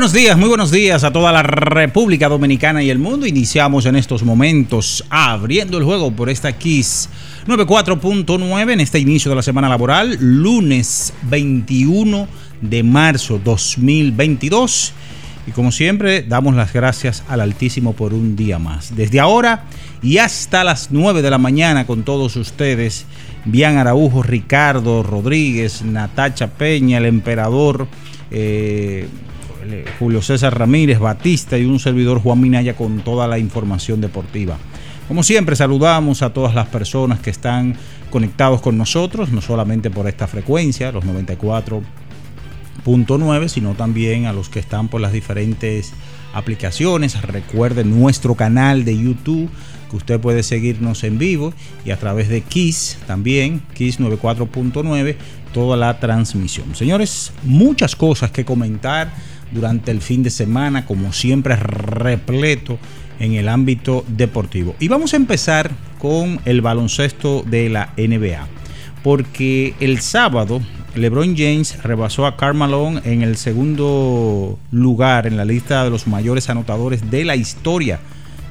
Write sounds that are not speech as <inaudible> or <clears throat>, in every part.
Buenos días, muy buenos días a toda la República Dominicana y el mundo. Iniciamos en estos momentos abriendo el juego por esta Kiss 94.9 en este inicio de la semana laboral, lunes 21 de marzo 2022. Y como siempre, damos las gracias al Altísimo por un día más. Desde ahora y hasta las 9 de la mañana con todos ustedes, Bian Araujo, Ricardo Rodríguez, Natacha Peña, el emperador. Eh, Julio César Ramírez, Batista y un servidor Juan Minaya con toda la información deportiva. Como siempre, saludamos a todas las personas que están conectados con nosotros, no solamente por esta frecuencia, los 94.9, sino también a los que están por las diferentes aplicaciones. Recuerden nuestro canal de YouTube, que usted puede seguirnos en vivo y a través de Kiss también, Kiss 94.9, toda la transmisión. Señores, muchas cosas que comentar durante el fin de semana, como siempre repleto en el ámbito deportivo. Y vamos a empezar con el baloncesto de la NBA, porque el sábado LeBron James rebasó a Karl Malone en el segundo lugar en la lista de los mayores anotadores de la historia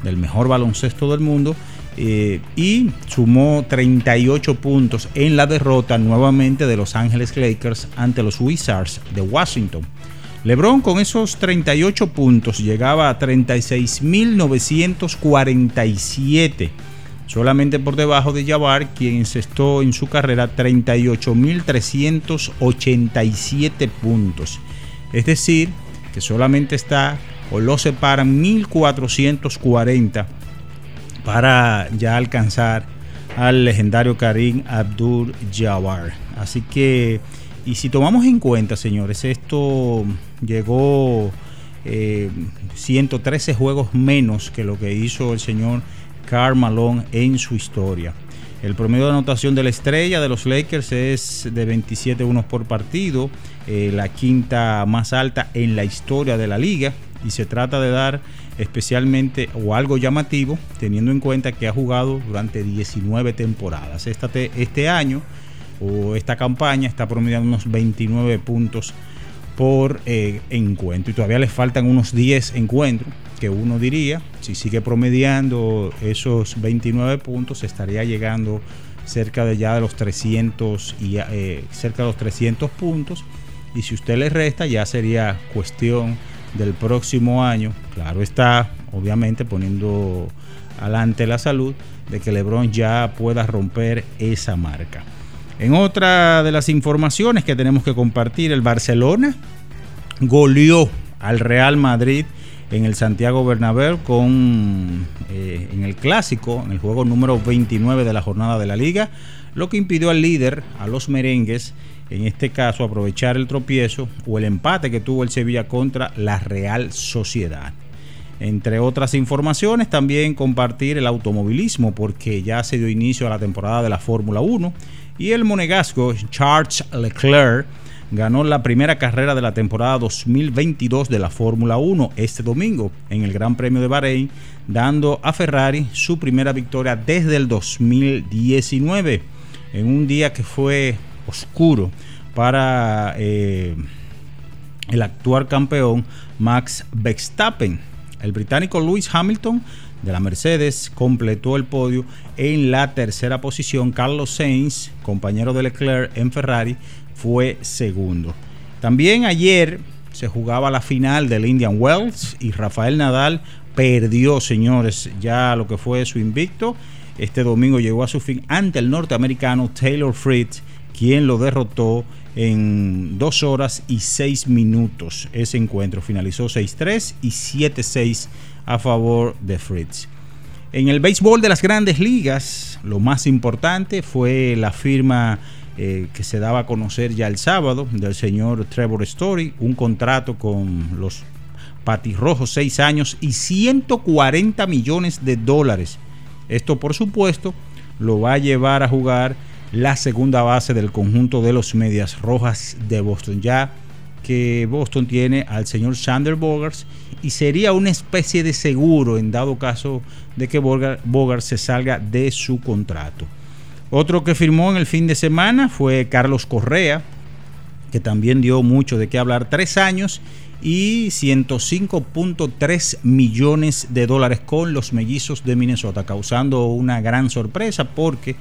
del mejor baloncesto del mundo eh, y sumó 38 puntos en la derrota nuevamente de Los Ángeles Lakers ante los Wizards de Washington. LeBron con esos 38 puntos llegaba a 36.947, solamente por debajo de Jabbar, quien encestó en su carrera 38.387 puntos. Es decir, que solamente está o lo separan 1.440 para ya alcanzar al legendario Karim Abdul Jabbar. Así que y si tomamos en cuenta, señores, esto llegó 113 eh, juegos menos que lo que hizo el señor Karl Malone en su historia. El promedio de anotación de la estrella de los Lakers es de 27 unos por partido, eh, la quinta más alta en la historia de la liga. Y se trata de dar especialmente o algo llamativo, teniendo en cuenta que ha jugado durante 19 temporadas. este año o esta campaña está promediando unos 29 puntos por eh, encuentro. Y todavía le faltan unos 10 encuentros que uno diría, si sigue promediando esos 29 puntos estaría llegando cerca de ya de los 300 y eh, cerca de los 300 puntos. Y si usted le resta ya sería cuestión del próximo año, claro está, obviamente poniendo adelante la salud de que LeBron ya pueda romper esa marca. En otra de las informaciones que tenemos que compartir, el Barcelona goleó al Real Madrid en el Santiago Bernabéu con eh, en el clásico, en el juego número 29 de la jornada de la liga, lo que impidió al líder, a los merengues, en este caso aprovechar el tropiezo o el empate que tuvo el Sevilla contra la Real Sociedad. Entre otras informaciones, también compartir el automovilismo, porque ya se dio inicio a la temporada de la Fórmula 1 y el monegasco Charles Leclerc ganó la primera carrera de la temporada 2022 de la Fórmula 1 este domingo en el Gran Premio de Bahrein, dando a Ferrari su primera victoria desde el 2019, en un día que fue oscuro para eh, el actual campeón Max Verstappen. El británico Lewis Hamilton de la Mercedes completó el podio en la tercera posición. Carlos Sainz, compañero de Leclerc en Ferrari, fue segundo. También ayer se jugaba la final del Indian Wells y Rafael Nadal perdió, señores, ya lo que fue su invicto. Este domingo llegó a su fin ante el norteamericano Taylor Fritz, quien lo derrotó en dos horas y seis minutos. Ese encuentro finalizó 6-3 y 7-6 a favor de Fritz. En el béisbol de las grandes ligas, lo más importante fue la firma eh, que se daba a conocer ya el sábado del señor Trevor Story, un contrato con los Patirrojos, 6 años y 140 millones de dólares. Esto, por supuesto, lo va a llevar a jugar la segunda base del conjunto de los Medias Rojas de Boston. Ya que Boston tiene al señor Sander Bogars y sería una especie de seguro en dado caso de que Bogart se salga de su contrato. Otro que firmó en el fin de semana fue Carlos Correa, que también dio mucho de qué hablar, tres años y 105.3 millones de dólares con los mellizos de Minnesota, causando una gran sorpresa porque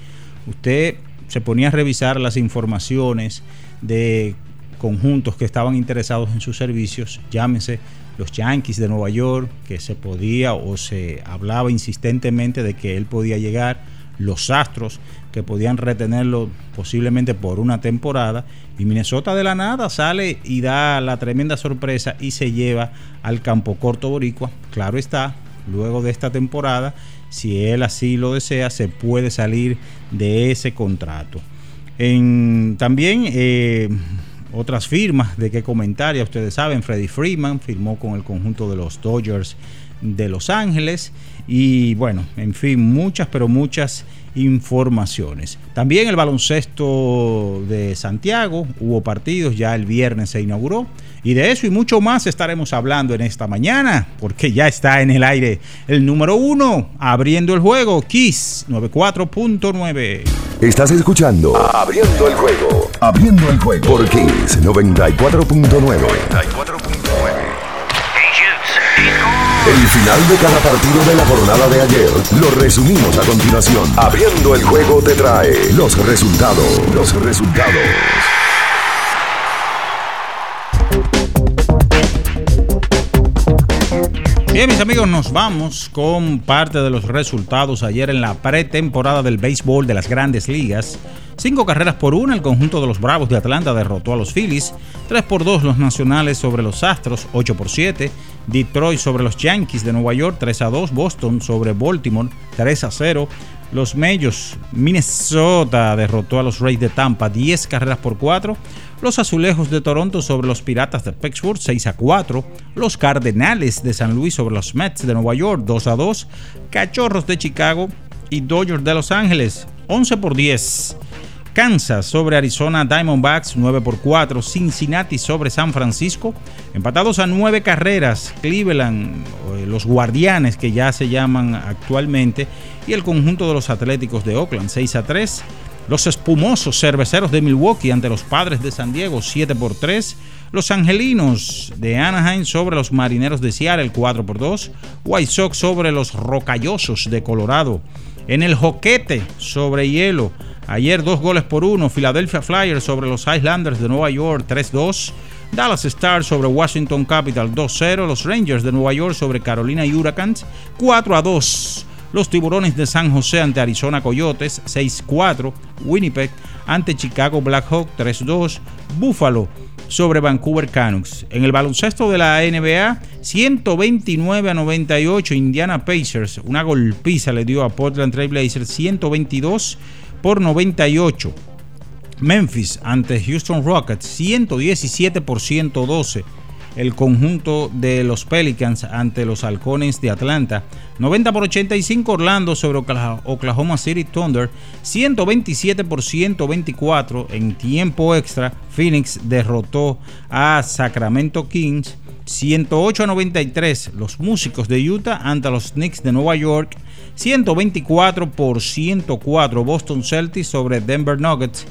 usted se ponía a revisar las informaciones de conjuntos que estaban interesados en sus servicios, llámese los Yankees de Nueva York, que se podía o se hablaba insistentemente de que él podía llegar, los Astros, que podían retenerlo posiblemente por una temporada. Y Minnesota de la nada sale y da la tremenda sorpresa y se lleva al campo corto boricua. Claro está, luego de esta temporada, si él así lo desea, se puede salir de ese contrato. En, también eh, otras firmas de qué comentario, ustedes saben, Freddie Freeman firmó con el conjunto de los Dodgers de Los Ángeles y bueno, en fin, muchas, pero muchas informaciones. También el baloncesto de Santiago, hubo partidos, ya el viernes se inauguró. Y de eso y mucho más estaremos hablando en esta mañana, porque ya está en el aire el número uno, abriendo el juego, Kiss 94.9. Estás escuchando Abriendo el juego, abriendo el juego por Kiss 94.9. El final de cada partido de la jornada de ayer lo resumimos a continuación. Abriendo el juego te trae los resultados. Los resultados. Bien, mis amigos, nos vamos con parte de los resultados ayer en la pretemporada del béisbol de las grandes ligas. Cinco carreras por una, el conjunto de los Bravos de Atlanta derrotó a los Phillies. 3 por 2 los Nacionales sobre los Astros, 8 por 7. Detroit sobre los Yankees de Nueva York, 3 a 2. Boston sobre Baltimore, 3 a 0. Los Mellos, Minnesota derrotó a los Rays de Tampa, 10 carreras por 4. Los Azulejos de Toronto sobre los Piratas de Pittsburgh 6 a 4. Los Cardenales de San Luis sobre los Mets de Nueva York 2 a 2. Cachorros de Chicago y Dodgers de Los Ángeles 11 por 10. Kansas sobre Arizona Diamondbacks 9 por 4. Cincinnati sobre San Francisco. Empatados a 9 carreras. Cleveland, eh, los Guardianes que ya se llaman actualmente. Y el conjunto de los Atléticos de Oakland 6 a 3. Los espumosos cerveceros de Milwaukee ante los padres de San Diego 7 por 3. Los angelinos de Anaheim sobre los marineros de Seattle 4 por 2. White Sox sobre los rocallosos de Colorado. En el joquete sobre hielo. Ayer dos goles por uno. Philadelphia Flyers sobre los Islanders de Nueva York 3-2. Dallas Stars sobre Washington Capital 2-0. Los Rangers de Nueva York sobre Carolina Hurricanes 4-2. Los Tiburones de San José ante Arizona Coyotes 6-4. Winnipeg ante Chicago Blackhawk 3-2. Buffalo sobre Vancouver Canucks. En el baloncesto de la NBA, 129 a 98 Indiana Pacers. Una golpiza le dio a Portland Trail Blazers 122 por 98. Memphis ante Houston Rockets 117 por 112. el conjunto de los Pelicans ante los Halcones de Atlanta. 90 por 85 Orlando sobre Oklahoma City Thunder. 127 por 124 en tiempo extra. Phoenix derrotó a Sacramento Kings. 108 a 93 los músicos de Utah ante los Knicks de Nueva York. 124 por 104 Boston Celtics sobre Denver Nuggets.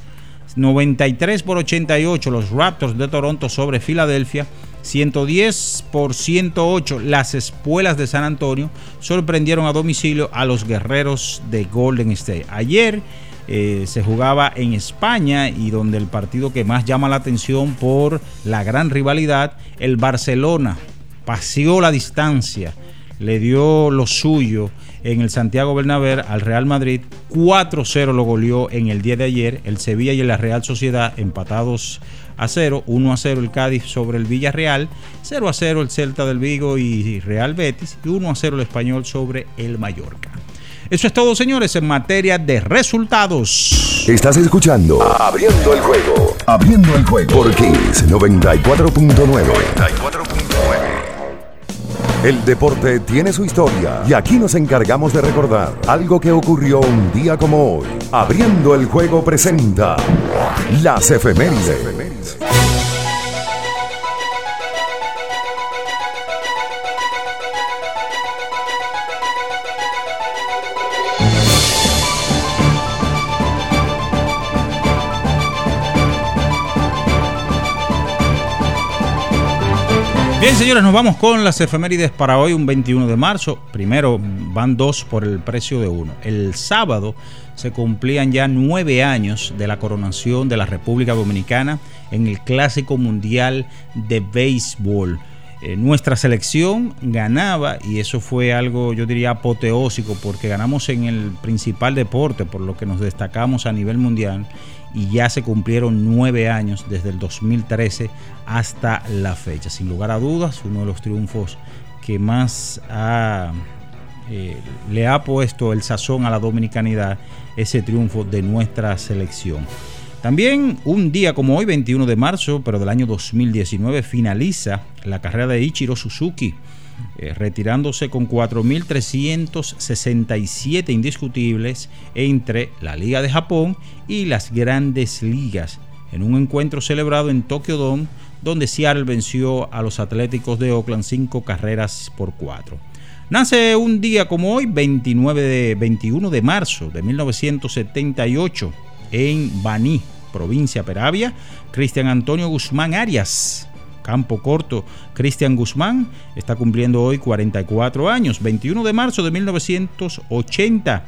93 por 88 los Raptors de Toronto sobre Filadelfia. 110 por 108 las espuelas de San Antonio sorprendieron a domicilio a los guerreros de Golden State. Ayer eh, se jugaba en España y donde el partido que más llama la atención por la gran rivalidad, el Barcelona paseó la distancia, le dio lo suyo en el Santiago Bernabéu al Real Madrid. 4-0 lo goleó en el día de ayer. El Sevilla y la Real Sociedad empatados a 0. 1 a 0 el Cádiz sobre el Villarreal. 0 a 0 el Celta del Vigo y Real Betis. Y 1 a 0 el Español sobre el Mallorca. Eso es todo, señores, en materia de resultados. Estás escuchando Abriendo el juego. Abriendo el juego por Kings 94.9. El deporte tiene su historia y aquí nos encargamos de recordar algo que ocurrió un día como hoy. Abriendo el juego presenta las efemérides. Bien, señores, nos vamos con las efemérides para hoy, un 21 de marzo. Primero, van dos por el precio de uno. El sábado se cumplían ya nueve años de la coronación de la República Dominicana en el Clásico Mundial de Béisbol. Eh, nuestra selección ganaba y eso fue algo, yo diría, apoteósico porque ganamos en el principal deporte, por lo que nos destacamos a nivel mundial y ya se cumplieron nueve años desde el 2013 hasta la fecha. Sin lugar a dudas, uno de los triunfos que más eh, le ha puesto el sazón a la dominicanidad, ese triunfo de nuestra selección. También un día como hoy, 21 de marzo, pero del año 2019, finaliza la carrera de Ichiro Suzuki eh, retirándose con 4.367 indiscutibles entre la Liga de Japón y las grandes ligas, en un encuentro celebrado en Tokyo Dome, donde Seattle venció a los Atléticos de Oakland cinco carreras por cuatro. Nace un día como hoy, 29 de, 21 de marzo de 1978, en Baní, provincia Peravia, Cristian Antonio Guzmán Arias, campo corto, Cristian Guzmán, está cumpliendo hoy 44 años, 21 de marzo de 1980.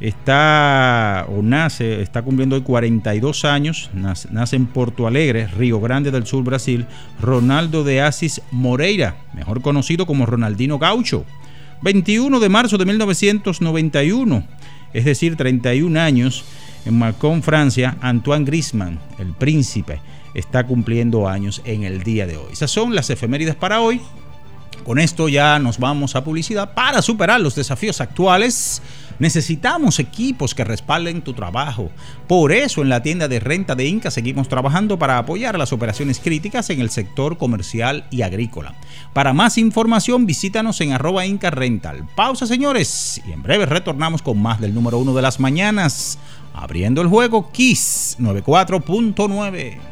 Está o nace, está cumpliendo hoy 42 años, nace, en Porto Alegre, Río Grande del Sur, Brasil, Ronaldo de Asis Moreira, mejor conocido como Ronaldinho Gaucho. 21 de marzo de 1991, es decir, 31 años, en Macon, Francia, Antoine Griezmann, el príncipe, está cumpliendo años en el día de hoy. Esas son las efemérides para hoy. Con esto ya nos vamos a publicidad. Para superar los desafíos actuales, necesitamos equipos que respalden tu trabajo. Por eso en la tienda de renta de Inca seguimos trabajando para apoyar las operaciones críticas en el sector comercial y agrícola. Para más información visítanos en arroba Inca Rental. Pausa señores y en breve retornamos con más del número uno de las mañanas. Abriendo el juego Kiss 94.9.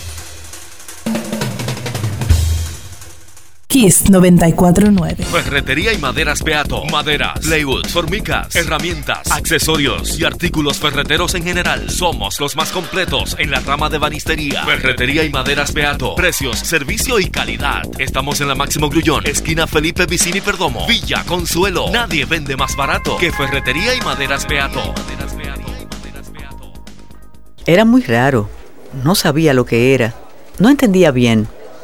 Kiss 949. Ferretería y maderas Beato. Maderas, plywood, formicas, herramientas, accesorios y artículos ferreteros en general. Somos los más completos en la rama de banistería. Ferretería y maderas Beato. Precios, servicio y calidad. Estamos en la Máximo Grullón, esquina Felipe Vicini Perdomo, Villa Consuelo. Nadie vende más barato que Ferretería y maderas Beato. Era muy raro. No sabía lo que era. No entendía bien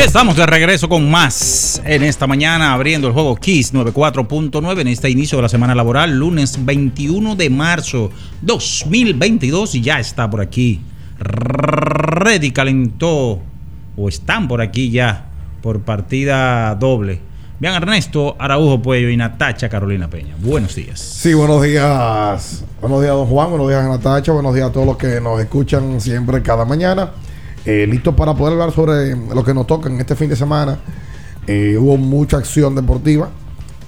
Estamos de regreso con más en esta mañana, abriendo el juego Kiss 94.9 en este inicio de la semana laboral, lunes 21 de marzo 2022 y ya está por aquí. Ready calentó o están por aquí ya por partida doble. Vean Ernesto Araujo Puello y Natacha Carolina Peña. Buenos días. Sí, buenos días. Buenos días, don Juan. Buenos días, Natacha. Buenos días a todos los que nos escuchan siempre cada mañana. Eh, listo para poder hablar sobre lo que nos toca en este fin de semana. Eh, hubo mucha acción deportiva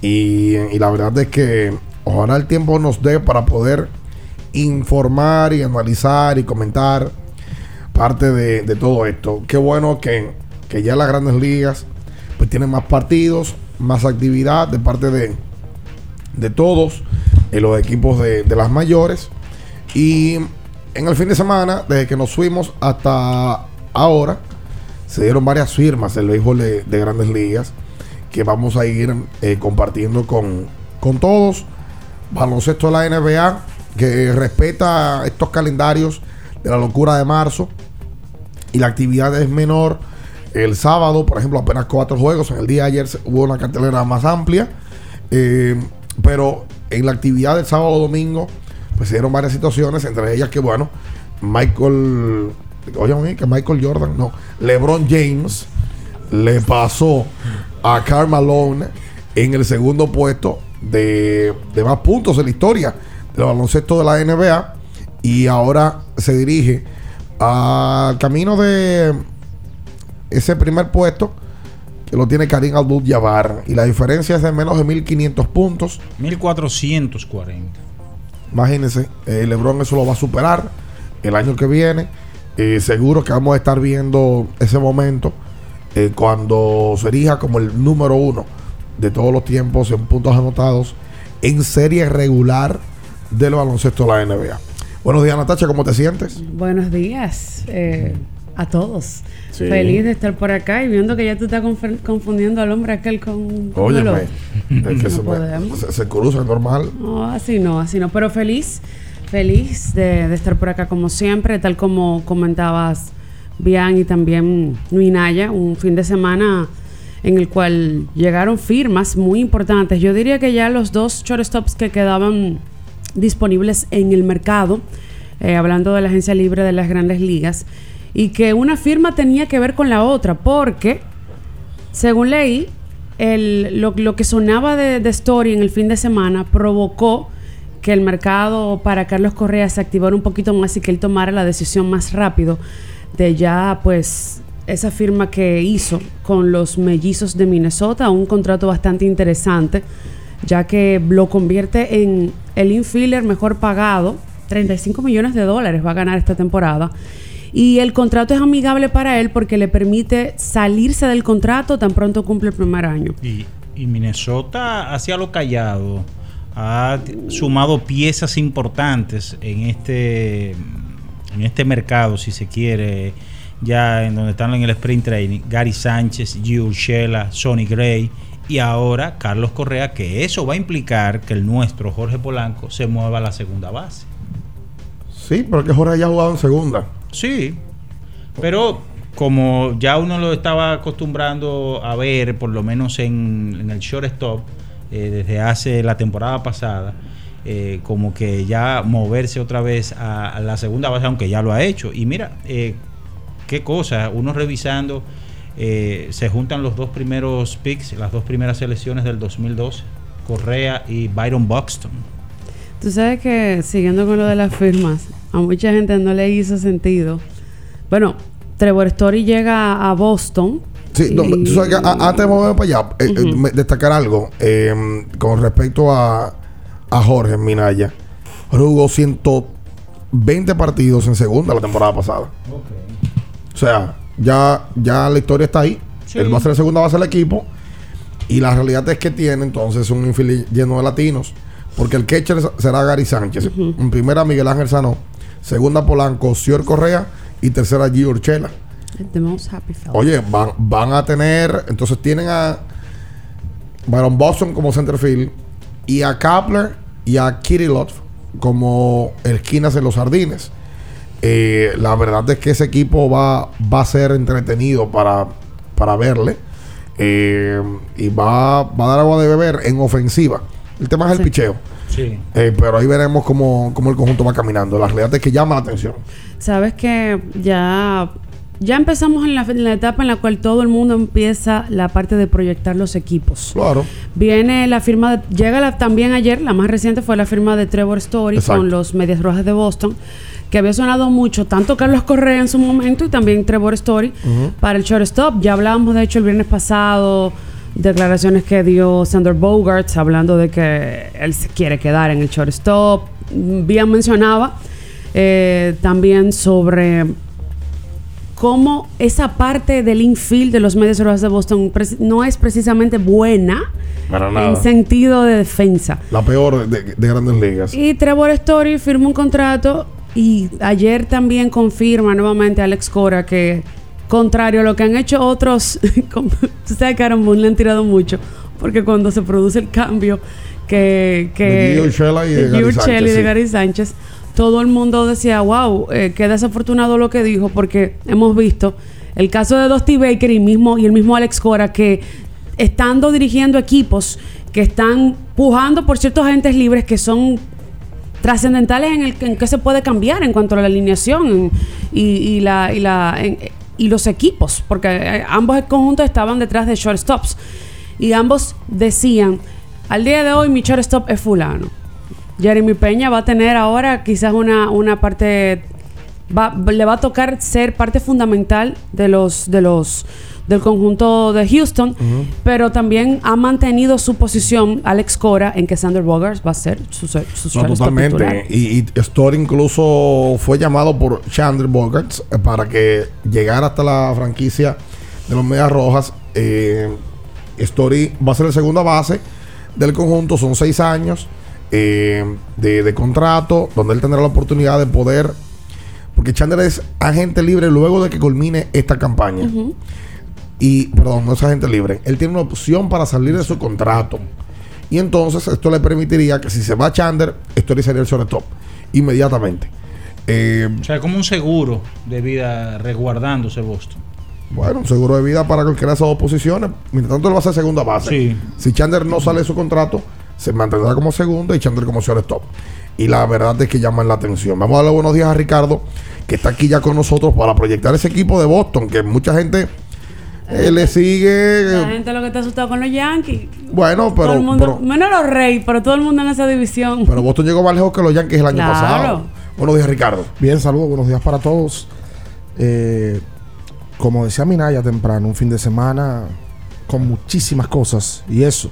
y, la verdad es que ojalá el tiempo nos dé para poder informar y analizar y comentar parte de, todo esto. Qué bueno que, ya las grandes ligas pues tienen más partidos, más actividad de parte de, de todos en los equipos de, de las mayores. Y en el fin de semana, desde que nos fuimos hasta ahora, se dieron varias firmas del béisbol de, grandes ligas que vamos a ir eh, compartiendo con, con todos. Baloncesto de la NBA, que respeta estos calendarios de la locura de marzo y la actividad es menor. El sábado, por ejemplo, apenas cuatro juegos. En el día de ayer hubo una cartelera más amplia. Eh, pero en la actividad del sábado domingo pues se dieron varias situaciones, entre ellas que, bueno, Michael, oye, que Michael Jordan, no, LeBron James le pasó a Karl Malone en el segundo puesto de, de más puntos en la historia del baloncesto de la NBA y ahora se dirige al camino de ese primer puesto que lo tiene Karim Abdul-Jabbar. Y la diferencia es de menos de 1500 puntos. 1440 Imagínense, eh, LeBron eso lo va a superar el año que viene. Eh, seguro que vamos a estar viendo ese momento eh, cuando se erija como el número uno de todos los tiempos en puntos anotados en serie regular del baloncesto de la NBA. Buenos días, Natacha, ¿cómo te sientes? Buenos días a todos. Feliz de estar por acá y viendo que ya tú estás confundiendo al hombre aquel con. Oye, es que <laughs> se, se, cruza normal. No, así no, así no. Pero feliz, feliz de, estar por acá como siempre, tal como comentabas, Bian y también Nuinaya, un fin de semana en el cual llegaron firmas muy importantes. Yo diría que ya los dos shortstops que quedaban disponibles en el mercado, eh, hablando de la agencia libre de las grandes ligas, y que una firma tenía que ver con la otra, porque, según leí, el, lo, que sonaba de, de, Story en el fin de semana provocó que el mercado para Carlos Correa se activara un poquito más y que él tomara la decisión más rápido de ya, pues, esa firma que hizo con los mellizos de Minnesota, un contrato bastante interesante, ya que lo convierte en el infielder mejor pagado, 35 millones de dólares va a ganar esta temporada. Y el contrato es amigable para él porque le permite salirse del contrato tan pronto cumple el primer año. Y, y Minnesota hacia lo callado ha sumado piezas importantes en este en este mercado, si se quiere, ya en donde están en el sprint training, Gary Sánchez, Gio Urshela, Sonny Gray y ahora Carlos Correa, que eso va a implicar que el nuestro Jorge Polanco se mueva a la segunda base. Sí, porque Jorge ya ha jugado en segunda. Sí, pero como ya uno lo estaba acostumbrando a ver, por lo menos en, el shortstop, eh, desde hace la temporada pasada, eh, como que ya moverse otra vez a, a, la segunda base, aunque ya lo ha hecho. Y mira, eh, qué cosa, uno revisando, eh, se juntan los dos primeros picks, las dos primeras selecciones del 2012, Correa y Byron Buxton. Tú sabes que, siguiendo con lo de las firmas, a mucha gente no le hizo sentido. Bueno, Trevor Story llega a Boston. Sí, no, tú sabes que a- antes de moverme para allá, eh, eh, destacar algo eh, con respecto a, a Jorge Minaya. Jorge jugó 120 partidos en segunda la temporada pasada. O sea, ya, ya la historia está ahí. Sí. Él va a ser segunda base del equipo. Y la realidad es que tiene entonces un infield lleno de latinos. Porque el catcher será Gary Sánchez. En primera, Miguel Ángel Sanó. Segunda, Polanco, Sior Correa. Y tercera, Gio Urchela. The most happy fella. Oye, van, van a tener. Entonces tienen a Baron Boston como centerfield. Y a Kapler y a Kirilov como esquinas en los jardines. Eh, la verdad es que ese equipo va, va a ser entretenido para, para verle. Eh, y va, va a dar agua de beber en ofensiva. El tema es el picheo. Sí. Eh, pero ahí veremos cómo, cómo el conjunto va caminando. La realidad es que llama la atención. Sabes que ya, ya empezamos en la, en la etapa en la cual todo el mundo empieza la parte de proyectar los equipos. Claro. Viene la firma, de- llega la- también ayer, la más reciente fue la firma de Trevor Story Exacto. con los Medias Rojas de Boston, que había sonado mucho, tanto Carlos Correa en su momento y también Trevor Story para el shortstop. Ya hablábamos, de hecho, el viernes pasado, declaraciones que dio Sander Bogarts hablando de que él se quiere quedar en el shortstop. Bien mencionaba eh, también sobre cómo esa parte del infield de los Medias Rojas de Boston no es precisamente buena Para en sentido de defensa. La peor de, de grandes ligas. Y Trevor Story firma un contrato y ayer también confirma nuevamente Alex Cora que contrario a lo que han hecho otros, <laughs> como- tú sabes que Aaron Boone le han tirado mucho, porque cuando se produce el cambio que... que De y de Gary y Sánchez, de sí. Gary Sánchez, todo el mundo decía, wow, eh, qué desafortunado lo que dijo, porque hemos visto el caso de Dusty Baker y, mismo, y el mismo Alex Cora que estando dirigiendo equipos que están pujando por ciertos agentes libres que son trascendentales en el en qué se puede cambiar en cuanto a la alineación y, y la, y, la, en- y los equipos, porque eh, ambos conjuntos estaban detrás de shortstops y ambos decían, al día de hoy mi shortstop es fulano. Jeremy Peña va a tener ahora quizás una, una parte, va- le va a tocar ser parte fundamental de los, de los, del conjunto de Houston, pero también ha mantenido su posición Alex Cora en que Sander Bogarts va a ser su, su No, totalmente. titular. Y, y Story incluso fue llamado por Chandler Bogarts eh, para que llegara hasta la franquicia de los Medias Rojas. Eh, Story va a ser el segunda base del conjunto. Son seis años eh, de, de contrato, donde él tendrá la oportunidad de poder. Porque Chandler es agente libre luego de que culmine esta campaña. Y, perdón, no es agente libre. Él tiene una opción para salir de su contrato. Y entonces esto le permitiría que si se va Chandler, Story sería el shortstop inmediatamente. Eh, O sea, como un seguro de vida resguardándose Boston. bueno, un seguro de vida para cualquiera de esas dos posiciones. Mientras tanto, él va a ser segunda base. Sí. Si Chandler no sale de su contrato, se mantendrá como segunda y Chandler como shortstop. Y la verdad es que llaman la atención. Vamos a darle buenos días a Ricardo, que está aquí ya con nosotros para proyectar ese equipo de Boston, que mucha gente eh, le sigue. La gente lo que está asustado con los Yankees. Bueno, pero, todo el mundo, pero, menos los Reyes, pero todo el mundo en esa división. pero Boston llegó más lejos que los Yankees el año Claro. pasado. Buenos días, Ricardo. Bien, saludos, buenos días para todos. Eh, como decía Minaya temprano, un fin de semana con muchísimas cosas. Y eso,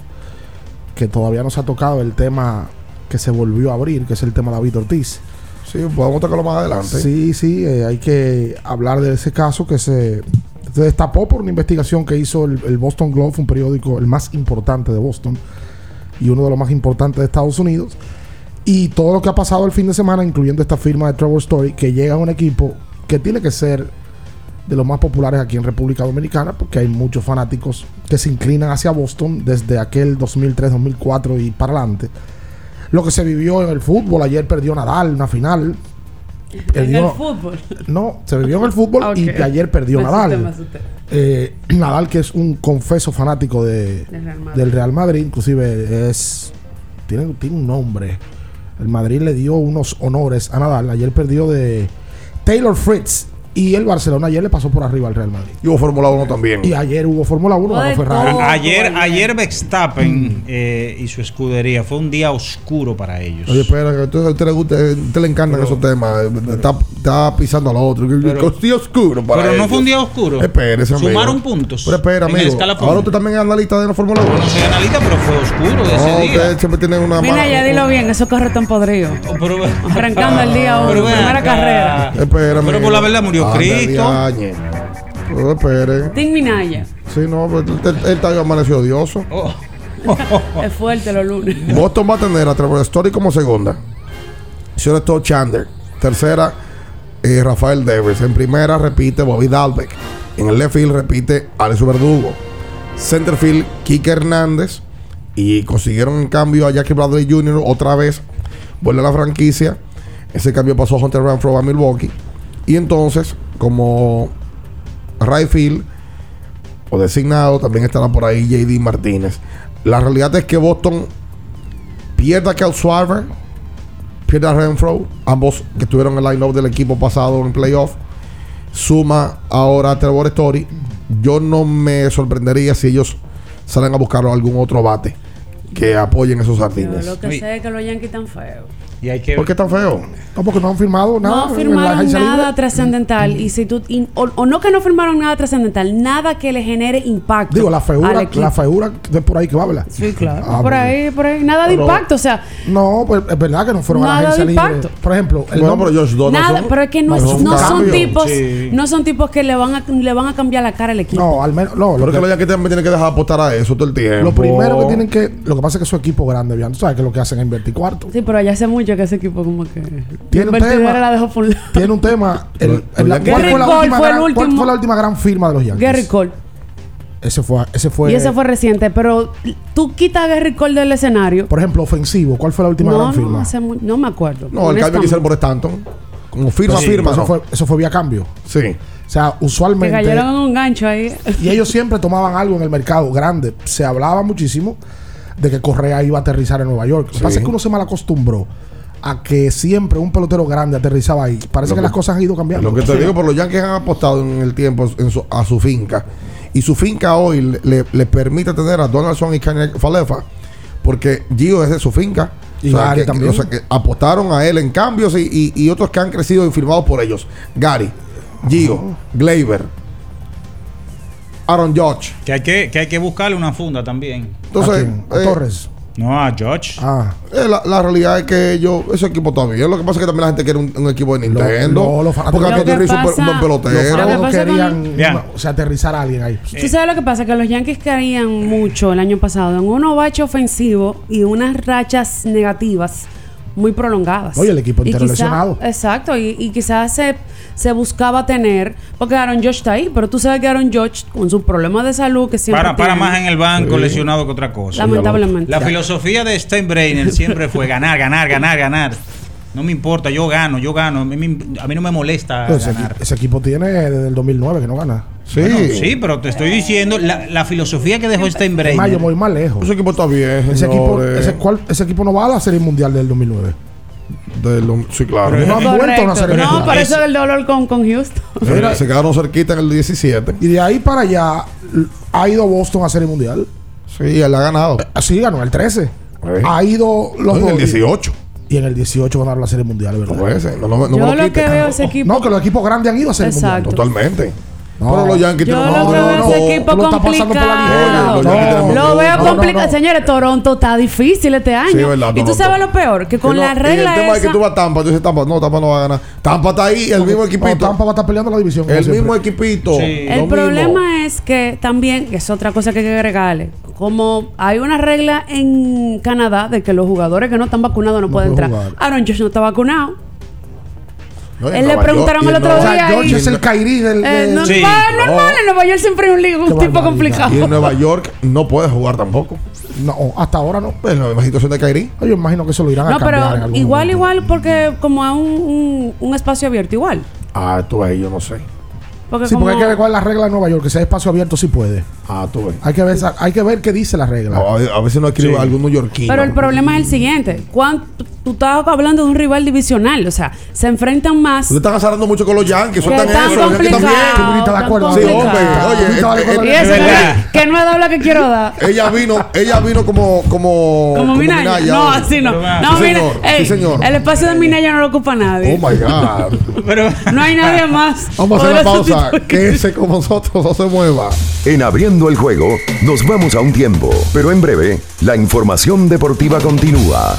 que todavía no se ha tocado el tema que se volvió a abrir, que es el tema de David Ortiz. Sí, podemos tocarlo más adelante. Sí, sí, eh, hay que hablar de ese caso que se, se destapó por una investigación que hizo el, Boston Globe, un periódico el más importante de Boston y uno de los más importantes de Estados Unidos. Y todo lo que ha pasado el fin de semana, incluyendo esta firma de Trevor Story, que llega a un equipo que tiene que ser de los más populares aquí en República Dominicana, porque hay muchos fanáticos que se inclinan hacia Boston desde aquel 2003, 2004 y para adelante. Lo que se vivió en el fútbol, ayer perdió Nadal una final. En el fútbol. No, se vivió en el fútbol y ayer perdió Me asusté, Nadal. me asusté. Eh, Nadal, que es un confeso fanático de, Del Real Madrid. del Real Madrid, inclusive es tiene, tiene un nombre. El Madrid le dio unos honores a Nadal. Ayer perdió de Taylor Fritz. Y el Barcelona ayer le pasó por arriba al Real Madrid. Y hubo Fórmula 1 también. Y ayer hubo Fórmula 1, ganó Ferrari. A- ayer, ayer Verstappen eh, y su escudería fue un día oscuro para ellos. Oye, espera, que a usted, a usted le gusta, a usted le encantan esos temas. eh, Está, está pisando al otro. Que- Pero- día oscuro para pero no fue un día oscuro. Espérese, amigo. Sumaron puntos Pero espera, amigo. Ahora usted también es analista de la Fórmula 1. No soy analista, pero fue oscuro de ese No, día. usted siempre tiene una Mira, ya dilo bien, esos carros están podridos. Pero- Arrancando el día ven primera acá. carrera. Espera, Pero por la verdad murió Cristo. Pero espere. Tim Minaya. Sí, no, pero él, él- él está amaneció odioso. Oh. <laughs> Es fuerte los lunes. Boston va a tener a Trevor Story como segunda. Señor Todd Chandler. Tercera, eh, Rafael Devers. En primera repite Bobby Dalbeck. En el left field repite Alex Verdugo. Centerfield, Kike Hernández. Y consiguieron en cambio a Jackie Bradley Jr. otra vez. Vuelve a la franquicia. Ese cambio pasó a Hunter Renfro a Milwaukee. Y entonces, como right field o designado, también estará por ahí JD Martínez. La realidad es que Boston pierde a Kel Schwarber, pierde a Renfro, ambos que estuvieron en el line-up del equipo pasado en playoff. Suma ahora a Trevor Story. Yo no me sorprendería si ellos salen a buscar algún otro bate que apoyen esos Yo jardines. lo que sé es que los Yankees están feos. Y hay que ¿Por qué tan feo? No, porque no han firmado nada. No firmaron nada trascendental. Y si tú, y- o, o no que no firmaron nada trascendental, nada que le genere impacto. Digo, la figura, la figura de por ahí que va, ¿verdad? Sí, claro. Ah, por ahí, por ahí. Nada de Pero- impacto. O sea, No, pues es verdad que no fueron a la Nada agencia de libre. impacto. Por ejemplo, el Bueno, nombre- pero nada, pero es que no, es- no son tipos, Sí. no son tipos que le van a, le van a cambiar la cara al equipo. No, al menos. No, lo, Porque que- los Yankees también tienen que dejar de apostar a eso todo el tiempo. lo primero que tienen que. Lo que pasa es que su equipo grande, bien, tú sabes que lo que hacen es invertir cuarto. Sí, pero ya hace mucho que ese equipo como que Tiene un tema. la dejó por un lado. Tiene un tema. <laughs> el- el- ¿cuál, fue la última Cole fue el gran, cuál último- fue la última gran firma de los Yankees? Gary Cole. Ese fue, ese fue. y ese fue reciente, pero tú quitas a Gary Cole del escenario. Por ejemplo, ofensivo. ¿Cuál fue la última No, gran no, firma? hace no me acuerdo. No, el cambio que hicieron por Stanton. Como firma, Sí, firma. eso, no. fue, eso fue vía cambio. Sí. O sea, usualmente. cayeron en un gancho ahí. Y ellos siempre tomaban algo en el mercado grande. Se hablaba muchísimo de que Correa iba a aterrizar en Nueva York. Lo que Sí. pasa es que uno se mal acostumbró a que siempre un pelotero grande aterrizaba ahí. Parece que, que- las cosas han ido cambiando. Lo que te digo, por los Yankees han apostado en el tiempo en su- a su finca. Y su finca hoy le, le- le permite tener a Donaldson y Kanye Falefa. Porque Gio es de su finca. Y Gary que, también. o sea, que apostaron a él en cambios y, y- y otros que han crecido y firmados por ellos. Gary, Gio, Oh. Gleyber, Aaron Judge. Que hay que, que hay que buscarle una funda también. Entonces, ¿A quién? ¿A eh, Torres. No, a George. Ah. eh, la, la realidad es que yo, ese equipo está bien. Lo que pasa es que también la gente quiere un, un equipo de Nintendo. lo- los fanáticos- porque Anthony que Rizzo es un buen pelotero. Lo que Todos pasa querían con- o sea, aterrizar a alguien ahí. ¿Tú sabes lo que pasa? Que los Yankees caían mucho el año pasado en un bache ofensivo y unas rachas negativas muy prolongadas. Oye, el equipo entero quizá- lesionado. Exacto, y, y quizás se, se buscaba tener, porque Aaron George está ahí, pero tú sabes que Aaron George, con sus problemas de salud que siempre Para, para tiene, más en el banco lesionado que otra cosa. lamentablemente. La filosofía de Steinbrenner siempre fue ganar, ganar, ganar, ganar. No me importa, yo gano, yo gano. A mí, me- a mí no me molesta ese, ganar. equi- ese equipo tiene desde el 2009 que no gana. Sí. Bueno, sí, pero te estoy diciendo la, la filosofía que dejó Es más, yo Steinbrenner. voy más lejos. Ese equipo está bien. Ese equipo, ese, cual- ese equipo no va a la Serie Mundial del 2009. De lo- sí, claro. Pero- No han vuelto a una. Serie No, Mundial. por eso es el dolor con, con Houston. Se- se quedaron cerquita en el 17. Y de ahí para allá ha ido Boston a Serie Mundial. Sí, él ha ganado. Así ganó el 13. Sí. Ha ido los en el Dodgers. 18. Y en el 18 ganaron la Serie Mundial, ¿verdad? No puede ser. No, no, no Yo me lo lo que veo ese equipo. No, que los equipos grandes han ido a Serie. Mundial. Totalmente. Pero los Yankees Yo tienen- lo no, veo no, ese no. equipo complicado. Lo veo no, no, complicado. no. Señores, Toronto está difícil este año. Sí, verdad, y tú sabes lo peor, que con Que no- la y regla El tema es que tú vas a Tampa, tú dices Tampa, no, Tampa no va a ganar. Tampa está ahí, el mismo equipito. Tampa va a estar peleando la división. El mismo equipito. El problema mismo. es que también, que es otra cosa que hay que agregarle, como hay una regla en Canadá de que los jugadores que no están vacunados no, pueden pueden entrar. jugar. Aaron Josh no está vacunado. No, en Él le preguntaron York, el en otro día. George y- es el Kairi del. Eh, del- no, Sí. va, normal, en Nueva York siempre hay un, un tipo complicado. Y en Nueva York no puede jugar tampoco. No, hasta ahora no. Pues en la situación de Kairi. Yo imagino que eso lo irán a No, cambiar en pero algún igual, momento. igual, porque como es un, un, un espacio abierto, igual. Ah, tú ahí, yo no sé. Porque Sí, como, porque hay que ver cuál es la regla de Nueva York, que sea espacio abierto sí puede. Ah, tú ves. Hay que ver, hay que ver qué dice la regla. A, a veces no escribe algún neoyorquino. Pero el problema es el siguiente. ¿Cuán- tú, tú estás hablando de un rival divisional. O sea, se enfrentan más. Ustedes están azarando mucho con los Yankees. Que Sueltan tan eso. Los Yankees complicado, también. Tú ahorita de tan acuerdo. Sí, hombre. Oye, Es que, no he dado la que quiero dar. ella vino, ella vino como, como, Como Minaya. No, así no. No, Sí, mira, señor. ey, Sí, señor. el espacio de Minaya no lo ocupa nadie. Oh my God. <laughs> Pero No hay nadie más. Vamos a hacer la pausa. tipo- Que ese con nosotros no se mueva. En abriendo el juego, nos vamos a un tiempo, pero en breve, la información deportiva continúa.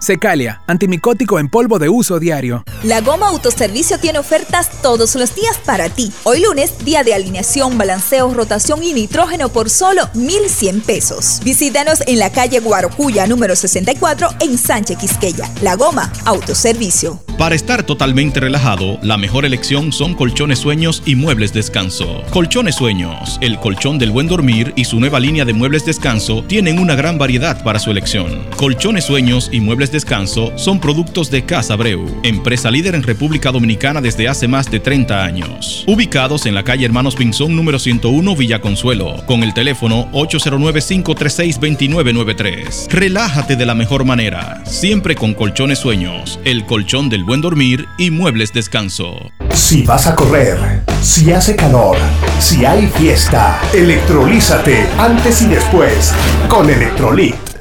Secalia, antimicótico en polvo de uso diario. La Goma Autoservicio tiene ofertas todos los días para ti. Hoy lunes, día de alineación, balanceo, rotación y nitrógeno por solo 1,100 pesos. Visítanos en la calle Guarocuya, número 64, en Sánchez Quisqueya. La Goma Autoservicio. Para estar totalmente relajado, la mejor elección son colchones sueños y muebles descanso. Colchones sueños, el colchón del buen dormir y su nueva línea de muebles descanso tienen una gran variedad para su elección. Colchones sueños y muebles descanso son productos de Casa Breu, empresa líder en República Dominicana desde hace más de 30 años. Ubicados en la calle Hermanos Pinzón número 101 Villa Consuelo, con el teléfono 809-536-2993. Relájate de la mejor manera, siempre con colchones sueños, el colchón del buen dormir y muebles descanso. Si vas a correr, si hace calor, si hay fiesta, electrolízate antes y después con Electrolit.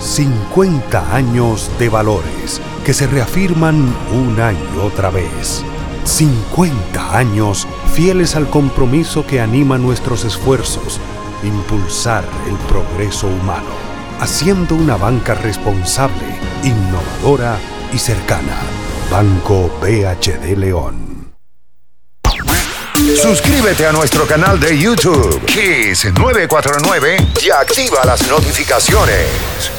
50 años de valores que se reafirman una y otra vez. 50 años fieles al compromiso que anima nuestros esfuerzos, impulsar el progreso humano, haciendo una banca responsable, innovadora y cercana. Banco BHD León. Suscríbete a nuestro canal de YouTube, Kiss 949, y activa las notificaciones.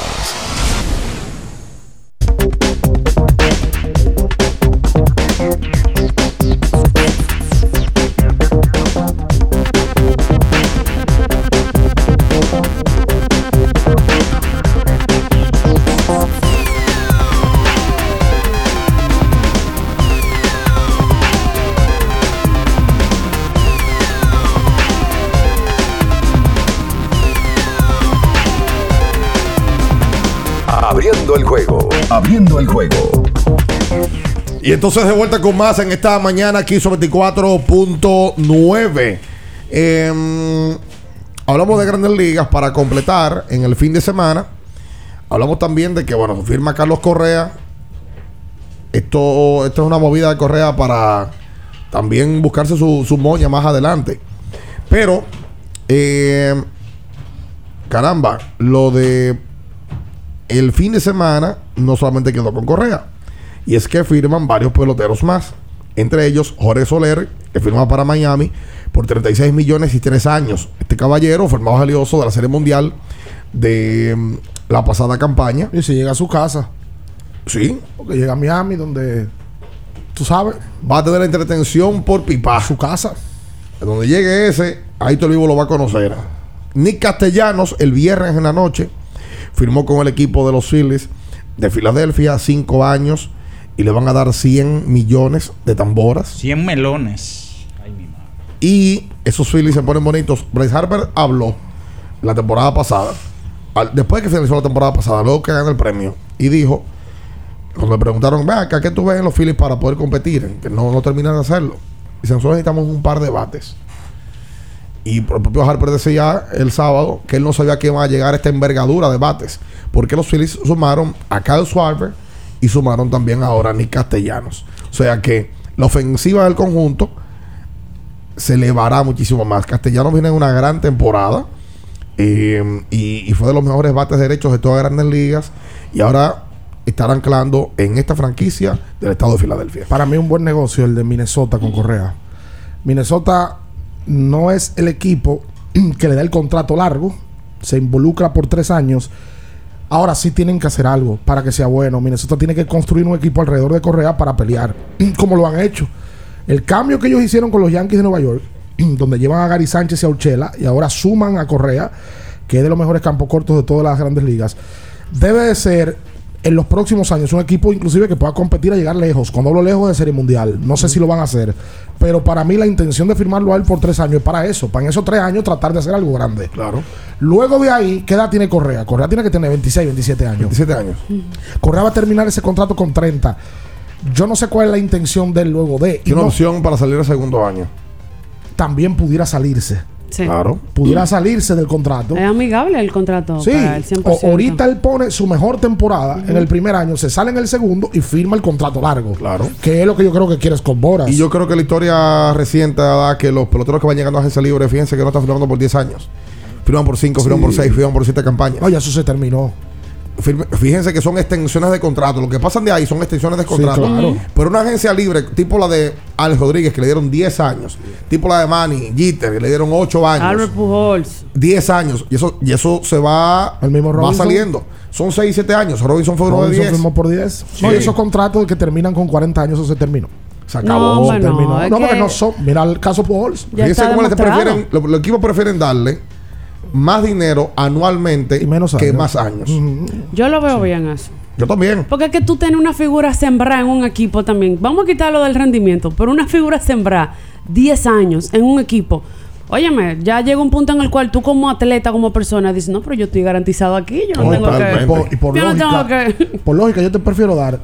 Entonces de vuelta con más en esta mañana aquí sobre 24.9. Em, hablamos de grandes ligas para completar en el fin de semana. Hablamos también de que, bueno, firma Carlos Correa. Esto, esto es una movida de Correa para también buscarse su, su moña más adelante. Pero, em, caramba, lo de el fin de semana no solamente quedó con Correa, y es que firman varios peloteros más. Entre ellos, Jorge Soler, que firma para Miami por 36 millones y 3 años. Este caballero, formado valioso de la Serie Mundial de mm, la pasada campaña. Y si llega a su casa. Sí. Porque llega a Miami, donde tú sabes. Va a tener entretención por pipa. Su casa. Donde llegue ese, ahí todo el vivo lo va a conocer. Nick Castellanos, el viernes en la noche, firmó con el equipo de los Phillies de Filadelfia, 5 años, y le van a dar 100 millones de tamboras. 100 melones. Y esos Phillies se ponen bonitos. Bryce Harper habló la temporada pasada, al- después de que finalizó la temporada pasada, luego que gana el premio, y dijo, cuando le preguntaron, vea, ¿qué tú ves en los Phillies para poder competir? Que no, no terminan de hacerlo. Dice, nosotros necesitamos un par de bates. Y el propio Harper decía el sábado que él no sabía que iba a llegar esta envergadura de bates. Porque los Phillies sumaron a Kyle Schwarber y sumaron también ahora Nick Castellanos. O sea que la ofensiva del conjunto se elevará muchísimo más. Castellanos viene en una gran temporada eh, y, fue de los mejores bates derechos de todas las grandes ligas. Y ahora estará anclando en esta franquicia del estado de Filadelfia. Para mí un buen negocio el de Minnesota con Correa. Minnesota no es el equipo <clears throat> que le da el contrato largo, se involucra por tres años. Ahora sí tienen que hacer algo para que sea bueno. Minnesota tiene que construir un equipo alrededor de Correa para pelear, <clears throat> como lo han hecho. El cambio que ellos hicieron con los Yankees de Nueva York, <clears throat> donde llevan a Gary Sánchez y a Urchela y ahora suman a Correa, que es de los mejores campos cortos de todas las grandes ligas, debe de ser en los próximos años un equipo inclusive que pueda competir a llegar lejos. Cuando hablo lejos de Serie Mundial, no sé si lo van a hacer, pero para mí la intención de firmarlo a él por tres años es para eso, para en esos tres años tratar de hacer algo grande. Claro. Luego de ahí, ¿qué edad tiene Correa? Correa tiene que tener 26, 27 años. 27 años. Correa va a terminar ese contrato con 30. Yo no sé cuál es la intención de él luego de. Tiene no- opción para salir el segundo año. también pudiera salirse. Sí. Claro. Pudiera salirse del contrato. Es amigable el contrato Sí, para el 100%. o- ahorita él pone su mejor temporada en el primer año, se sale en el segundo y firma el contrato largo. Claro. Que es lo que yo creo que quiere Scott Boras. Y yo creo que la historia reciente da que los peloteros que van llegando a agencia libre, fíjense que no están firmando por 10 años. Firman por 5, firman por 6, firman por 7 campañas. No, ya eso se terminó. Firme- Fíjense que son extensiones de contrato. Lo que pasan de ahí son extensiones de contrato. claro. Pero una agencia libre, tipo la de Alex Rodríguez, que le dieron 10 años. Tipo la de Manny, Jeter, que le dieron 8 años. Albert Pujols. 10 años. Y eso, y eso se va, El mismo va Robinson. saliendo. Son 6, 7 años. Robinson fue uno de Robinson 10. firmó por 10. No, y esos contratos que terminan con 40 años, eso se terminó. Se acabó. No, se no, terminó. No, porque que- no son. Mira el caso Pujols. Fíjense cómo le prefieren, lo- los equipos prefieren darle más dinero anualmente Y menos que años. más años. Yo lo veo bien eso. Yo también. Porque es que tú tienes una figura sembrada en un equipo también. Vamos a quitarlo del rendimiento, pero una figura sembrada 10 años en un equipo. Óyeme, ya llega un punto en el cual tú como atleta, como persona, dices, no, pero yo estoy garantizado aquí, yo no tengo que... Y por, y por Yo no lógica, tengo que- por lógica, yo te prefiero dar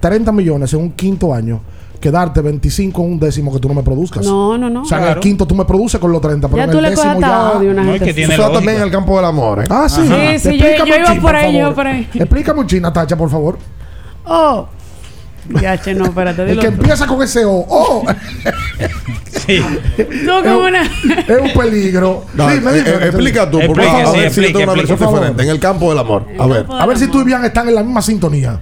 30 millones en un quinto año que darte 25 en un décimo que tú no me produzcas. No, no, no. O sea, en el quinto tú me produces con los 30, pero Ya en tú el le décimo ya... odio a una No, es gente que tiene Eso lógica. también en el campo del amor. ¿eh? Ah, sí. Sí, sí, yo- yo iba por ahí, yo por ahí. Explícame un chin, Natacha, por favor. Oh. Ya, che, no, espérate. El que empieza con ese O. Oh, <laughs> Sí. Tú como una... es un peligro. No, Dime, eh, dime. eh, explica tú, por favor, a sí, ver si yo tengo una versión diferente. En el campo del amor. A ver. A ver si tú y Bian están en la misma sintonía.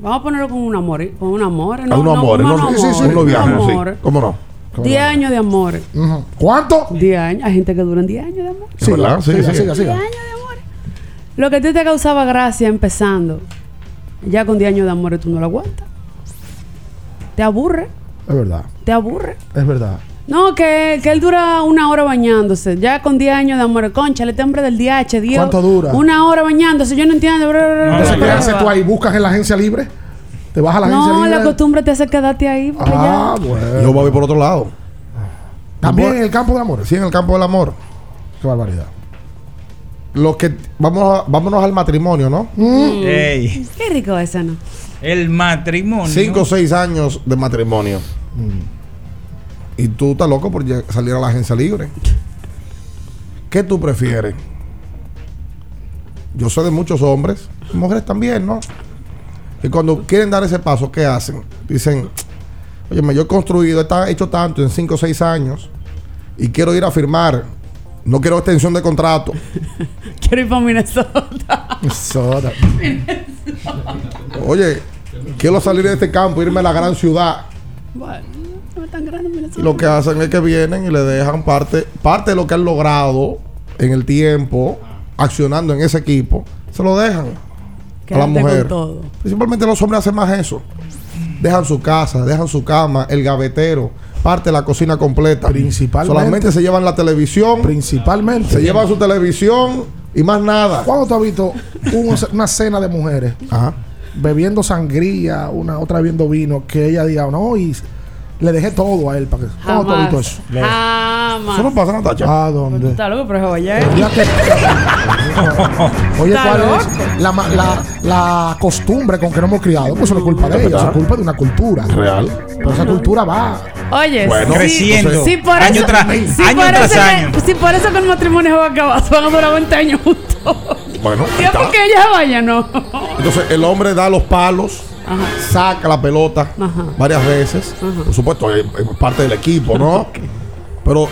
Vamos a ponerlo con un amor, con un amor. A unos amores, no, sí, sí, sí, unos viajes, sí. ¿Cómo no? 10 años de amor. Ujú. ¿Cuánto? 10 años. Hay gente que duran 10 años de amor. Sí, ¿verdad? Sí, sí. siga. 10 años de amor. Lo que a ti te causaba gracia empezando, ya con 10 años de amor tú no lo aguantas. Te aburre, Es verdad, te aburre. es verdad. No, que, que él dura una hora bañándose. Ya con 10 años de amor. Concha, este hombre del DH, Dios. ¿Cuánto dura? Una hora bañándose. Yo no entiendo. Entonces, ¿qué haces tú ahí? ¿Buscas en la agencia libre? ¿Te vas a la agencia No, libre? la costumbre te hace quedarte ahí. Ah, ya- bueno. Yo voy por otro lado. También en el campo del amor. Sí, en el campo del amor. Qué barbaridad. Los que vamos a- vámonos al matrimonio, ¿no? Ey, Qué rico ese, ¿no? el matrimonio. Cinco o seis años de matrimonio. Y tú estás loco por salir a la agencia libre. ¿Qué tú prefieres? Yo sé de muchos hombres, mujeres también, ¿no? Que cuando quieren dar ese paso, ¿qué hacen? Dicen, oye, yo he construido, he hecho tanto en cinco o seis años y quiero ir a firmar No quiero extensión de contrato. <laughs> Quiero ir para Minnesota. <laughs> Minnesota. Oye, quiero salir de este campo, irme a la gran ciudad. Bueno, no es tan grande lo que hacen es que vienen y le dejan parte, parte de lo que han logrado en el tiempo, accionando en ese equipo, se lo dejan a la Quédate mujer. con todo. Principalmente los hombres hacen más eso. Dejan su casa, dejan su cama, el gavetero, parte de la cocina completa. Principalmente. Solamente se llevan la televisión, Principalmente. se llevan su televisión y más nada. ¿Cuándo tú has visto un- una cena de mujeres Ajá. bebiendo sangría, una otra bebiendo vino, que ella diga, no, y le dejé todo a él para que. ¿Cuándo tú has visto eso? Jamás. Eso no pasa, Natacha. ¿A dónde? Está loco, pero. Ya que- <laughs> Oye, Está ¿cuál es la, la, la costumbre con que nos hemos criado? Pues eso no es culpa de ella, eso es culpa de una cultura. Real. Pero esa cultura va. Oye, Bueno, sí, creciendo, sí, por año eso, tras- sí, año por tras eso que- año. sí, por eso que el matrimonio se va a acabar. Se van a durar 20 años juntos. Bueno, está. porque ella vaya, no. Entonces el hombre da los palos, saca la pelota Ajá. varias veces. Por supuesto, es, es parte del equipo, ¿no? Pero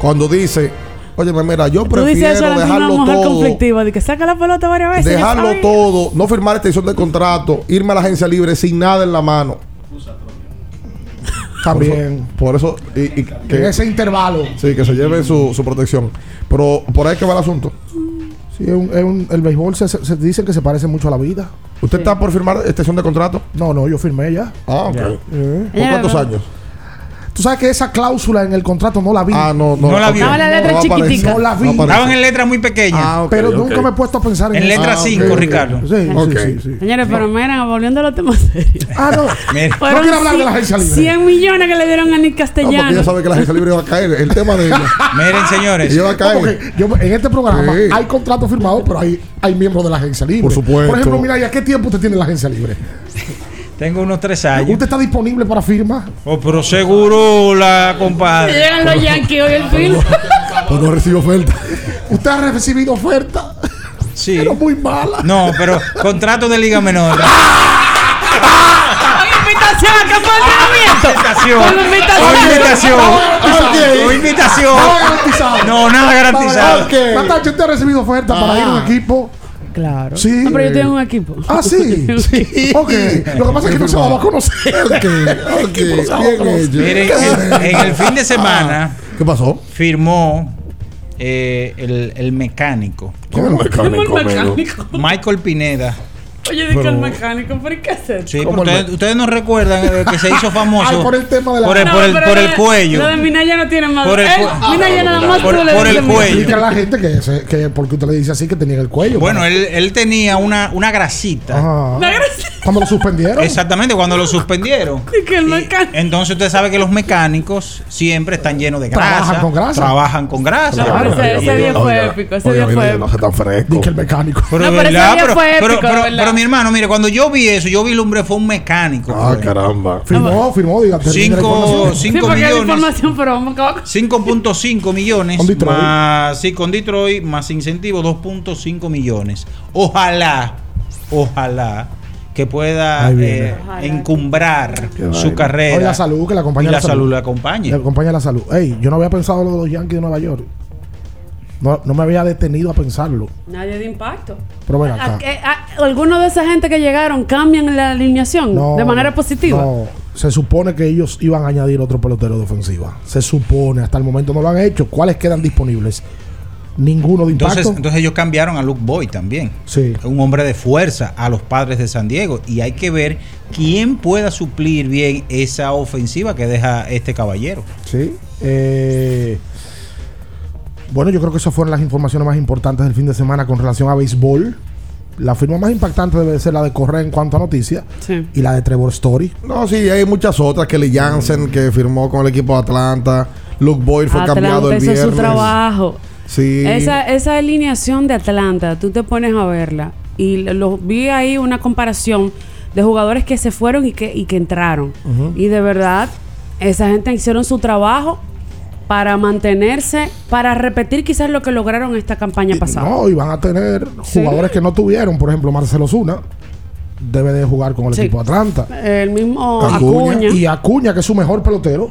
cuando dice, oye, mira, yo Tú dices eso prefiero a una dejarlo mujer todo, conflictiva, de que saca la pelota varias veces. dejarlo todo, no firmar extensión de contrato, irme a la agencia libre sin nada en la mano. <laughs> También. Por eso, y, y En que, ese intervalo. sí, que se lleve su, su protección. Pero por ahí que va el asunto. Sí, es un- es un- el béisbol se, se- dicen que se parece mucho a la vida. ¿Usted está por firmar extensión de contrato? No, no, yo firmé ya. Ah, ok. ¿Por cuántos años? Tú sabes que esa cláusula en el contrato no la vi. Ah, no, no. No la vio. No, la letra chiquitica. No la vi. Estaban en letras muy pequeñas. Ah, ok, pero ok. nunca me he puesto a pensar en En eso. letra Ah, 5, ok. Ricardo. Sí, Ok. sí, sí, sí. Señores, pero miren, volviendo a los temas serios. Ah, no. Mira. No quiero hablar de la agencia libre. 100 millones que le dieron a Nick No, porque Castellano. ella sabe que la agencia libre va a caer. El tema de ella. <laughs> Miren, señores. Ella va a No, caer. yo, en este programa Sí. hay contratos firmados, pero hay, hay miembros de la agencia libre. Por supuesto. Por ejemplo, mira, ¿y a qué tiempo usted tiene la agencia libre? Tengo unos tres años. ¿Usted está disponible para firma? Oh, pero seguro la compadre. Llegan los Yankees hoy el fin. Pues no recibe oferta. ¿Usted ha recibido oferta? Sí. Pero muy mala. No, pero contrato de liga menor. <laughs> invitación a campo de entrenamiento. Invitación. Con invitación. Con invitación. Con invitación. Nada garantizado. No, nada garantizado. Ok. Natacha, ¿usted ha recibido oferta para ir a un equipo? Claro. Sí. No, pero yo tengo un equipo. Ah, sí. <laughs> sí. Ok. Lo que pasa es que no se va a conocer. Ok, ok. Bien hecho. Miren, en, en el fin de semana ¿Qué pasó? firmó eh, el, el mecánico. ¿Quién es el mecánico, el amigo? mecánico. Michael Pineda. Oye, de que el mecánico, ¿pero qué hacer? Sí, ¿Cómo porque el ustedes, ustedes no recuerdan eh, que se hizo <laughs> famoso Ay, por el tema de la- por el, No, por el, por el cuello. Lo de Minaya no tiene más. Por el Él- cu- Minaya nada más por- por el cuello. Explica a la gente que, ese- que porque usted le dice así que tenía el cuello. Bueno, él, él tenía una, una grasita. Ajá. La gracia Cuando lo suspendieron. Exactamente, cuando lo suspendieron. <laughs> de que el Y mecánico. entonces usted sabe que los mecánicos siempre están llenos de grasa. Trabajan con grasa. Trabajan con grasa. No, ese, ese día fue épico. Ese día fue No épico. se tan fresco. Di que el mecánico. Pero, No, de pero ese verdad, día pero, fue pero, épico, pero- pero mi hermano, mire, cuando yo vi eso, yo vi el hombre fue un mecánico. Ah, fue. caramba. Firmó, firmó. Sí, porque hay millones. información, pero vamos a acabar con 5.5 millones Con Detroit. más sí con Detroit más incentivo 2.5 millones. Ojalá, ojalá que pueda eh, encumbrar su vaina. carrera. Hoy la salud, que la y acompaña la salud la acompañe. Le acompaña la salud. Ey, yo no había pensado lo de los Yankees de Nueva York. No, no me había detenido a pensarlo. Nadie de impacto. Pero ven acá. ¿A qué- a- ¿Alguno de esa gente que llegaron cambian la alineación No, de manera positiva? No, se supone que ellos iban a añadir otro pelotero de ofensiva. Se supone, hasta el momento no lo han hecho. ¿Cuáles quedan disponibles? Ninguno de impacto. Entonces, entonces ellos cambiaron a Luke Boyd también. Sí. Un hombre de fuerza a los padres de San Diego. Y hay que ver quién pueda suplir bien esa ofensiva que deja este caballero. Sí. Eh, bueno, yo creo que esas fueron las informaciones más importantes del fin de semana con relación a béisbol. La firma más impactante debe ser la de Correa en cuanto a noticias Sí. y la de Trevor Story. No, sí, hay muchas otras. Kelly Jansen, que firmó con el equipo de Atlanta. Luke Boyd fue cambiado el viernes. su trabajo. Sí. Esa, esa alineación de Atlanta, tú te pones a verla y lo- vi ahí una comparación de jugadores que se fueron y que, y que entraron. Y de verdad, esa gente hicieron su trabajo para mantenerse, para repetir quizás lo que lograron esta campaña pasada. No, y van a tener Sí. jugadores que no tuvieron. Por ejemplo, Marcelo Zuna debe de jugar con el Sí. equipo de Atlanta. El mismo Acuña. Acuña. Y Acuña, que es su mejor pelotero,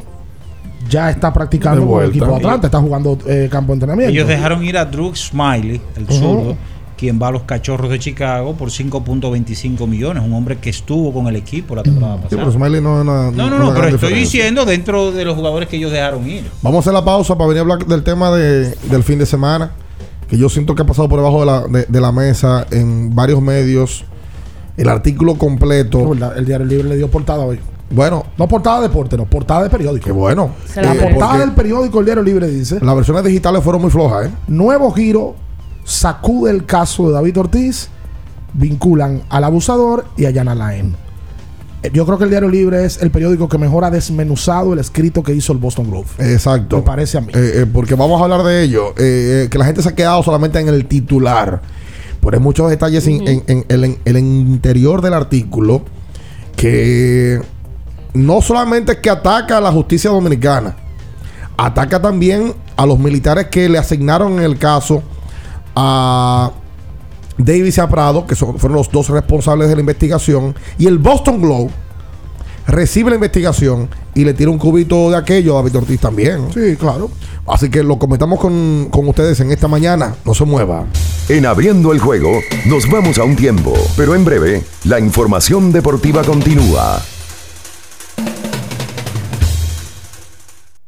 ya está practicando con el equipo de Atlanta, está jugando eh, campo de entrenamiento. Ellos dejaron ir a Drew Smiley, el zurdo, quien va a los cachorros de Chicago por 5.25 millones. Un hombre que estuvo con el equipo la temporada pasada. pero Smiley no, no, no, no, pero estoy diciendo dentro de los jugadores que ellos dejaron ir. Vamos a hacer la pausa para venir a hablar del tema de, del fin de semana, que yo siento que ha pasado por debajo de la, de la mesa en varios medios. El artículo completo. El Diario Libre le dio portada hoy. Bueno. No portada de deporte, no, portada de periódico. Qué bueno. La portada del periódico El Diario Libre dice. Las versiones digitales fueron muy flojas, ¿eh? Nuevo giro sacude el caso de David Ortiz, vinculan al abusador y a Yana Laen. Eh, yo creo que el Diario Libre es el periódico que mejor ha desmenuzado el escrito que hizo el Boston Globe. Exacto. Me parece a mí. Eh, porque vamos a hablar de ello. que la gente se ha quedado solamente en el titular. Pero hay muchos detalles en, en, el interior del artículo que no solamente que ataca a la justicia dominicana, ataca también a los militares que le asignaron en el caso a Davis y a Prado, que fueron los dos responsables de la investigación, y el Boston Globe recibe la investigación y le tira un cubito de aquello a David Ortiz también. Sí, claro. Así que lo comentamos con, con, ustedes en esta mañana. No se mueva. En abriendo el juego, nos vamos a un tiempo, pero en breve, la información deportiva continúa.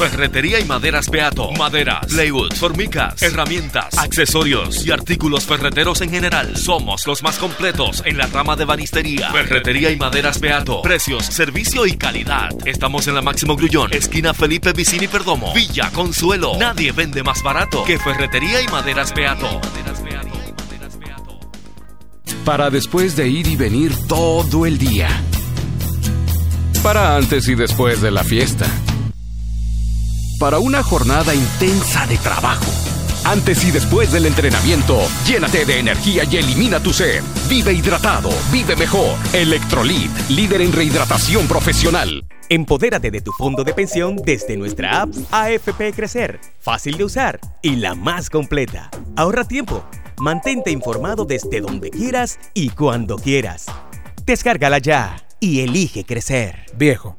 Ferretería y maderas Beato. Maderas, plywood, formicas, herramientas, accesorios y artículos ferreteros en general. Somos los más completos en la rama de banistería. Ferretería y maderas Beato. Precios, servicio y calidad. Estamos en la Máximo Grullón, esquina Felipe Vicini Perdomo. Villa Consuelo. Nadie vende más barato que Ferretería y maderas Beato. Para después de ir y venir todo el día. Para antes y después de la fiesta para una jornada intensa de trabajo. Antes y después del entrenamiento, llénate de energía y elimina tu sed. Vive hidratado, vive mejor. Electrolit, líder en rehidratación profesional. Empodérate de tu fondo de pensión desde nuestra app AFP Crecer. Fácil de usar y la más completa. Ahorra tiempo. Mantente informado desde donde quieras y cuando quieras. Descárgala ya y elige crecer. Viejo.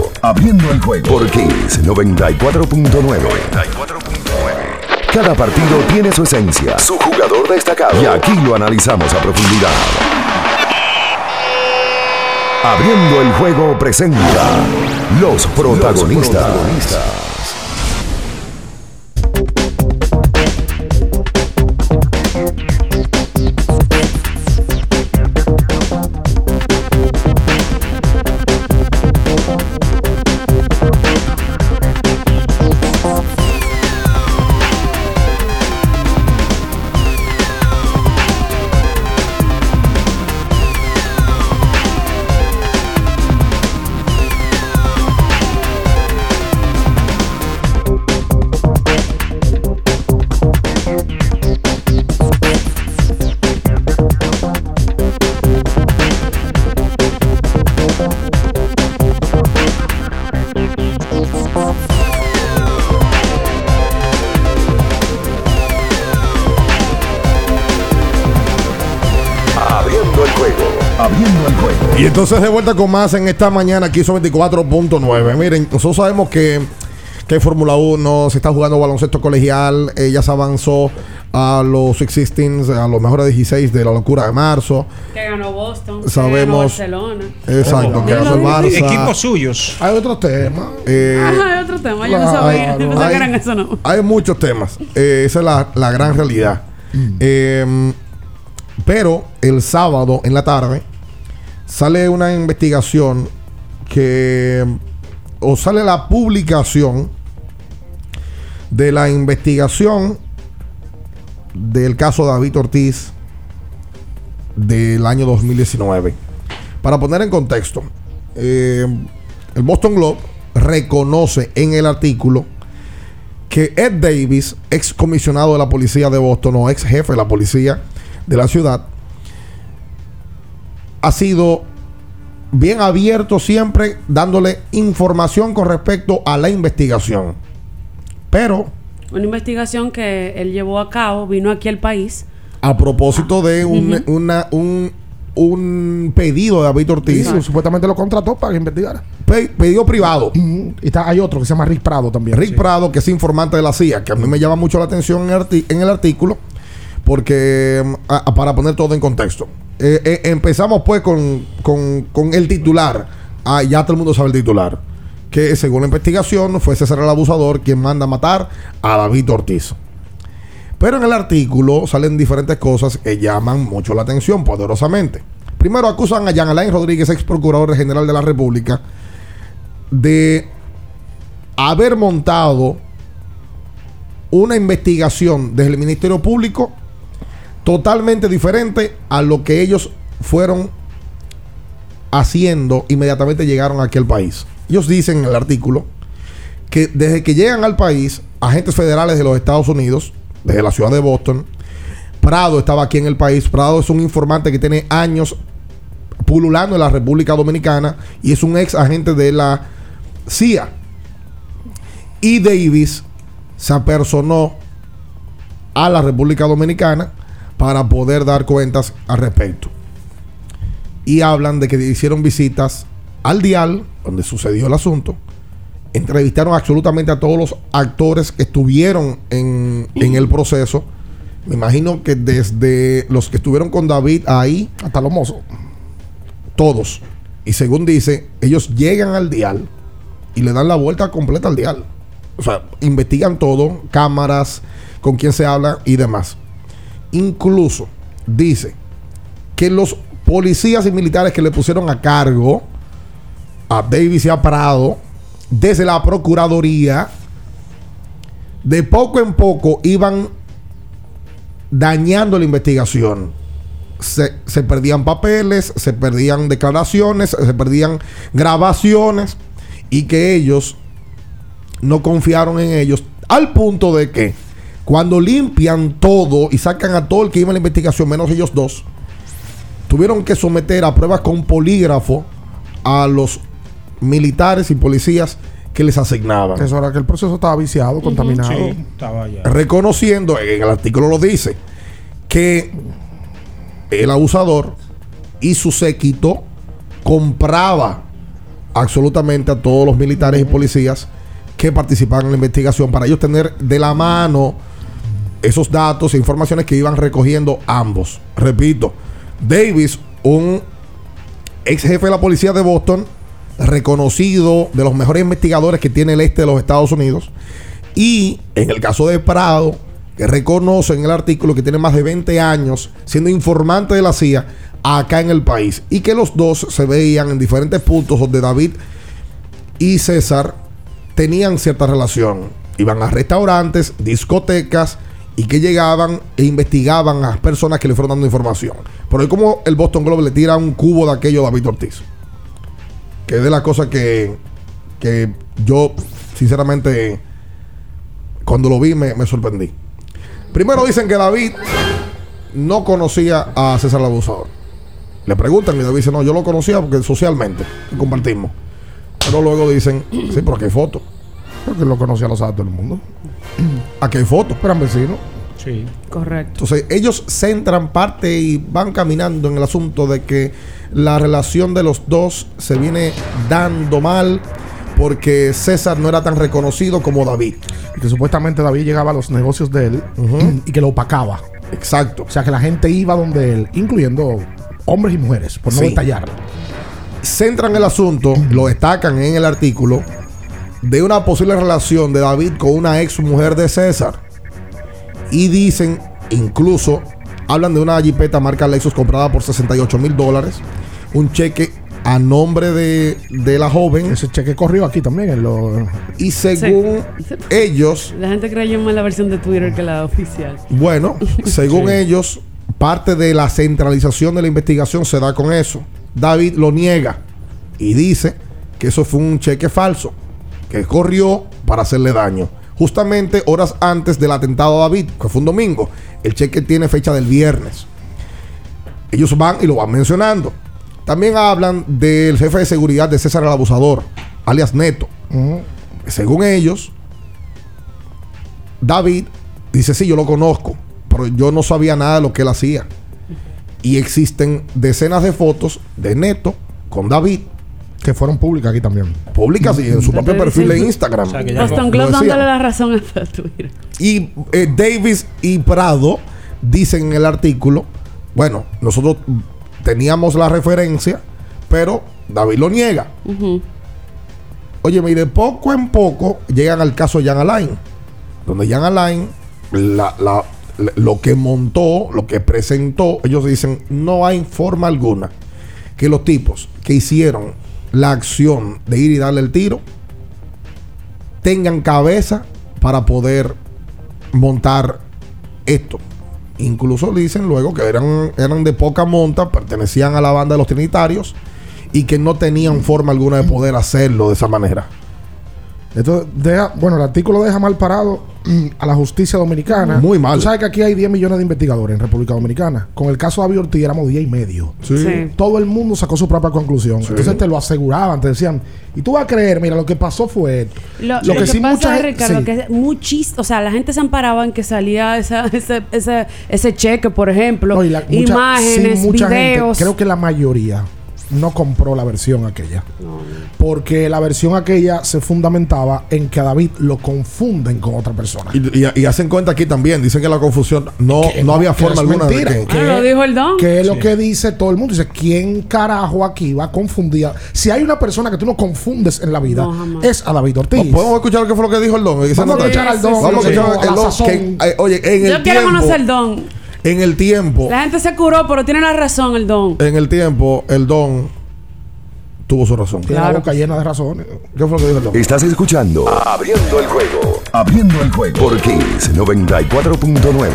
Abriendo el juego por Kiss 94.9. Cada partido tiene su esencia, su jugador destacado. Y aquí lo analizamos a profundidad. Abriendo el juego presenta Los protagonistas. Entonces de vuelta con más en esta mañana aquí son 24.9. Miren, nosotros sabemos que, que hay Fórmula 1, se está jugando baloncesto colegial, eh, ya se avanzó a los existings, a los mejores 16 de la locura de marzo. Que ganó Boston. Sabemos. Que ganó Barcelona. Exacto, que ganó el Barça. Equipos suyos. Hay otros temas. Eh, Ajá, hay otro tema, yo no sabía. Que eran eso, no. hay muchos temas. Eh, esa es la, la gran realidad. Eh, pero el sábado en la tarde sale una investigación que. O sale la publicación de la investigación del caso David Ortiz del año 2019. Para poner en contexto, eh, el Boston Globe reconoce en el artículo que Ed Davis, ex comisionado de la policía de Boston o ex jefe de la policía de la ciudad, ha sido bien abierto siempre dándole información con respecto a la investigación. Pero Una investigación que él llevó a cabo, vino aquí al país. a propósito de un, una- un, un pedido de David Ortiz, Sí, supuestamente lo contrató para que investigara. pe- pedido privado. Y está, hay otro que se llama Rick Prado también. Rick Prado, que es informante de la CIA, que a mí me llama mucho la atención en en el artículo, porque mm, para poner todo en contexto. Eh, eh, empezamos pues con, con- con el titular. Ah, ya todo el mundo sabe el titular. Que según la investigación fue César el abusador quien manda a matar a David Ortiz. Pero en el artículo salen diferentes cosas que llaman mucho la atención poderosamente. Primero acusan a Jean Alain Rodríguez, ex procurador general de la República, de haber montado una investigación desde el Ministerio Público totalmente diferente a lo que ellos fueron haciendo inmediatamente llegaron aquí al país. Ellos dicen en el artículo que desde que llegan al país, agentes federales de los Estados Unidos, desde la ciudad de Boston, Prado estaba aquí en el país, Prado es un informante que tiene años pululando en la República Dominicana y es un ex agente de la CIA. Y Davis se apersonó a la República Dominicana para poder dar cuentas al respecto. Y hablan de que hicieron visitas al dial, donde sucedió el asunto. Entrevistaron absolutamente a todos los actores que estuvieron en, en el proceso. Me imagino que desde los que estuvieron con David ahí hasta los mozos. Todos. Y según dice, ellos llegan al dial y le dan la vuelta completa al dial. O sea, investigan todo, cámaras, con quién se habla y demás. Incluso dice que los policías y militares que le pusieron a cargo a Davis y a Prado desde la Procuraduría, de poco en poco iban dañando la investigación. Se, se perdían papeles, se perdían declaraciones, se perdían grabaciones y que ellos no confiaron en ellos al punto de que cuando limpian todo y sacan a todo el que iba en la investigación, menos ellos dos, tuvieron que someter a pruebas con polígrafo a los militares y policías que les asignaban. Eso era que el proceso estaba viciado, contaminado. Sí, estaba ya. Reconociendo, en el artículo lo dice, que el abusador y su séquito compraba absolutamente a todos los militares y policías que participaban en la investigación para ellos tener de la mano esos datos e informaciones que iban recogiendo ambos. Repito, Davis, un ex jefe de la policía de Boston, reconocido de los mejores investigadores que tiene el este de los Estados Unidos, y en el caso de Prado, que reconoce en el artículo que tiene más de 20 años siendo informante de la CIA acá en el país, y que los dos se veían en diferentes puntos donde David y César tenían cierta relación. Iban a restaurantes, discotecas y que llegaban e investigaban a las personas que le fueron dando información. Por ahí como el Boston Globe le tira un cubo de aquello a David Ortiz. Que es de las cosas que, que yo, sinceramente, cuando lo vi me, me sorprendí. Primero dicen que David no conocía a César el Abusador. Le preguntan y David dice, no, yo lo conocía porque socialmente compartimos. Pero luego dicen, sí, pero aquí hay fotos. Porque lo conocía lo sabe todo el mundo. Aquí hay fotos. Eran vecinos. Sí. Correcto. Entonces, ellos centran parte y van caminando en el asunto de que la relación de los dos se viene dando mal porque César no era tan reconocido como David. Y que supuestamente David llegaba a los negocios de él y que lo opacaba. Exacto. O sea, que la gente iba donde él, incluyendo hombres y mujeres, por no Sí. detallarlo. Centran el asunto, lo destacan en el artículo, de una posible relación de David con una ex mujer de César. Y dicen, incluso, hablan de una jipeta marca Lexus comprada por 68 mil dólares. Un cheque a nombre de, de la joven. Ese cheque corrió aquí también. En lo... Y según ellos, La gente creyó más la versión de Twitter que la oficial. Bueno, <laughs> según Sí. ellos, parte de la centralización de la investigación se da con eso. David lo niega y dice que eso fue un cheque falso, que corrió para hacerle daño. Justamente horas antes del atentado a David, que fue un domingo, el cheque tiene fecha del viernes. Ellos van y lo van mencionando. También hablan del jefe de seguridad de César el Abusador, alias Neto. Según ellos, David dice, sí, yo lo conozco, pero yo no sabía nada de lo que él hacía. Y existen decenas de fotos de Neto con David. Que fueron públicas aquí también. Públicas y en su propio perfil de Instagram. Boston Lo Globe decía. dándole la razón a Twitter. Y eh, Davis y Prado dicen en el artículo, bueno, nosotros teníamos la referencia, pero David lo niega. Oye, mire, poco en poco llegan al caso Jan Alain, donde Jan Alain, la- la- la- lo que montó, lo que presentó, ellos dicen, no hay forma alguna que los tipos que hicieron la acción de ir y darle el tiro tengan cabeza para poder montar esto. Incluso dicen luego que eran, eran de poca monta, pertenecían a la banda de los trinitarios y que no tenían forma alguna de poder hacerlo de esa manera. Esto deja, bueno, el artículo deja mal parado mm, a la justicia dominicana. Muy mal. Tú sabes que aquí hay 10 millones de investigadores en República Dominicana. Con el caso de David Ortiz éramos 10 y medio. Sí. Sí. Todo el mundo sacó su propia conclusión. Sí. Entonces te lo aseguraban, te decían, y tú vas a creer, mira, lo que pasó fue esto. Lo, Lo lo que que, sí pasa mucha es, Ricardo, sí. que muchis, o sea, la gente se amparaba en que salía esa, ese, ese, ese cheque, por ejemplo, No, y la- mucha- imágenes, sí, mucha gente, videos. creo que la mayoría no compró la versión aquella. Porque la versión aquella se fundamentaba en que a David lo confunden con otra persona. Y, y- y hacen cuenta aquí también, dicen que la confusión no, Que no había que forma alguna mentira. de que... Ah, lo dijo el don. Que es lo que dice todo el mundo. Dice, ¿quién carajo aquí va a confundir? Si hay una persona que tú no confundes en la vida, No, es a David Ortiz. ¿Podemos escuchar qué fue lo que dijo el don? Vamos a escuchar al don. Vamos a escuchar don. eh, oye, en Yo el quiero tiempo... conocer el don. En el tiempo... La gente se curó, pero tiene la razón el don. En el tiempo, el don tuvo su razón. Tiene la boca llena de razones. ¿Qué fue lo que dijo el don? Estás escuchando Abriendo el juego. Abriendo el juego. Por Kiss 94.9.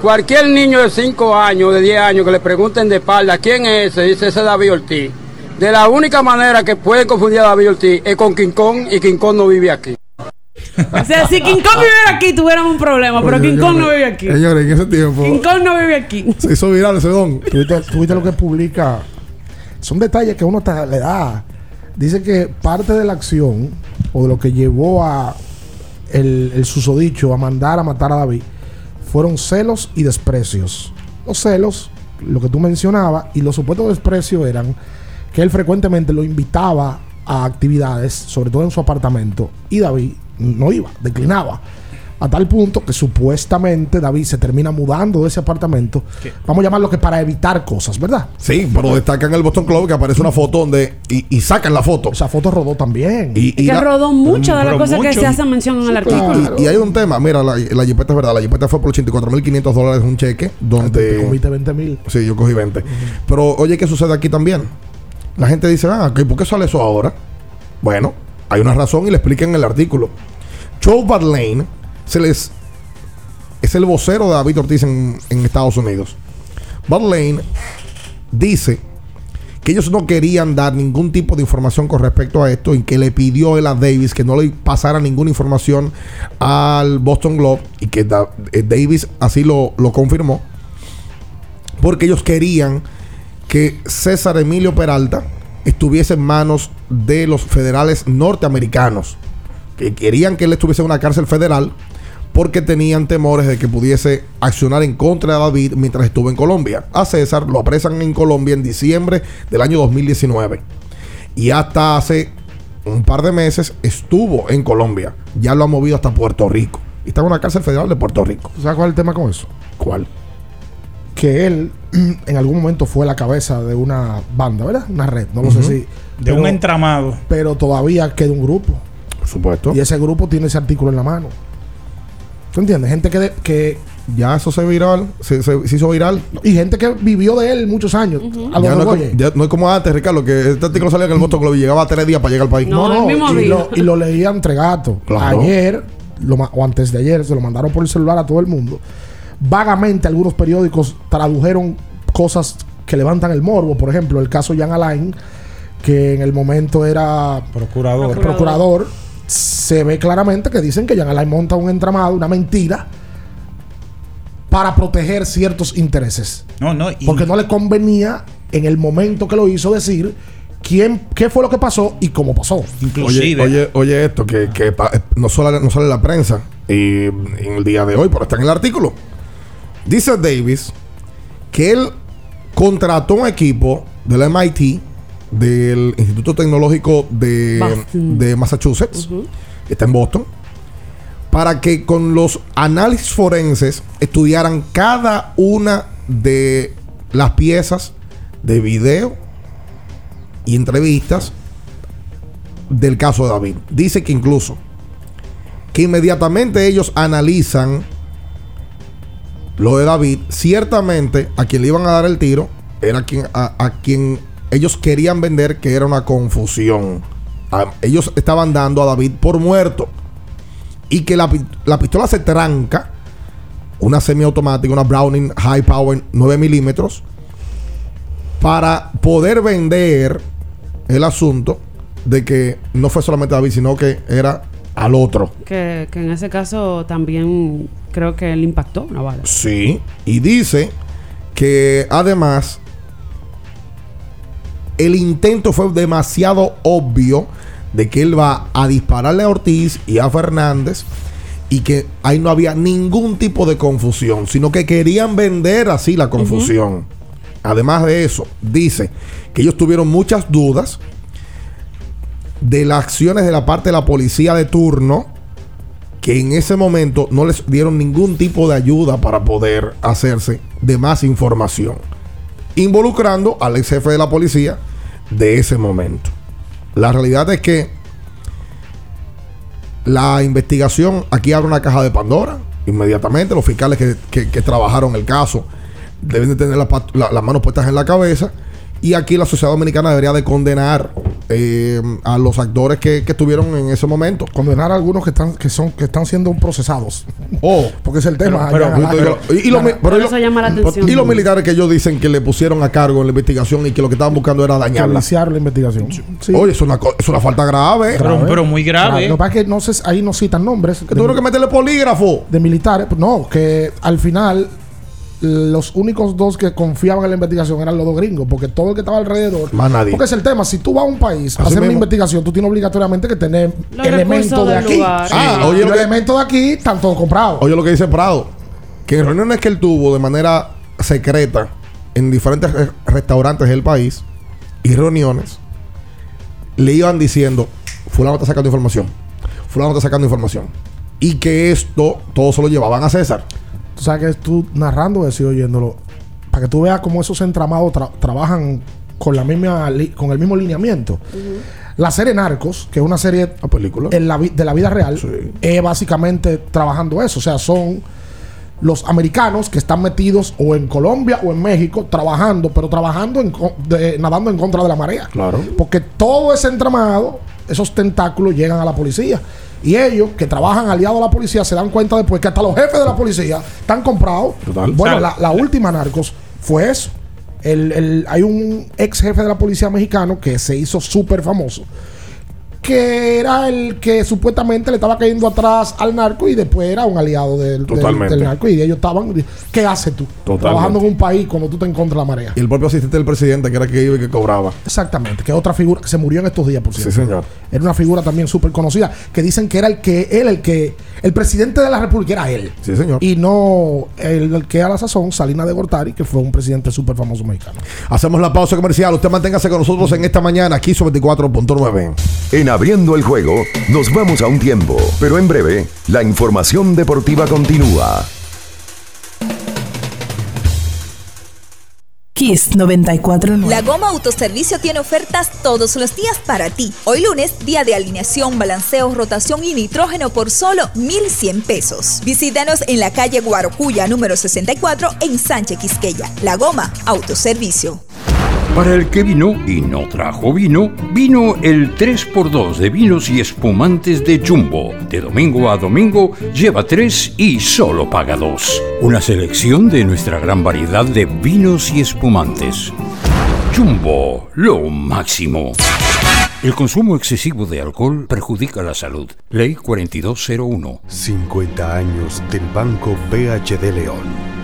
Cualquier niño de 5 años, de 10 años, que le pregunten de espalda quién es ese, dice ese es David Ortiz. De la única manera que pueden confundir a David Ortiz es con King Kong y King Kong no vive aquí. O sea, si King Kong viviera aquí, tuviéramos un problema, pero King Kong no vive aquí. Señores, en ese tiempo King Kong no vive aquí. se hizo viral ese don. ¿Tú viste, tú viste lo que publica? Son detalles que uno ta- le da. Dice que parte de la acción o de lo que llevó a el, el susodicho a mandar a matar a David fueron celos y desprecios. Los celos, lo que tú mencionabas, y los supuestos desprecios eran que él frecuentemente lo invitaba a actividades, sobre todo en su apartamento, y David no iba, declinaba. A tal punto que supuestamente David se termina mudando de ese apartamento. Vamos a llamarlo que para evitar cosas, ¿verdad? Sí, pero destacan el Boston Globe que aparece una foto donde. Y, y sacan la foto. Esa foto rodó también. Y, y que la- rodó muchas de las cosas que mucho. se hacen mención en el artículo. Y, y hay un tema, mira, la, la jipeta es verdad, la jipeta fue por 84.500 dólares un cheque, donde... Te comiste 20 mil. Sí, yo cogí 20. Pero oye, ¿qué sucede aquí también? La gente dice, ah, ¿por qué sale eso ahora? Bueno, hay una razón y le explican en el artículo. Joe Badlane se les, es el vocero de David Ortiz en, Estados Unidos. Badlane dice que ellos no querían dar ningún tipo de información con respecto a esto y que le pidió él a Davis que no le pasara ninguna información al Boston Globe y que eh, Davis así lo, lo confirmó porque ellos querían que César Emilio Peralta estuviese en manos de los federales norteamericanos, que querían que él estuviese en una cárcel federal porque tenían temores de que pudiese accionar en contra de David mientras estuvo en Colombia. A César lo apresan en Colombia en diciembre del año 2019. Y hasta hace un par de meses estuvo en Colombia. Ya lo ha movido hasta Puerto Rico. Y está en una cárcel federal de Puerto Rico. ¿Sabes cuál es el tema con eso? ¿Cuál? Que él <clears throat> en algún momento fue la cabeza de una banda, ¿verdad? Una red, no lo sé si. De un entramado. Pero todavía queda un grupo. Por supuesto. Y ese grupo tiene ese artículo en la mano. ¿Tú entiendes? Gente que, de- que Ya eso se viral, se, se- se hizo viral. y gente que vivió de él muchos años. A Ya lo no, es oye. como, ya no es como antes, Ricardo, que este artículo salía en el Globe y llegaba a tres días para llegar al país. No, no, y, lo, y lo leía entre gatos. Claro. Ayer, lo o antes de ayer, se lo mandaron por el celular a todo el mundo. Vagamente algunos periódicos tradujeron cosas que levantan el morbo. Por ejemplo, el caso Jan Alain, que en el momento era Procurador. el procurador. Se ve claramente que dicen que Jan Alain monta un entramado, una mentira, para proteger ciertos intereses. No, no. y- Porque no le convenía en el momento que lo hizo decir quién, qué fue lo que pasó y cómo pasó. Oye, oye, oye esto, que, que pa- no, sale, no sale en la prensa y en el día de hoy, pero está en el artículo. Dice Davis que él contrató un equipo del MIT, del Instituto Tecnológico de, Massachusetts, que está en Boston, para que con los análisis forenses estudiaran cada una de las piezas de video y entrevistas del caso de David. Dice que incluso que inmediatamente ellos analizan lo de David, ciertamente a quien le iban a dar el tiro era quien, a, a quien ellos querían vender que era una confusión. Ellos estaban dando a David por muerto y que la, la pistola se tranca, una semiautomática, una Browning High Power 9 milímetros, para poder vender el asunto de que no fue solamente David, sino que era al otro. Que, que en ese caso también creo que le impactó una bala. Sí, y dice que además el intento fue demasiado obvio de que él va a dispararle a Ortiz y a Fernández y que ahí no había ningún tipo de confusión, sino que querían vender así la confusión. Además de eso, dice que ellos tuvieron muchas dudas de las acciones de la parte de la policía de turno que en ese momento no les dieron ningún tipo de ayuda para poder hacerse de más información, involucrando al ex jefe de la policía de ese momento. La realidad es que la investigación aquí abre una caja de Pandora. Inmediatamente los fiscales que, que- trabajaron el caso deben de tener las la- manos puestas en la cabeza. Y aquí la sociedad dominicana debería de condenar eh, a los actores que, que estuvieron en ese momento. Condenar a algunos que están, que son, que están siendo procesados. Oh, porque es el tema. Pero- pero- pero- y, los, pero militares que ellos dicen que le pusieron a cargo en la investigación y que lo que estaban buscando era dañarla. Policiar la investigación. Sí. Oye, es una, co- es una falta grave. Grave. Lo que pasa es que no sé, ahí no citan nombres. Que tuvieron que meterle polígrafo. De militares. Pues No, que al final los únicos dos que confiaban en la investigación eran los dos gringos, porque todo el que estaba alrededor. Más nadie. Porque es el tema, si tú vas a un país a hacer una investigación, tú tienes obligatoriamente que tener Los elementos de aquí. lugar. Ah, Sí. oye, lo los que- elementos de aquí están todos comprados. Oye, lo que dice Prado, que en reuniones que él tuvo de manera secreta en diferentes re- restaurantes del país y reuniones, le iban diciendo, fulano está sacando información, fulano está sacando información. Y que esto, todo se lo llevaban a César. Tú sabes que tú narrando eso y oyéndolo, para que tú veas cómo esos entramados tra- trabajan con la misma con el mismo lineamiento. La serie Narcos, que es una serie en la vi- de la vida real, es básicamente trabajando eso. O sea, son los americanos que están metidos o en Colombia o en México trabajando, pero trabajando en co- de- nadando en contra de la marea. Claro. Porque todo ese entramado, esos tentáculos llegan a la policía. Y ellos, que trabajan aliados a la policía, se dan cuenta después que hasta los jefes de la policía están comprados. Bueno, la última Narcos fue eso. El- el- hay un ex jefe de la policía mexicano que se hizo súper famoso. Que era el que supuestamente le estaba cayendo atrás al narco y después era un aliado del, del- narco. Y ellos estaban, ¿qué haces tú? Totalmente. Trabajando en un país cuando tú te encuentras la marea. Y el propio asistente del presidente, que era que iba y que cobraba. Exactamente, que otra figura que se murió en estos días, por cierto. Sí, señor. Era una figura también súper conocida, que dicen que era el que, él, el que, el presidente de la República era él. Sí, señor. Y no el, el que a la sazón, Salina de Gortari, que fue un presidente súper famoso mexicano. Hacemos la pausa comercial. Usted manténgase con nosotros en esta mañana, aquí sobre 24.9. En abriendo el juego, nos vamos a un tiempo, pero en breve, la información deportiva continúa. Kiss 949. La Goma Autoservicio tiene ofertas todos los días para ti. Hoy lunes, día de alineación, balanceo, rotación y nitrógeno por solo 1,100 pesos. Visítanos en la calle Guarocuya, número 64, en Sánchez Quisqueya. La Goma Autoservicio. Para el que vino y no trajo vino, vino el 3x2 de vinos y espumantes de Jumbo. De domingo a domingo, lleva 3 y solo paga 2. Una selección de nuestra gran variedad de vinos y espumantes. Jumbo, lo máximo. El consumo excesivo de alcohol perjudica la salud. Ley 4201. 50 años del Banco BHD León.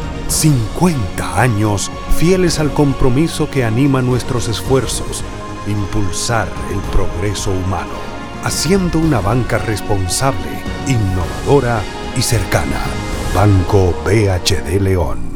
50 años fieles al compromiso que anima nuestros esfuerzos, impulsar el progreso humano, haciendo una banca responsable, innovadora y cercana. Banco BHD León.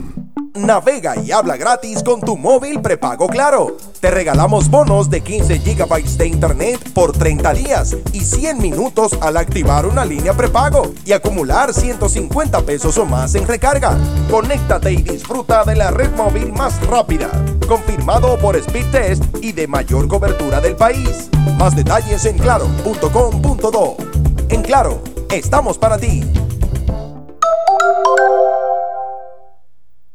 Navega y habla gratis con tu móvil prepago Claro. Te regalamos bonos de 15 GB de internet por 30 días y 100 minutos al activar una línea prepago y acumular 150 pesos o más en recarga. Conéctate y disfruta de la red móvil más rápida, confirmado por Speedtest y de mayor cobertura del país. Más detalles en claro.com.do. En Claro, estamos para ti.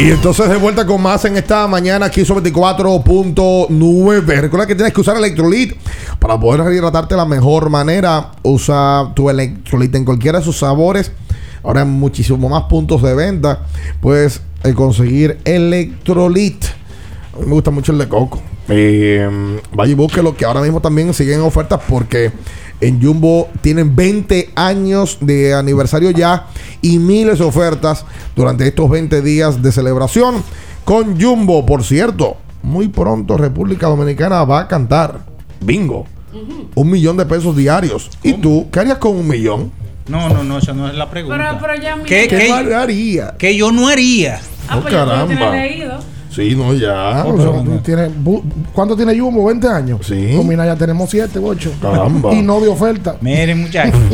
Y entonces de vuelta con más en esta mañana aquí sobre 24.9. Recuerda que tienes que usar Electrolit para poder rehidratarte de la mejor manera. Usa tu Electrolit en cualquiera de sus sabores. Ahora en muchísimo más puntos de venta puedes eh, conseguir Electrolit. A mí me gusta mucho el de coco. Eh, vaya y búsquelo que ahora mismo también siguen ofertas porque en Jumbo tienen 20 años de aniversario ya y miles de ofertas durante estos 20 días de celebración con Jumbo. Por cierto, muy pronto República Dominicana va a cantar bingo. Un millón de pesos diarios. ¿Y tú qué harías con un millón? No, no, no, esa no es la pregunta. Pero, pero ya ¿Qué, ¿Qué qué- haría? que yo no haría. Ah, Oh, pues tú lo caramba. leído. Sí, no, ya. O sea, tú tienes bu- ¿Cuánto tiene Jumbo? 20 años. Sí. Con Minaya tenemos 7, 8. Caramba. Y no de oferta. Miren, muchachos. <laughs>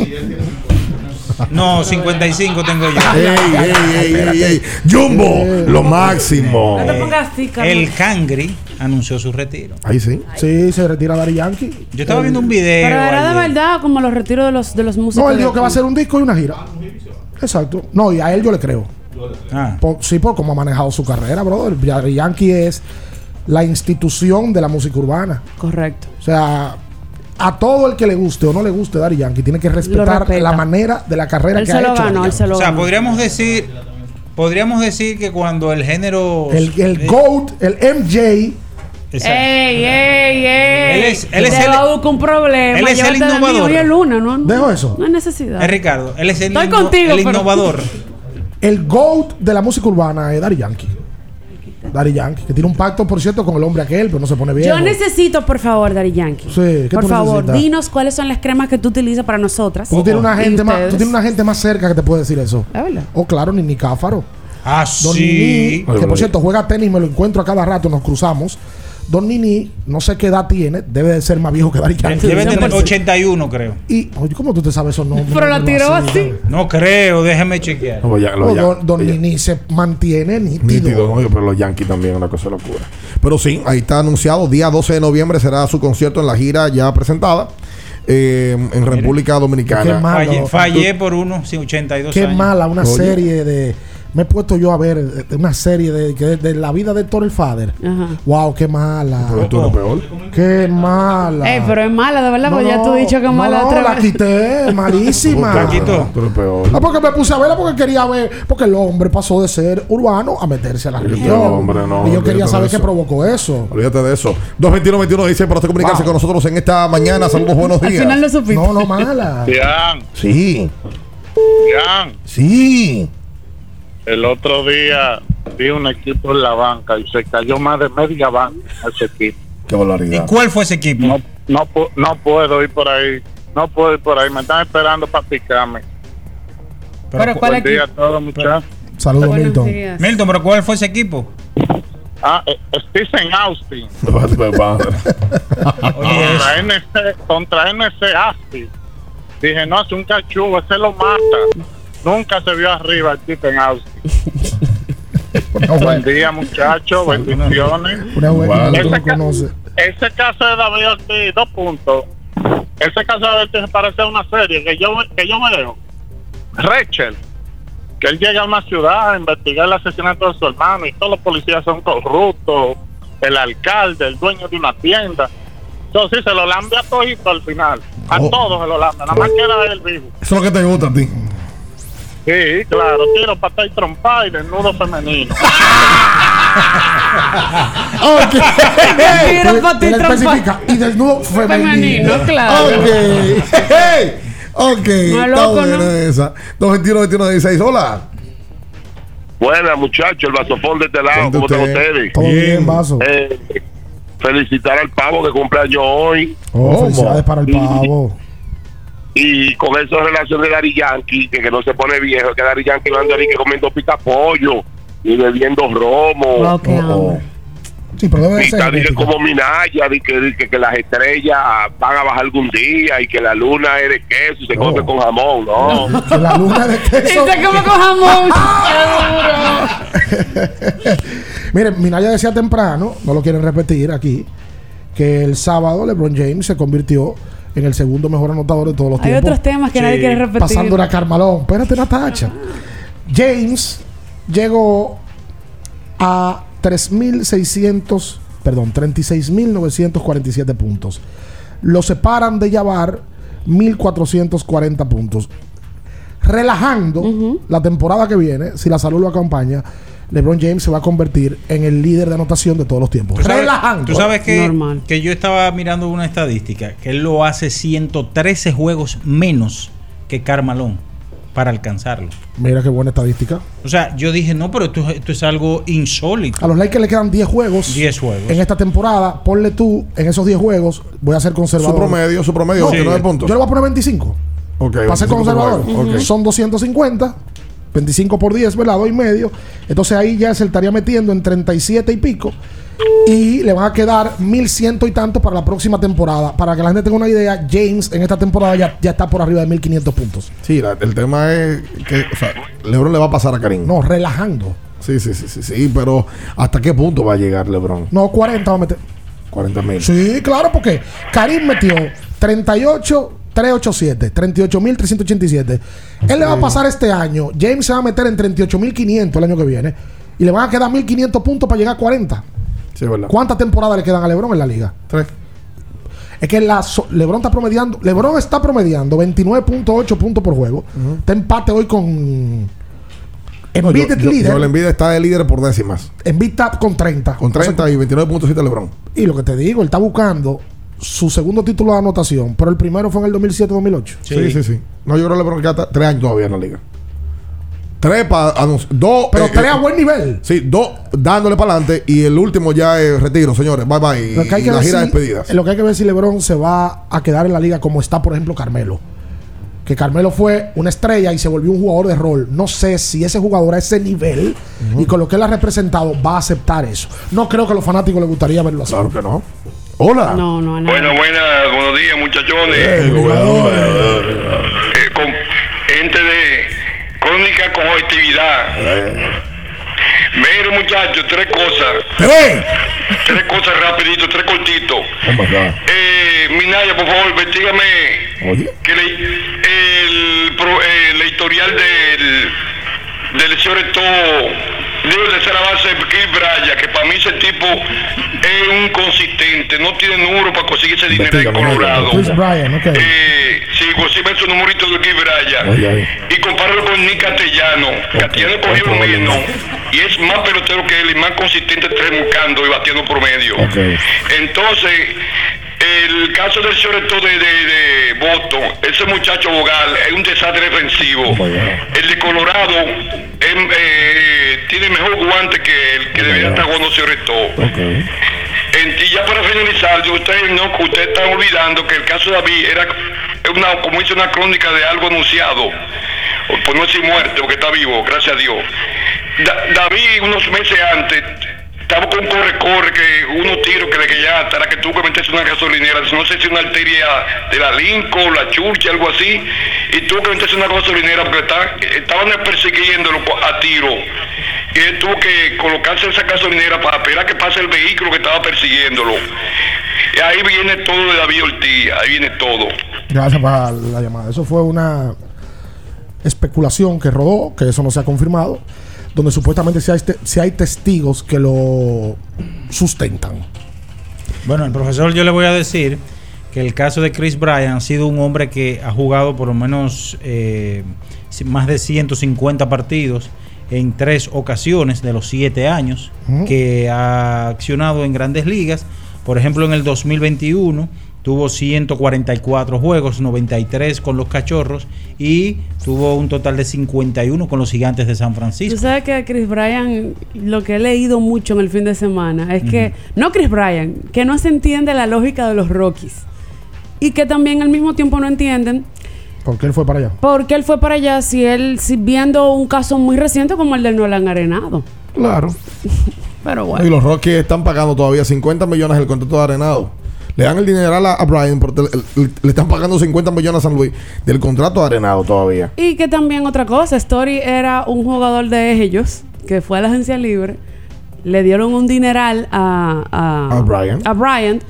No, 55 tengo yo. Ey, ey, ey, ey, ey. Jumbo, lo máximo. No te pongas así, Carlos. El Cangri anunció su retiro. Ahí sí. Sí, se retira Dari Yankee. Yo estaba viendo un video. Pero era de verdad como los retiros de los, de los músicos. No, él dijo que va a hacer un disco y una gira. Exacto. No, y a él yo le creo. Ah. Por- sí, por cómo ha manejado su carrera, brother. Yankee es la institución de la música urbana. Correcto. O sea, a todo el que le guste o no le guste Daddy Yankee, tiene que respetar respeta. la manera de la carrera Él que se ha lo hecho. ganó, Daddy él se lo O sea, ganó. podríamos decir, podríamos decir que cuando el género. El, el eh, GOAT, el MJ. ¡Ey, ey, ey! Él es- él es el- un problema. él es el innovador. luna, ¿no? Dejo eso. No hay necesidad. Es Ricardo, él es el, Estoy inno- contigo, el pero- innovador. <laughs> El GOAT de la música urbana es Daddy Yankee. Daddy Yankee, que tiene un pacto, por cierto, con el hombre aquel, pero no se pone bien. Yo necesito, por favor, Dari Yankee. Sí, ¿qué por tú favor, necesitas? dinos cuáles son las cremas que tú utilizas para nosotras. Tú tienes, una Y gente más, tú tienes una gente más cerca que te puede decir eso. ¿Es verdad? Oh, claro, Nini Cáfaro. Ah, Don sí. Nini, que por cierto juega tenis, me lo encuentro a cada rato, nos cruzamos. Don Nini, no sé qué edad tiene, debe de ser más viejo que Daddy Yankee. Debe tener Debe ser- 81, creo. Y, oye, ¿cómo tú te sabes esos nombres? Pero la tiró así. No creo, déjeme chequear. No, ya- lo ya- don, don Nini se mantiene nítido. Nítido, ¿no? pero los Yankees también, una cosa locura. Pero sí, ahí está anunciado. Día 12 de noviembre será su concierto en la gira ya presentada eh, en República Qué Dominicana. malo. Fallé, fallé por uno, sí, 82 Qué años. mala una Oye. serie de. Me he puesto yo a ver eh, una serie de, que- de la vida de Father. Ajá. Wow, qué mala. Pero es lo peor. Qué mala. Ey, pero es mala, de verdad, No, porque ya tú has dicho que es no, mala no, otra la quité, malísima. La quitó. Peor. Ah, porque me puse a verla porque quería ver, porque el hombre pasó de ser urbano a meterse a la religión. hombre, no, y yo quería de saber qué provocó eso. Olvídate de eso. 221-21 dice para usted comunicarse Wow. con nosotros en esta mañana. Saludos, buenos Al días. final lo supiste. No, no mala. Bian, Sí, Bian, sí. El otro día vi un equipo en la banca y se cayó más de media banca ese equipo. Qué ¿Y cuál fue ese equipo? No, no, pu- no puedo ir por ahí, no puedo ir por ahí, me están esperando para picarme. Pero ¿cuál Buen día equipo? a todos, muchachos. Saludos, Milton. días. Milton, pero ¿cuál fue ese equipo? Ah, eh, Stephen Austin <laughs> contra NC, contra NC Austin. Dije, no, es un cachugo, ese lo mata. Nunca se vio arriba Stephen Austin. Buen día, muchachos, bendiciones. Una buena Ese no caso de David Ortiz, dos puntos. Ese caso de David Ortiz se parece a una serie que yo, que yo veo. Rachel, que él llega a una ciudad a investigar el asesinato de su hermano y todos los policías son corruptos, el alcalde, el dueño de una tienda. Entonces sí, se lo lambe a todito al final. A Oh. todos se lo lambe, nada más queda él vivo. Eso es lo que te gusta a ti. Sí, claro, tiro, pata y <laughs> <laughs> trompa y desnudo femenino. Ok. Tiro pa' ti, Él trompa. Y desnudo femenino. Femenino, claro. Ok. Hey. Ok. No es Está buena ¿no? esa. 221-21-16. Hola. Buena, muchachos, el vasofón de este lado, ¿Cómo están ustedes? Todo bien, Bien. vaso. Eh, felicitar al pavo que cumpleaños hoy Oh, ¿Cómo? felicidades para el pavo. Y con eso en relación de Dari Yankee, que, que no se pone viejo, que Dari Yankee no anda ni que comiendo pica pollo, ni bebiendo romo, Wow, qué hambre. Sí, pero debe de ser. está como Minaya, que, que, que las estrellas van a bajar algún día y que la luna es de queso y se come con jamón, no. <laughs> Que la luna de <laughs> Y queso. se come con jamón. <laughs> Miren, Minaya decía temprano, no lo quieren repetir aquí, que el sábado LeBron James se convirtió en el segundo mejor anotador de todos los Hay tiempos. otros temas que nadie quiere repetir. Pasando a Carmalón. Espérate, Natacha. James llegó a 3.600, perdón, 36.947 puntos. Lo separan de Yavar 1.440 puntos. Relajando la temporada que viene, si la salud lo acompaña, LeBron James se va a convertir en el líder de anotación de todos los tiempos. Tú sabes- Relajando. Tú sabes que, Normal. que yo estaba mirando una estadística, que él lo hace 113 juegos menos que Carmalón para alcanzarlo. Mira qué buena estadística. O sea, yo dije, no, pero esto, esto es algo insólito. A los Lakers le quedan 10 juegos. 10 juegos. En esta temporada, ponle tú en esos 10 juegos, voy a ser conservador. Su promedio, su promedio, No, 29 Yo puntos. le voy a poner 25. Ok, Para ser 25 conservador. por juego. Ok. Son 250. 25 por 10, ¿verdad? 2 y medio. Entonces ahí ya se estaría metiendo en 37 y pico. Y le van a quedar 1100 y tanto para la próxima temporada. Para que la gente tenga una idea, James en esta temporada ya, ya está por arriba de 1500 puntos. Sí, la- el tema es que, o sea, LeBron le va a pasar a Karim. No, relajando. Sí, sí, sí, sí, sí, pero ¿hasta qué punto va a llegar LeBron? No, 40 va a meter. 40 mil. Sí, claro, porque Karim metió 38, 387, 38.387. Él le va a pasar este año. James se va a meter en 38.500 el año que viene. Y le van a quedar 1.500 puntos para llegar a 40. Sí, verdad. ¿Cuántas temporadas le quedan a LeBron en la liga? Tres. Es que la so- LeBron está promediando, LeBron está promediando 29.8 puntos por juego. Está empate hoy con Embiid es líder. Joel Embiid está de líder por décimas. Embiid está con 30. Con 30 y 29.7 LeBron. Y lo que te digo, él está buscando su segundo título de anotación, pero el primero fue en el 2007-2008. Sí. sí, sí, No, yo creo que LeBron queda tres años todavía en la liga. Tres para dos. Pero eh, tres eh, a buen nivel. Sí, dos dándole para adelante y el último ya es retiro, señores. Bye bye. Lo que hay Y que la ver gira si- despedidas. Lo que hay que ver si LeBron se va a quedar en la liga como está, por ejemplo, Carmelo. Que Carmelo fue una estrella y se volvió un jugador de rol. No sé si ese jugador a ese nivel y con lo que él ha representado va a aceptar eso. No creo que a los fanáticos les gustaría verlo así. Claro que no. Hola. No, no, no. Bueno, buenas, buenos días, muchachones. Eh, gobernador. Eh, con gente de crónica con objetividad. Mire, muchachos, tres cosas. Tres cosas rapidito, tres cortitos. Eh, Minaya, por favor, investigame que le- el, pro- eh, la historial del, del señor Eto, digo, de tercera base, Chris Bryan, que para mí ese tipo es un consistente, no tiene número para conseguir ese dinero en Colorado. Chris Bryan, ok. Eh, sí, consigue su numerito de Chris Bryan Oye, oye. y compáralo con Nick Castellano. Castellano cogió lo menos y es más pelotero que él y más consistente buscando y batiendo promedio. Entonces, el caso del Choreto de, de, de Boston, ese muchacho Bogal es un desastre defensivo. El de Colorado em, eh, tiene mejor guante que el que debería estar jugando Choreto. En- y ya para finalizar, yo ustedes no, ustedes están olvidando que el caso de David era una, como dice una crónica de algo anunciado. Pues no es muerte, porque está vivo, gracias a Dios. Da- David, unos meses antes, estaba con corre-corre, que unos tiros que le que ya hasta que tuvo que meterse en una gasolinera, no sé si una arteria de la Lincoln, la Church, algo así, y tuvo que meterse en una gasolinera porque está- estaban persiguiéndolo a tiro. Y él tuvo que colocarse esa gasolinera para esperar que pase el vehículo que estaba persiguiéndolo. Y ahí viene todo de David Ortiz, ahí viene todo. Gracias por la llamada. Eso fue una especulación que rodó, que eso no se ha confirmado, donde supuestamente si hay, te- sí hay testigos que lo sustentan. Bueno, el profesor yo le voy a decir que el caso de Chris Bryan ha sido un hombre que ha jugado por lo menos eh, más de 150 partidos en tres ocasiones de los siete años que ha accionado en grandes ligas. Por ejemplo, en el 2021 tuvo 144 juegos, 93 con los Cachorros y tuvo un total de 51 con los Gigantes de San Francisco. Tú sabes que Chris Bryan, lo que he leído mucho en el fin de semana, es que, no Chris Bryan, que no se entiende la lógica de los Rockies. Y que también al mismo tiempo no entienden Porque él fue para allá. por qué él fue para allá si él, si viendo un caso muy reciente como el del Nolan Arenado. Claro. <laughs> Pero Y bueno. los Rockies están pagando todavía 50 millones el contrato de Arenado. Le dan el dineral a, a Brian, porque le, le- le están pagando 50 millones a San Luis del contrato de Arenado todavía. Y que también otra cosa, Story era un jugador de ellos que fue a la agencia libre, le dieron un dineral a, a, A Bryant. a Bryant,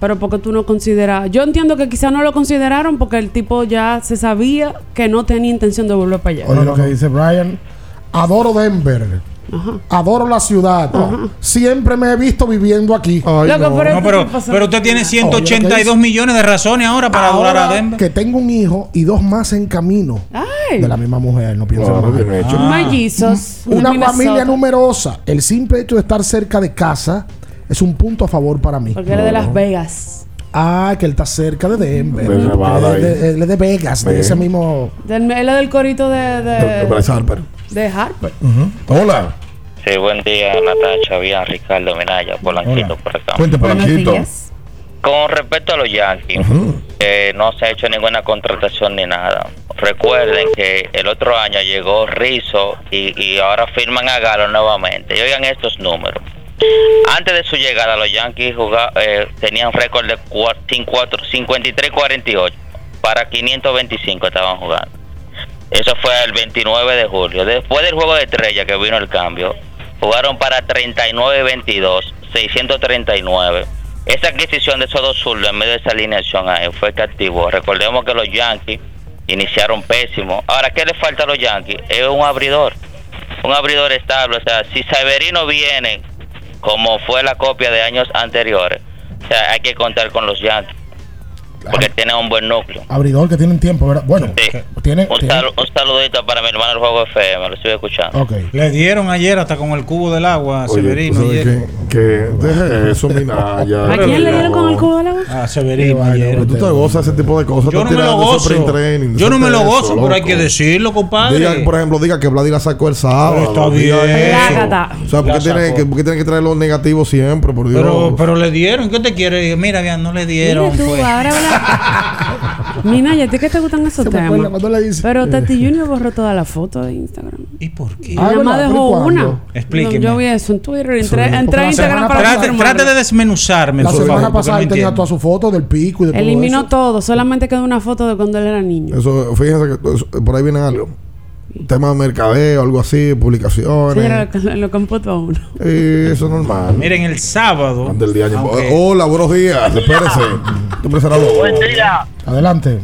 pero porque tú no consideras. Yo entiendo que quizás no lo consideraron porque el tipo ya se sabía que no tenía intención de volver para allá. Oye lo que dice Brian. Adoro Denver. Adoro la ciudad. Siempre me he visto viviendo aquí. Loco, pero No, pero, pero usted tiene 182 millones de razones ahora para adorar a Denver. Que tengo un hijo y dos más en camino. Ay. De la misma mujer, no pienso mujer. hecho. Mellizos. Una Minnesota. familia numerosa. El simple hecho de estar cerca de casa es un punto a favor para mí. Porque era de Las Vegas. Ah, que él está cerca de Denver. De Nevada Él de, de Vegas, de ese mismo. Del, él es del corito de, De- de de, Bryce Harper. de Harper. Hola. Sí, buen día, Natacha, bien, Ricardo Minaya, Polanquito por acá. Cuente, Polanquito. Con respecto a los Yankees, eh, no se ha hecho ninguna contratación ni nada. Recuerden que el otro año llegó Rizzo y, y ahora firman a Galo nuevamente. Y oigan estos números. Antes de su llegada, los Yankees juga- eh, tenían récord de cua- 54 53-48. Para 525 estaban jugando. Eso fue el 29 de julio. Después del juego de estrella que vino el cambio, jugaron para 39-22, 639. Esa adquisición de esos dos zurdos en medio de esa alineación ahí fue que. Recordemos que los Yankees iniciaron pésimo. Ahora, ¿qué le falta a los Yankees? Es un abridor. Un abridor estable. O sea, si Severino viene como fue la copia de años anteriores, o sea, hay que contar con los Yankees. Porque tiene un buen núcleo. Abridor que tienen tiempo, ¿verdad? Bueno, tiene, Un, tiene- sal- un saludito para mi hermano el Juego FM, lo estoy escuchando. Ok. Le dieron ayer hasta con el cubo del agua a Oye, Severino. ¿tú sabes ayer. Que deje eso, Minaya. <laughs> ¿A quién le dieron con el cubo de agua? A Severino ayer. Pero tú te gozas ese tipo de cosas. Yo no me lo gozo. Yo no me lo gozo, eso, pero hay que decirlo, compadre. Diga, por ejemplo, diga que Vladi la sacó el sábado. Está bien. O sea, ¿por qué tiene sacó. que, por qué tiene que traer los negativos siempre? Por Dios. Pero, pero le dieron. ¿Qué te quiere? Mira, bien, no le dieron. Mira tú, pues. ahora habla. Mina, ¿y a ti qué te gustan esos temas? acuerda cuando le dice- Pero Tati Junior borró toda la foto de Instagram. ¿Y por qué? Y Ah, nada más ¿Pero y dejó una. Explíqueme. Yo vi eso en Twitter, entré, a Instagram para Trate, trate de desmenuzarme. La por semana favor, pasada él tenía entiendo. toda su foto del pico y de todo Eliminó eso. todo, solamente quedó una foto de cuando él era niño. Eso, fíjense que eso- por ahí viene algo. Tema de mercadeo, algo así, publicaciones. Señora, lo, lo computó a uno. Eh, eso es normal. Miren, el sábado. Antes del día. aunque- Hola, buenos días. Espérese. Buen día. Adelante.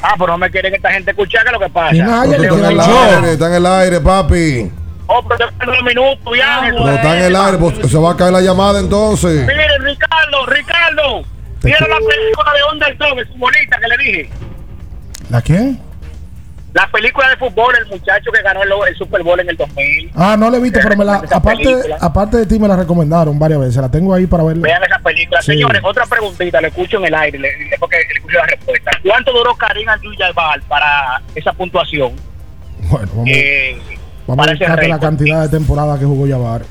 Ah, pero no me quieren esta gente escuchar, ¿qué es lo que pasa? Está en el aire, está en el aire, papi. Oh, pero te pierdo un minuto, viaje. No está en el aire, pues se va a caer la llamada entonces. Mire, Ricardo, Ricardo. ¿Vieron la película de Underdog, es bonita que le dije? ¿La quién? La película de fútbol, el muchacho que ganó el, el Super Bowl en el 2000. Ah, no la he visto, pero me la, aparte, película. aparte de ti me la recomendaron varias veces. La tengo ahí para verla. Vean esa película. Sí. Señores, otra preguntita, le escucho en el aire, le, le- porque le escucho la respuesta. ¿Cuánto duró Karim Abdul-Jabbar para esa puntuación? Bueno, vamos, Eh, vamos a buscarte la cantidad de temporadas que jugó Yavar.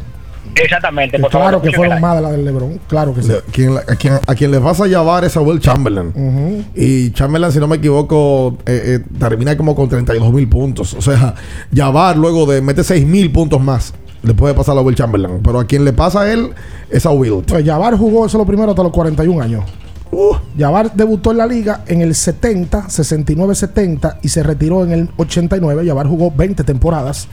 Exactamente, favor. claro que fueron más de la del LeBron. Claro que sí. Le- quien, a, quien, a quien le vas a llevar es a Will Chamberlain. Y Chamberlain, si no me equivoco, eh, eh, termina como con 32 mil puntos. O sea, Jabbar luego de mete 6 mil puntos más. Le puede pasar a Will Chamberlain. Pero a quien le pasa a él es a Will. Pues Yavar jugó eso lo primero hasta los 41 años. Uh. Yavar debutó en la liga en el 70, 69-70 y se retiró en el 89. Yavar jugó 20 temporadas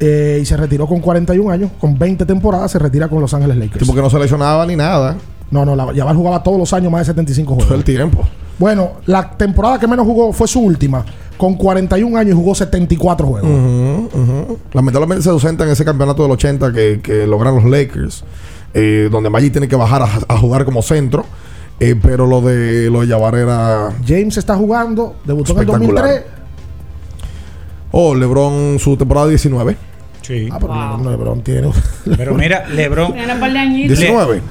eh, y se retiró con 41 años, con 20 temporadas, se retira con Los Ángeles Lakers. Sí, porque no se lesionaba ni nada. No, no, la, Yabal jugaba todos los años más de 75 juegos. Todo el tiempo. Bueno, la temporada que menos jugó fue su última. Con 41 años y jugó 74 juegos. Uh -huh. Lamentablemente se ausenta en ese campeonato del 80 que, que logran los Lakers, eh, donde Magic tiene que bajar a, jugar como centro. Eh, pero lo de lo de Yavar era. James está jugando, debutó en el 2003 Oh, LeBron su temporada 19. Sí. Ah, pero wow. no, LeBron tiene. pero mira, <laughs> LeBron. 19.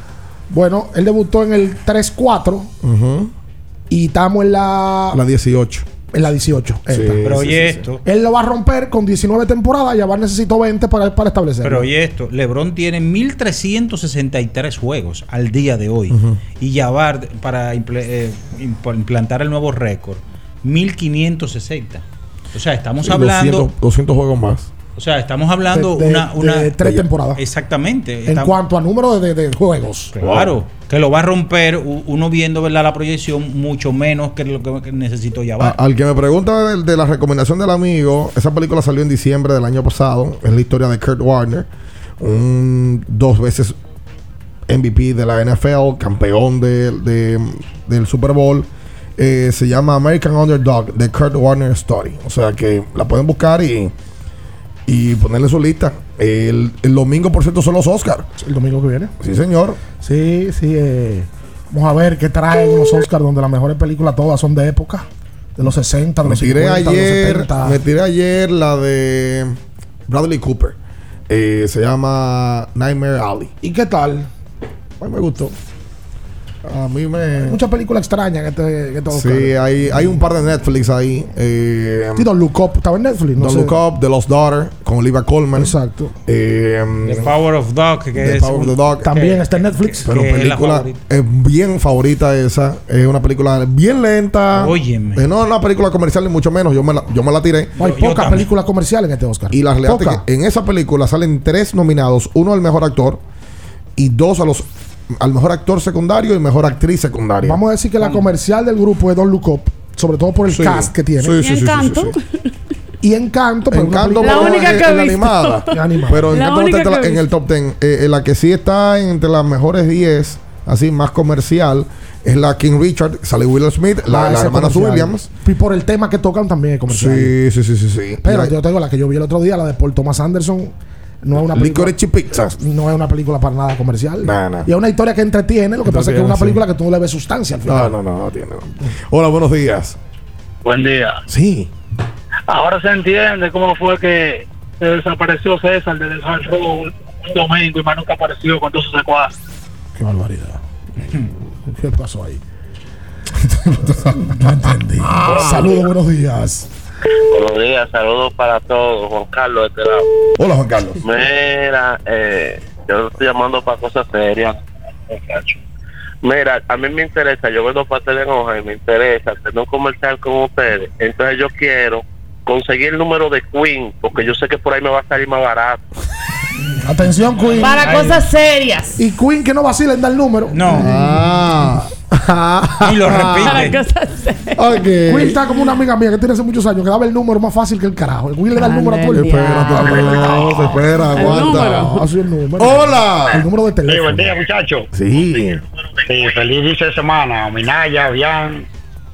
Bueno, él debutó en el 3-4. Uh -huh. Y estamos en la. La 18. En la 18. Sí, pero sí, oye sí, esto. Él lo va a romper con 19 temporadas. Ya va a necesitar 20 para, para establecer. Pero oye esto. LeBron tiene 1.363 juegos al día de hoy. Uh -huh. Y Jabbar, para impl eh, implantar el nuevo récord, 1.560. O sea, estamos Sí, hablando, 200, 200 juegos más. o sea, estamos hablando De- de- una, una de tres temporadas. Exactamente. en Estamos- cuanto a número de, de- de juegos. Claro, que lo va a romper uno viendo ¿verdad? la proyección mucho menos que lo que que necesitó A- Jabbar. al que me pregunta de, de la recomendación del amigo, esa película salió en diciembre del año pasado. Es la historia de Kurt Warner, un dos veces MVP de la NFL, campeón de- de- del Super Bowl. Eh, se llama American Underdog, The Kurt Warner Story. O sea que la pueden buscar y, y ponerle su lista. El, el domingo, por cierto, son los Oscars. El domingo que viene. Sí, señor. Sí, sí. eh, vamos a ver qué traen los Oscars, donde las mejores películas todas son de época. De los 60, de Me los tiré 50, de los ayer, 70. me tiré ayer la de Bradley Cooper. Eh, se llama Nightmare Alley. ¿Y qué tal? A mí me gustó. A mí me. Muchas películas extrañas este, en este Sí, hay, hay un par de Netflix ahí. Eh, Sí, Don't Look Up estaba en Netflix. No Don't sé. Look Up, The Lost Daughter, con Olivia Colman. Exacto. Eh, The Power of Dog, que The es Power of the Dog. También está en Netflix. Pero que es la película es bien favorita esa. Es una película bien lenta. Óyeme. Eh, no es una película comercial ni mucho menos. Yo me la, yo me la tiré. No, hay pocas películas comerciales en este Oscar. Y la realidad es que en esa película salen tres nominados: uno al mejor actor y dos a los al mejor actor secundario y mejor actriz secundaria. Vamos a decir que la comercial del grupo es Don't Look Up, sobre todo por el Sí. cast que tiene. Sí, sí, sí, sí, Encanto. sí, sí. Y Encanto, pero Encanto, La única en, que en la animada. <laughs> Animada. Pero La Encanto no está en el top 10. Eh, eh, la que sí está entre las mejores 10, así más comercial, es la King Richard. Sale Will Smith, la, Ah, la es hermana comercial. Williams. Y por el tema que tocan también es comercial. Sí, sí, sí, sí, sí. Pero Y la- yo tengo la que yo vi el otro día, la de Paul Thomas Anderson. No es una película. Licorice Pizza. No es una película para nada comercial. Nah, nah. Y es una historia que entretiene. Lo que pasa es que es una sí. película que tú no le ves sustancia al final. no, no, no tiene. no. Hola, buenos días. Buen día. Sí. Ahora se entiende cómo fue que se desapareció César desde el Hard Rock un domingo y más nunca apareció con todos sus secuaces. Qué barbaridad. <laughs> ¿Qué pasó ahí? no entendí. Saludos, buenos días. Buenos días, saludos para todos. Juan Carlos de este lado. Hola, Juan Carlos. Mira, eh, yo estoy llamando para cosas serias. Mira, a mí me interesa, yo vendo pastel en hoja y me interesa tener un comercial con ustedes. Entonces yo quiero conseguir el número de Queen, porque yo sé que por ahí me va a salir más barato. Atención, Queen. Para cosas serias. Y Queen que no vacila en dar el número. No. Ah. <laughs> Y lo Para repite. cosas serias. Ok. Queen está como una amiga mía que tiene hace muchos años que daba el número más fácil que el carajo. El Queen le da el número a todo el se espera, El aguanta. número. Así el número. Hola. El número de Sí, teléfono. buen día, muchachos. Sí. Sí, feliz inicio de semana. Minaya, Bian,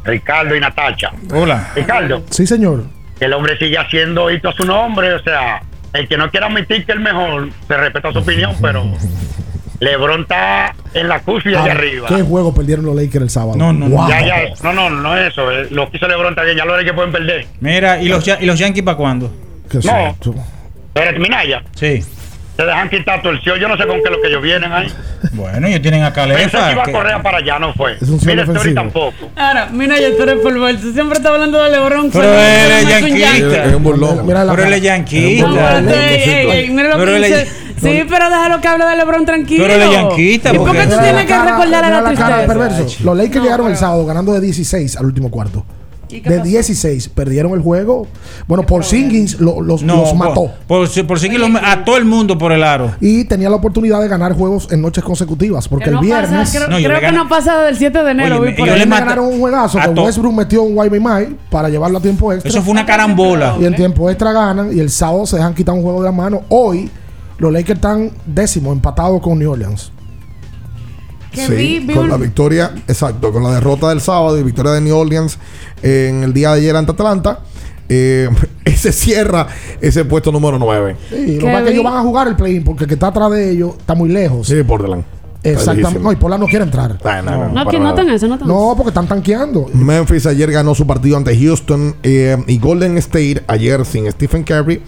Ricardo y Natacha. Hola. Ricardo, Sí, señor. Que el hombre sigue haciendo hito a su nombre. O sea, el que no quiera admitir que es el mejor, se respeta su opinión, pero LeBron está en la cúspide de Ahora, arriba. ¿Qué juego perdieron los Lakers el sábado? No, no, Wow. Ya, ya, no, no, no es eso. eh, Lo que hizo LeBron está bien, ya lo que pueden perder. Mira, ¿y los, ya- ¿y los Yankees para cuándo? ¿Qué No. esto? Pero Minaya, Sí. Se dejan quitar torsión. Yo no sé con qué es lo que ellos vienen ahí. Bueno, ellos tienen a Pensé que Calefa. iba a correr para allá, no fue. Es un solo Mira, Story tampoco. Ahora, mira, tú eres polvo. Tú siempre estás hablando de LeBron. Pero él es yanquista. Es un burlón. Mira la Pero él es yanquista. mira lo Pero que dice. Sí, pero déjalo que hable de LeBron tranquilo. Pero él es yanquista, ¿Y por qué tú tienes que recordar a la tristeza? Los Lakers llegaron el sábado ganando de 16 al último cuarto. ¿Y qué De pasó? 16 perdieron el juego. Bueno, por Singins los, No, los mató. Por, por, los- a todo el mundo por el aro. Y tenía la oportunidad de ganar juegos en noches consecutivas. Porque Que el viernes. pasa, creo No, que no pasa del 7 de enero. Oye, por yo le ganaron un juegazo que Westbrook metió un Mile para llevarlo a tiempo extra. Eso fue una carambola. Y en tiempo extra ganan. Y el sábado se dejan quitar un juego de la mano. Hoy los Lakers están décimos, empatados con New Orleans. Que Sí, vi- vi con la victoria, exacto, con la derrota del sábado y victoria de New Orleans en el día de ayer ante Atlanta. eh, <laughs> ese cierra ese puesto número 9. Sí, lo Que ellos van a jugar el play-in porque el que está atrás de ellos está muy lejos. Sí, Portland. Exactamente. No, y Pola no quiere entrar. Ah, no, no, No, que eso, noten No, porque están tanqueando. Memphis ayer ganó su partido ante Houston eh, y Golden State ayer sin Stephen Curry.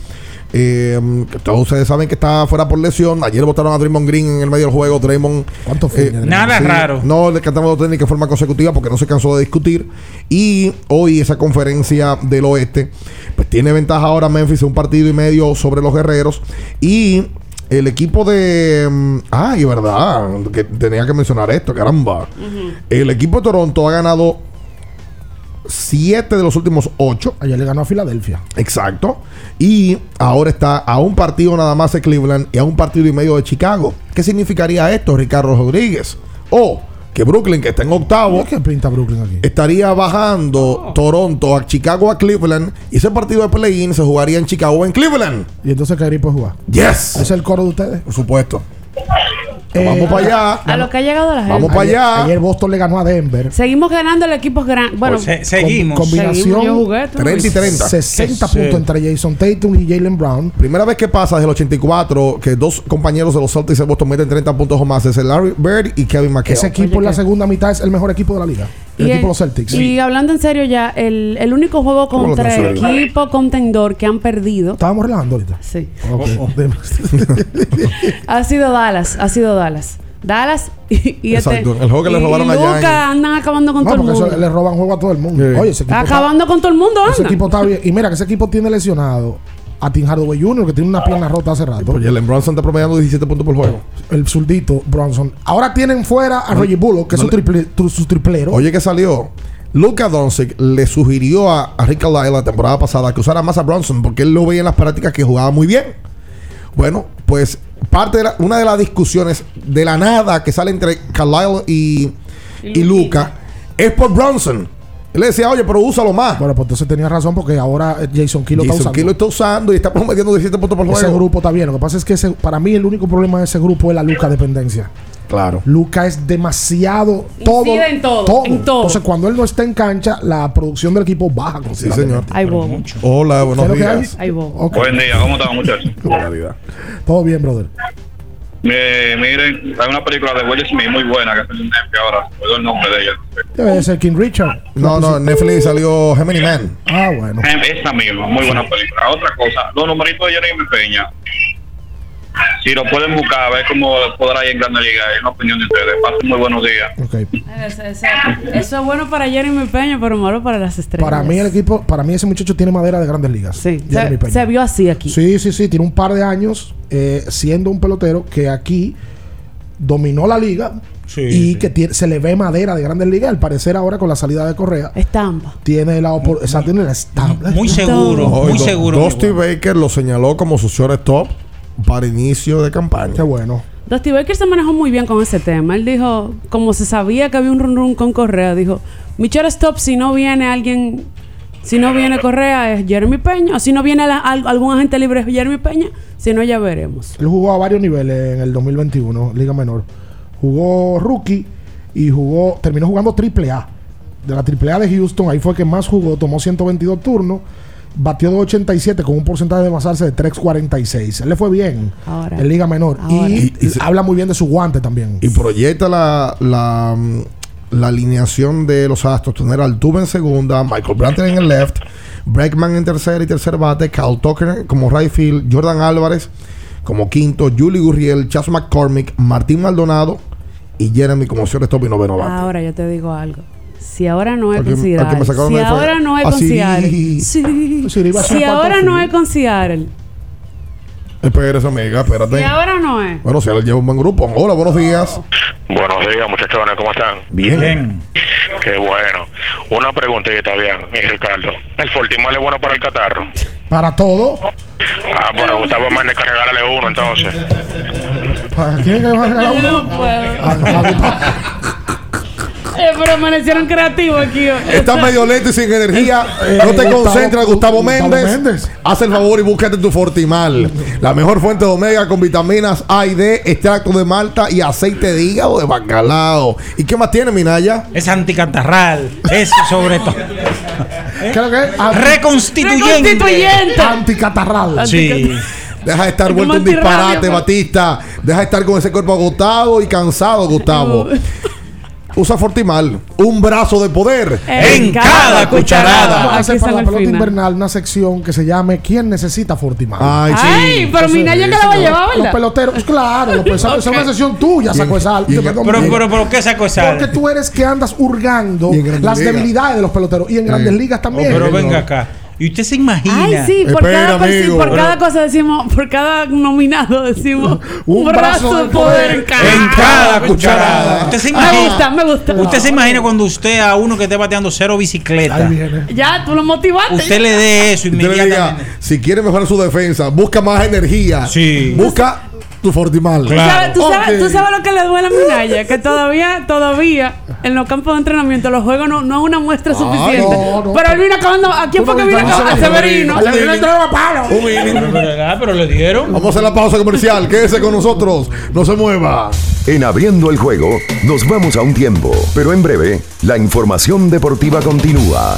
Eh, que todos ustedes saben que está fuera por lesión. Ayer votaron a Draymond Green en el medio del juego. Draymond. ¿Cuántos eh? Nada raro. No, le cantamos los técnicos de forma consecutiva porque no se cansó de discutir. Y hoy esa conferencia del oeste, pues tiene ventaja ahora Memphis un partido y medio sobre los guerreros. Y el equipo de. mm, Ay, verdad. Que tenía que mencionar esto, caramba. El equipo de Toronto ha ganado siete de los últimos ocho. Ayer le ganó a Filadelfia. Exacto. Y ahora está a un partido nada más de Cleveland y a un partido y medio de Chicago. ¿Qué significaría esto, Ricardo Rodríguez? O que Brooklyn, que está en octavo, ¿Qué pinta Brooklyn aquí? estaría bajando Toronto a Chicago a Cleveland y ese partido de play-in se jugaría en Chicago o en Cleveland. Y entonces Kyrie puede jugar. Yes. ¿Ese es el coro de ustedes? Por supuesto. Eh, Vamos para allá. A lo que ha llegado la gente. Vamos para ayer, allá. ayer Boston le ganó a Denver. Seguimos ganando el equipo gran. Bueno, Pues, se- seguimos. Con- combinación Seguimos, yo jugué, tú. 30 y 30. 60 Sí. puntos entre Jason Tatum y Jalen Brown. Primera vez que pasa desde el 84 que dos compañeros de los Celtics de Boston meten 30 puntos o más. Es el Larry Bird y Kevin McHale. Ese equipo en la segunda mitad es el mejor equipo de la liga. El y, equipo los Celtics. y hablando en serio ya, el, el único juego ¿Cómo lo contra el equipo contendor que han perdido Estábamos relajando ahorita. sí, Ok. Oh, <laughs> ha sido Dallas. Ha sido Dallas. Dallas y, y Exacto, este, el juego que le robaron allá en- andan acabando con No, todo el mundo. eso le roban juego a todo el mundo. Sí. Oye, ese equipo, está, acabando con todo el mundo, ese anda. equipo está bien. Y mira que ese equipo tiene lesionado a Tim Hardaway Jr., que tiene una pierna rota hace rato. Pues Jalen Brunson está promediando 17 puntos por juego. El zurdito Bronson. Ahora tienen fuera a Reggie Bullock, que es no su, le- triple- tu- su triplero. Oye, que salió. Luka Doncic le sugirió a, a Rick Carlisle la temporada pasada que usara más a Bronson porque él lo veía en las prácticas que jugaba muy bien. Bueno, pues parte de la- una de las discusiones de la nada que sale entre Carlisle y, y Luka es por Bronson. Él le decía, oye, pero úsalo más. Bueno, pues entonces tenía razón porque ahora eh, Jason Kidd lo está Jason usando. Kidd lo está usando y está promediando 17 puntos por Ese juego. grupo está bien. Lo que pasa es que ese- para mí el único problema de ese grupo es la Luca dependencia. Claro. Luca es demasiado todo, en todo, en todo. Entonces, cuando él no está en cancha, la producción del equipo baja Sí, señor. Ay, bobo. Hola, buenos ¿Qué es lo que días. Ay, bobo. Ok. Buen día, ¿cómo están muchachos? Todo bien, brother. Eh, miren, hay una película de Will Smith muy buena que está en Netflix ahora, recuerdo el nombre de ella. Debe de ser King Richard. No, no, en Netflix salió Gemini Man. Ah, bueno. Esa misma, muy buena película. Otra cosa, los numeritos de Jeremy Peña, si lo pueden buscar, a ver cómo podrá ir en Grande Liga, es una opinión de ustedes. Pasen muy buenos días. Eso, eso- eso es bueno para Jeremy Peña, pero malo para las estrellas. Para mí el equipo, para mí ese muchacho tiene madera de grandes ligas. Sí. se, se vio así aquí. Sí, sí, sí. Tiene un par de años eh, siendo un pelotero que aquí dominó la liga y que tiene- se le ve madera de grandes ligas. Al parecer ahora con la salida de Correa Estampa. tiene la opor- o sea, tiene la estampa. Muy seguro, muy seguro. Dusty Baker lo señaló como su shortstop para inicio de campaña. Qué bueno. Dusty Baker se manejó muy bien con ese tema. Él dijo, como se sabía que había un run run con Correa, dijo, mi shortstop si no viene alguien, si no viene Correa es Jeremy Peña, o si no viene la- al- algún agente libre es Jeremy Peña, si no ya veremos. Él jugó a varios niveles en el 2021, Liga Menor. Jugó rookie y jugó, terminó jugando triple A. De la triple A de Houston, ahí fue que más jugó, tomó 122 turnos, batió 287 con un porcentaje de basarse de 346. Él le fue bien Ahora. en Liga Menor. Ahora. Y, y habla muy bien de su guante también. Y proyecta la, la, la alineación de los Astros. Tener al Tuve en segunda, Michael Brantley en el left, Bregman en tercera y tercer bate, Kyle Tucker como right field, Jordan Álvarez como quinto, Julie Gurriel, Chas McCormick, Martín Maldonado y Jeremy como shortstop y noveno bate. Ahora yo te digo algo. Si ahora no es Al que- con al que me Seattle, sacaron si ahora no es <laughs> a con Siri. Seattle, sí. Siri va a ser si ahora no es con Seattle, Espérese, amiga, espérate. si ahora no es. Bueno, si él lleva un buen grupo. Hola, buenos días. Buenos días, muchachones, ¿cómo están? Bien. Qué bueno. Una preguntita, bien, mi Ricardo. ¿El Fortimal es bueno para el catarro? Para todo. Ah, bueno, Gustavo Méndez que regálale uno, entonces. ¿Para quién que va a regalar uno? No puedo. <laughs> Eh, pero amanecieron creativos aquí. hoy. Estás medio lento y sin energía. Eh, no te concentras, Gustavo, Gustavo Méndez. Méndez. Haz el favor y búscate tu Fortimal. La mejor fuente de omega con vitaminas A y D, extracto de malta y aceite de hígado de bacalao. ¿Y qué más tiene, Minaya? Es anticatarral. Es sobre todo. ¿Qué es lo que es? <laughs> Anti- Reconstituyente. Reconstituyente. Anticatarral. Sí. Deja de estar Es vuelto un disparate. Batista. Deja de estar con ese cuerpo agotado y cansado, Gustavo. Usa Fortimal. Un brazo de poder En cada cucharada. Aquí para la pelota final. invernal una sección que se llame ¿Quién necesita Fortimal? Ay, sí. Ay, pero mi Naya que la va a llevar, Los ¿verdad? peloteros, claro, pues, esa esa es una sesión tuya, sacó esa Pero, pero, pero, ¿qué sacó esa? Porque tú eres que andas hurgando las Ligas. debilidades de los peloteros y en grandes ligas también. Pero venga acá. Y usted se imagina. Ay, sí, por, Espera, cada, amigo. por cada cosa decimos, por cada nominado decimos <laughs> un, brazo, de poder en cada, En cada cucharada. Usted se Me imagina. gusta, me gusta. Usted se imagina cuando usted a uno que esté bateando cero bicicleta. Ahí viene. Ya, tú lo motivaste. Usted le dé eso Y usted le diga, inmediatamente. si quiere mejorar su defensa, busca más energía. Sí. Busca tu Fortimal. Claro. ¿Sabes- ¿Tú, sabes, Ok. tú sabes lo que le duele a Minaya, que todavía, todavía en los campos de entrenamiento los juegos no, no es una muestra suficiente. no, no. Pero él vino acabando, ¿a quién fue no que vino acabando? A Severino. Severino. A Severino le entraba a palo. Ah, pero le dieron. Vamos a hacer la pausa comercial. Quédese con nosotros. No se mueva. En Abriendo el juego, nos vamos a un tiempo, pero en breve, la información deportiva continúa.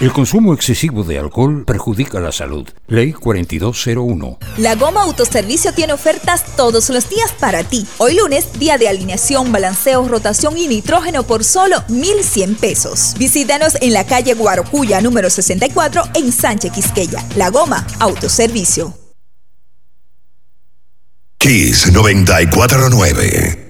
El consumo excesivo de alcohol perjudica la salud. Ley 4201. La Goma Autoservicio tiene ofertas todos los días para ti. Hoy lunes, día de alineación, balanceo, rotación y nitrógeno por solo 1,100 pesos. Visítanos en la calle Guarocuya, número 64, en Sánchez Quisqueya. La Goma Autoservicio. Kiss 949.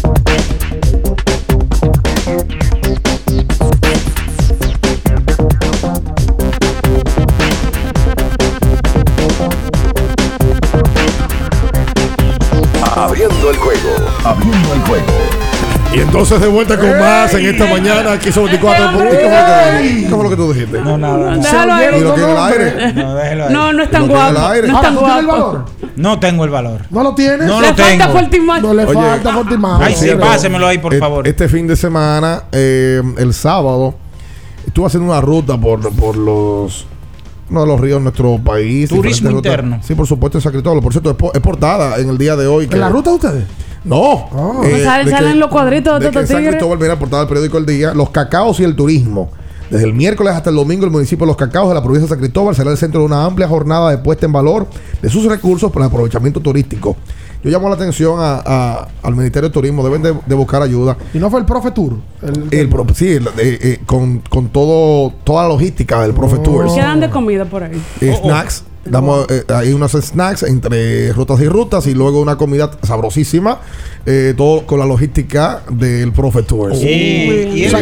Abriendo el juego. Y entonces de vuelta con más en esta mañana aquí son 24 por ¿Qué fue lo que- ¿Qué fue lo que tú dijiste? No, nada. Déjalo ahí. ¿Y lo en el aire? No, déjelo ahí. No, no es tan guapo. No tengo el valor. ¿No lo tienes? No Le lo falta tengo. No le Oye. falta Fortimal. Ay, sí, pásemelo ahí, por Eh, favor. Este fin de semana, eh, el sábado, estuve haciendo una ruta por, por los uno de los ríos de nuestro país. Turismo interno. Sí, por supuesto, en San Cristóbal. Por cierto, es portada en el día de hoy. que- ¿En la ruta de ustedes? No. Salen- de salen los cuadritos de de que San. Cristóbal viene a portada del periódico El Día. Los cacaos y el turismo. Desde el miércoles hasta el domingo, el municipio de Los Cacaos de la provincia de San Cristóbal será el centro de una amplia jornada de puesta en valor de sus recursos para el aprovechamiento turístico. Yo llamo la atención a- a- al Ministerio de Turismo, deben de, de buscar ayuda. ¿Y no fue el Profe Tour? El, El pro- sí, el- eh, eh, con, con todo toda la logística del Profe Tours. ¿Qué dan de comida por ahí? Eh, snacks. Damos eh, hay unos snacks entre rutas y rutas y luego una comida sabrosísima. eh, todo con la logística del Profe Tours. o sea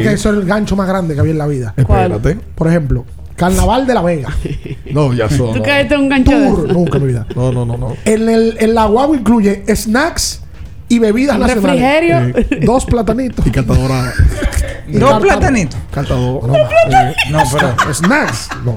que eso es el gancho más grande que había en la vida. Espérate. Por ejemplo, Carnaval de la Vega. <laughs> No, ya son. ¿Tú caíste un gancho de Tour, eso? nunca en mi vida. No, no, no, no. En, el, en la guagua incluye snacks y bebidas Un nacionales. refrigerio. Eh, dos platanitos. Y catadora. <laughs> Dos platanitos. Catador. No, eh, No, pero. snacks. No,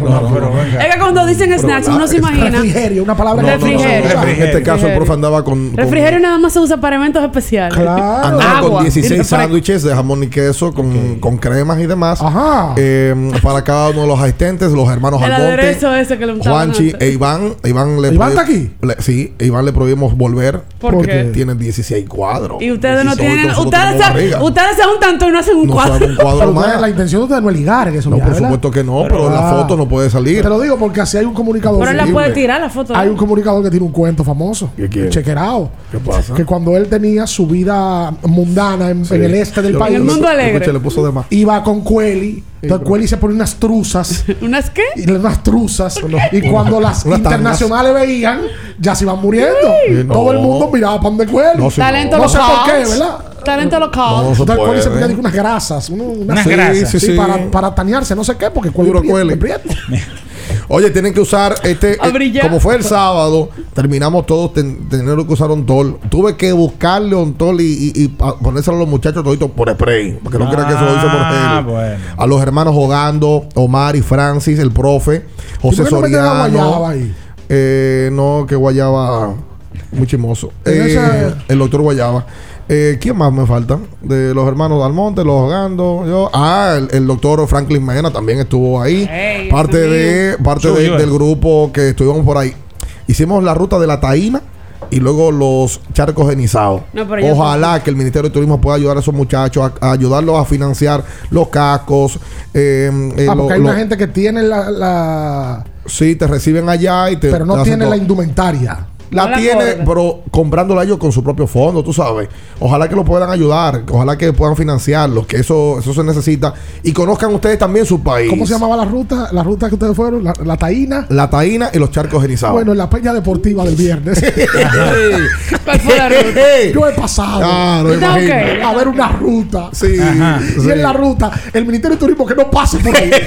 No, no, pero venga. Es que cuando dicen snacks, uno se imagina. Refrigerio, una palabra No, que no, no, no. Refrigerio. En este caso, el profe andaba con. con- Refrigerio nada más se usa para eventos especiales. Claro. Andaba Agua. con 16 Y refre- sándwiches de jamón y queso con, con cremas y demás. Ajá. Eh, para cada uno de los asistentes, los hermanos El Almonte, aderezo ese que le untaban Juanchi e Iván. Iván, le ¿Iván está aquí? le- sí, Iván le prohibimos volver. ¿Por porque? Tienen 16 cuadros. Y ustedes no 16, tienen. Ustedes se, ustedes se juntan y no hacen un No cuadro. un cuadro Pero más. ustedes, la intención de ustedes no es ligar en eso. No, por supuesto que no, pero, la Ah. foto no puede salir. Te lo digo porque así hay un comunicador. Pero él la puede tirar la foto. Hay un comunicador que tiene un cuento famoso. ¿Qué quiere? Chequerado. ¿Qué pasa? Que cuando él tenía su vida mundana en, en el este del Yo- país. En el mundo alegre. Escucha, le puso de más. Iba con Cueli. Entonces Cueli se pone unas truzas. <laughs> ¿Unas qué? y unas truzas. y cuando las internacionales veían, ya se iban muriendo. Sí, Todo el no. mundo miraba para donde Cueli. No, sí, Talento No sé por local. qué, ¿verdad? Talento local. No Entonces Cueli se ponía unas grasas. uno- unas Unas Sí, grasas. sí, Sí, sí. para, para tanearse, no sé qué, porque Cueli prieto. <laughs> Oye, tienen que usar este. Eh, como fue el sábado, terminamos todos ten- teniendo que usar Ontol. Tuve que buscarle Ontol y, y, y ponérselo a los muchachos toditos por spray. Porque no crean que eso lo hice por Ah, gel. bueno. A los hermanos jugando, Omar y Francis, el profe, José ¿Y por qué no meten la Soriano. guayaba ahí? Eh, no, que Guayaba. Muy chimoso. Eh, el doctor Guayaba. Eh, ¿Quién más me falta? De los hermanos Dalmonte, los Hogando. Yo. Ah, el, el doctor Franklin Mena también estuvo ahí. Parte de parte de- Suyo, eh. del grupo que estuvimos por ahí. Hicimos la ruta de la Taína y luego los charcos genizados. No, Ojalá que el Ministerio de Turismo pueda ayudar a esos muchachos a, a ayudarlos a financiar los cascos. eh, eh, Ah, lo- porque hay lo- una gente que tiene la, la- Sí, te reciben allá y te. pero no te tiene todo. la indumentaria. La tiene, corre. pero comprándola ellos con su propio fondo, tú sabes. Ojalá que lo puedan ayudar, ojalá que puedan financiarlo, que eso, eso se necesita. Y conozcan ustedes también su país. ¿Cómo se llamaba la ruta? La ruta que ustedes fueron, la, la Taína. La taína y los charcos genizados. Bueno, en la peña deportiva del viernes. <laughs> ¿Cuál fue la ruta? <laughs> Yo he pasado. Claro, ¿Está imagino. ok? A ver una ruta. Sí. Ajá. Y sí. en la ruta, el Ministerio de Turismo que no pase por ahí. <laughs>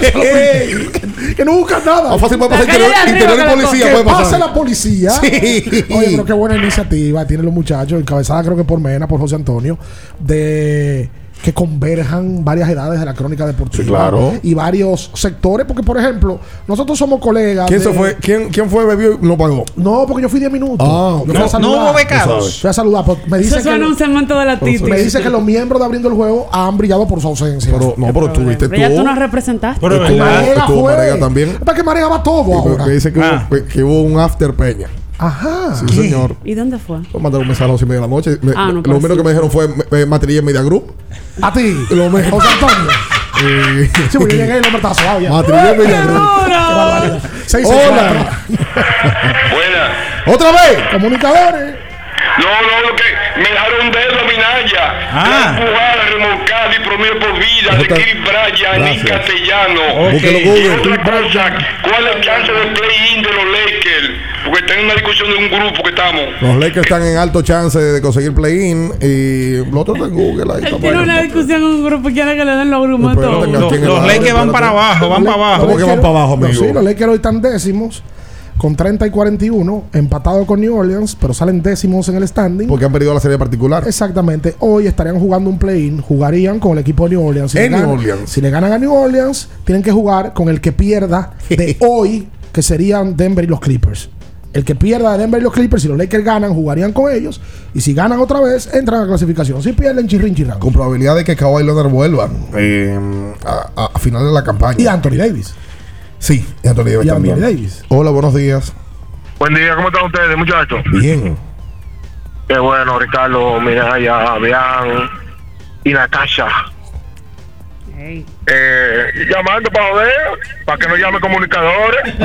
que, que no busca nada. Más fácil puede pasar interior, y policía. que puede pasar. pase la policía. Sí. Oye, pero <laughs> qué buena iniciativa tienen los muchachos, encabezada creo que por Mena, por José Antonio, de que converjan varias edades de la crónica deportiva Sí, claro. y varios sectores, porque por ejemplo, nosotros somos colegas. ¿Quién de- se fue? ¿Quién, ¿Quién fue bebió y no pagó? No, porque yo fui 10 minutos. Ah, Yo fui no- a saludar. no hubo becados. Fui a saludar, me Eso dice que suena un segmento de la Titi. me dice que los miembros de abriendo el juego han brillado por su ausencia. Pero, no, pero tú viste tú. Pero tú nos representaste. Pero Estuvo- verdad. Marega fue. También. Es para que Marega va todo ahora. Me dice que, Ah. hubo, que hubo un after peña. Ajá. Sí, señor. ¿Y dónde fue? Me mandaron un mensaje a las 11 y media de la noche. Me- Ah, no, lo primero que me dijeron fue eh, Matrilla Media Group. A ti. Lo me- José Antonio. <laughs> Sí, porque yo llegué y el hombre estaba suave ya. Matrilla Media Group. Qué barbaridad. Seis, seis, Hola. Buena. ¡Otra vez! Comunicadores. No, no, lo que me dejaron un dedo a Minaya. Ah. La empujada, remolcada y promedio por vida de Otra- Kiri Bryan y Gracias. Castellano. Ok. Búsquelo Y Google. otra cosa, ¿cuál es el chance del play-in de los Lakers? Porque está en una discusión de un grupo que estamos. Los Lakers están en alto chance de conseguir play-in. Y lo otro está en Google. Ahí tiene una discusión en un grupo, quiere que le den los grupos a Pero no Los, ¿quién es los la- Lakers van para abajo, van para abajo. ¿Cómo que van para abajo, No, amigo? Sí, los Lakers hoy están décimos con 30 y 41, empatados con New Orleans, pero salen décimos en el standing. Porque han perdido la serie particular. Exactamente. Hoy estarían jugando un play-in. Jugarían con el equipo de New Orleans. En le New ganan- Orleans. Si le ganan a New Orleans, tienen que jugar con el que pierda de <laughs> hoy, que serían Denver y los Clippers. El que pierda de Denver y los Clippers, si los Lakers ganan, jugarían con ellos. Y si ganan otra vez, entran a la clasificación. Si pierden, chirrin, chirran. Con probabilidad de que Kawhi Leonard vuelva eh, a, a- a final de la campaña. Y Anthony Davis. Sí, y Anthony Davis Y también. Anthony Davis. Hola, buenos días. Buen día, ¿cómo están ustedes, muchachos? Bien. Qué bueno, Ricardo, Minaya, Bian y Natasha. Ey. Eh, llamando para joder, para que no llame comunicadores.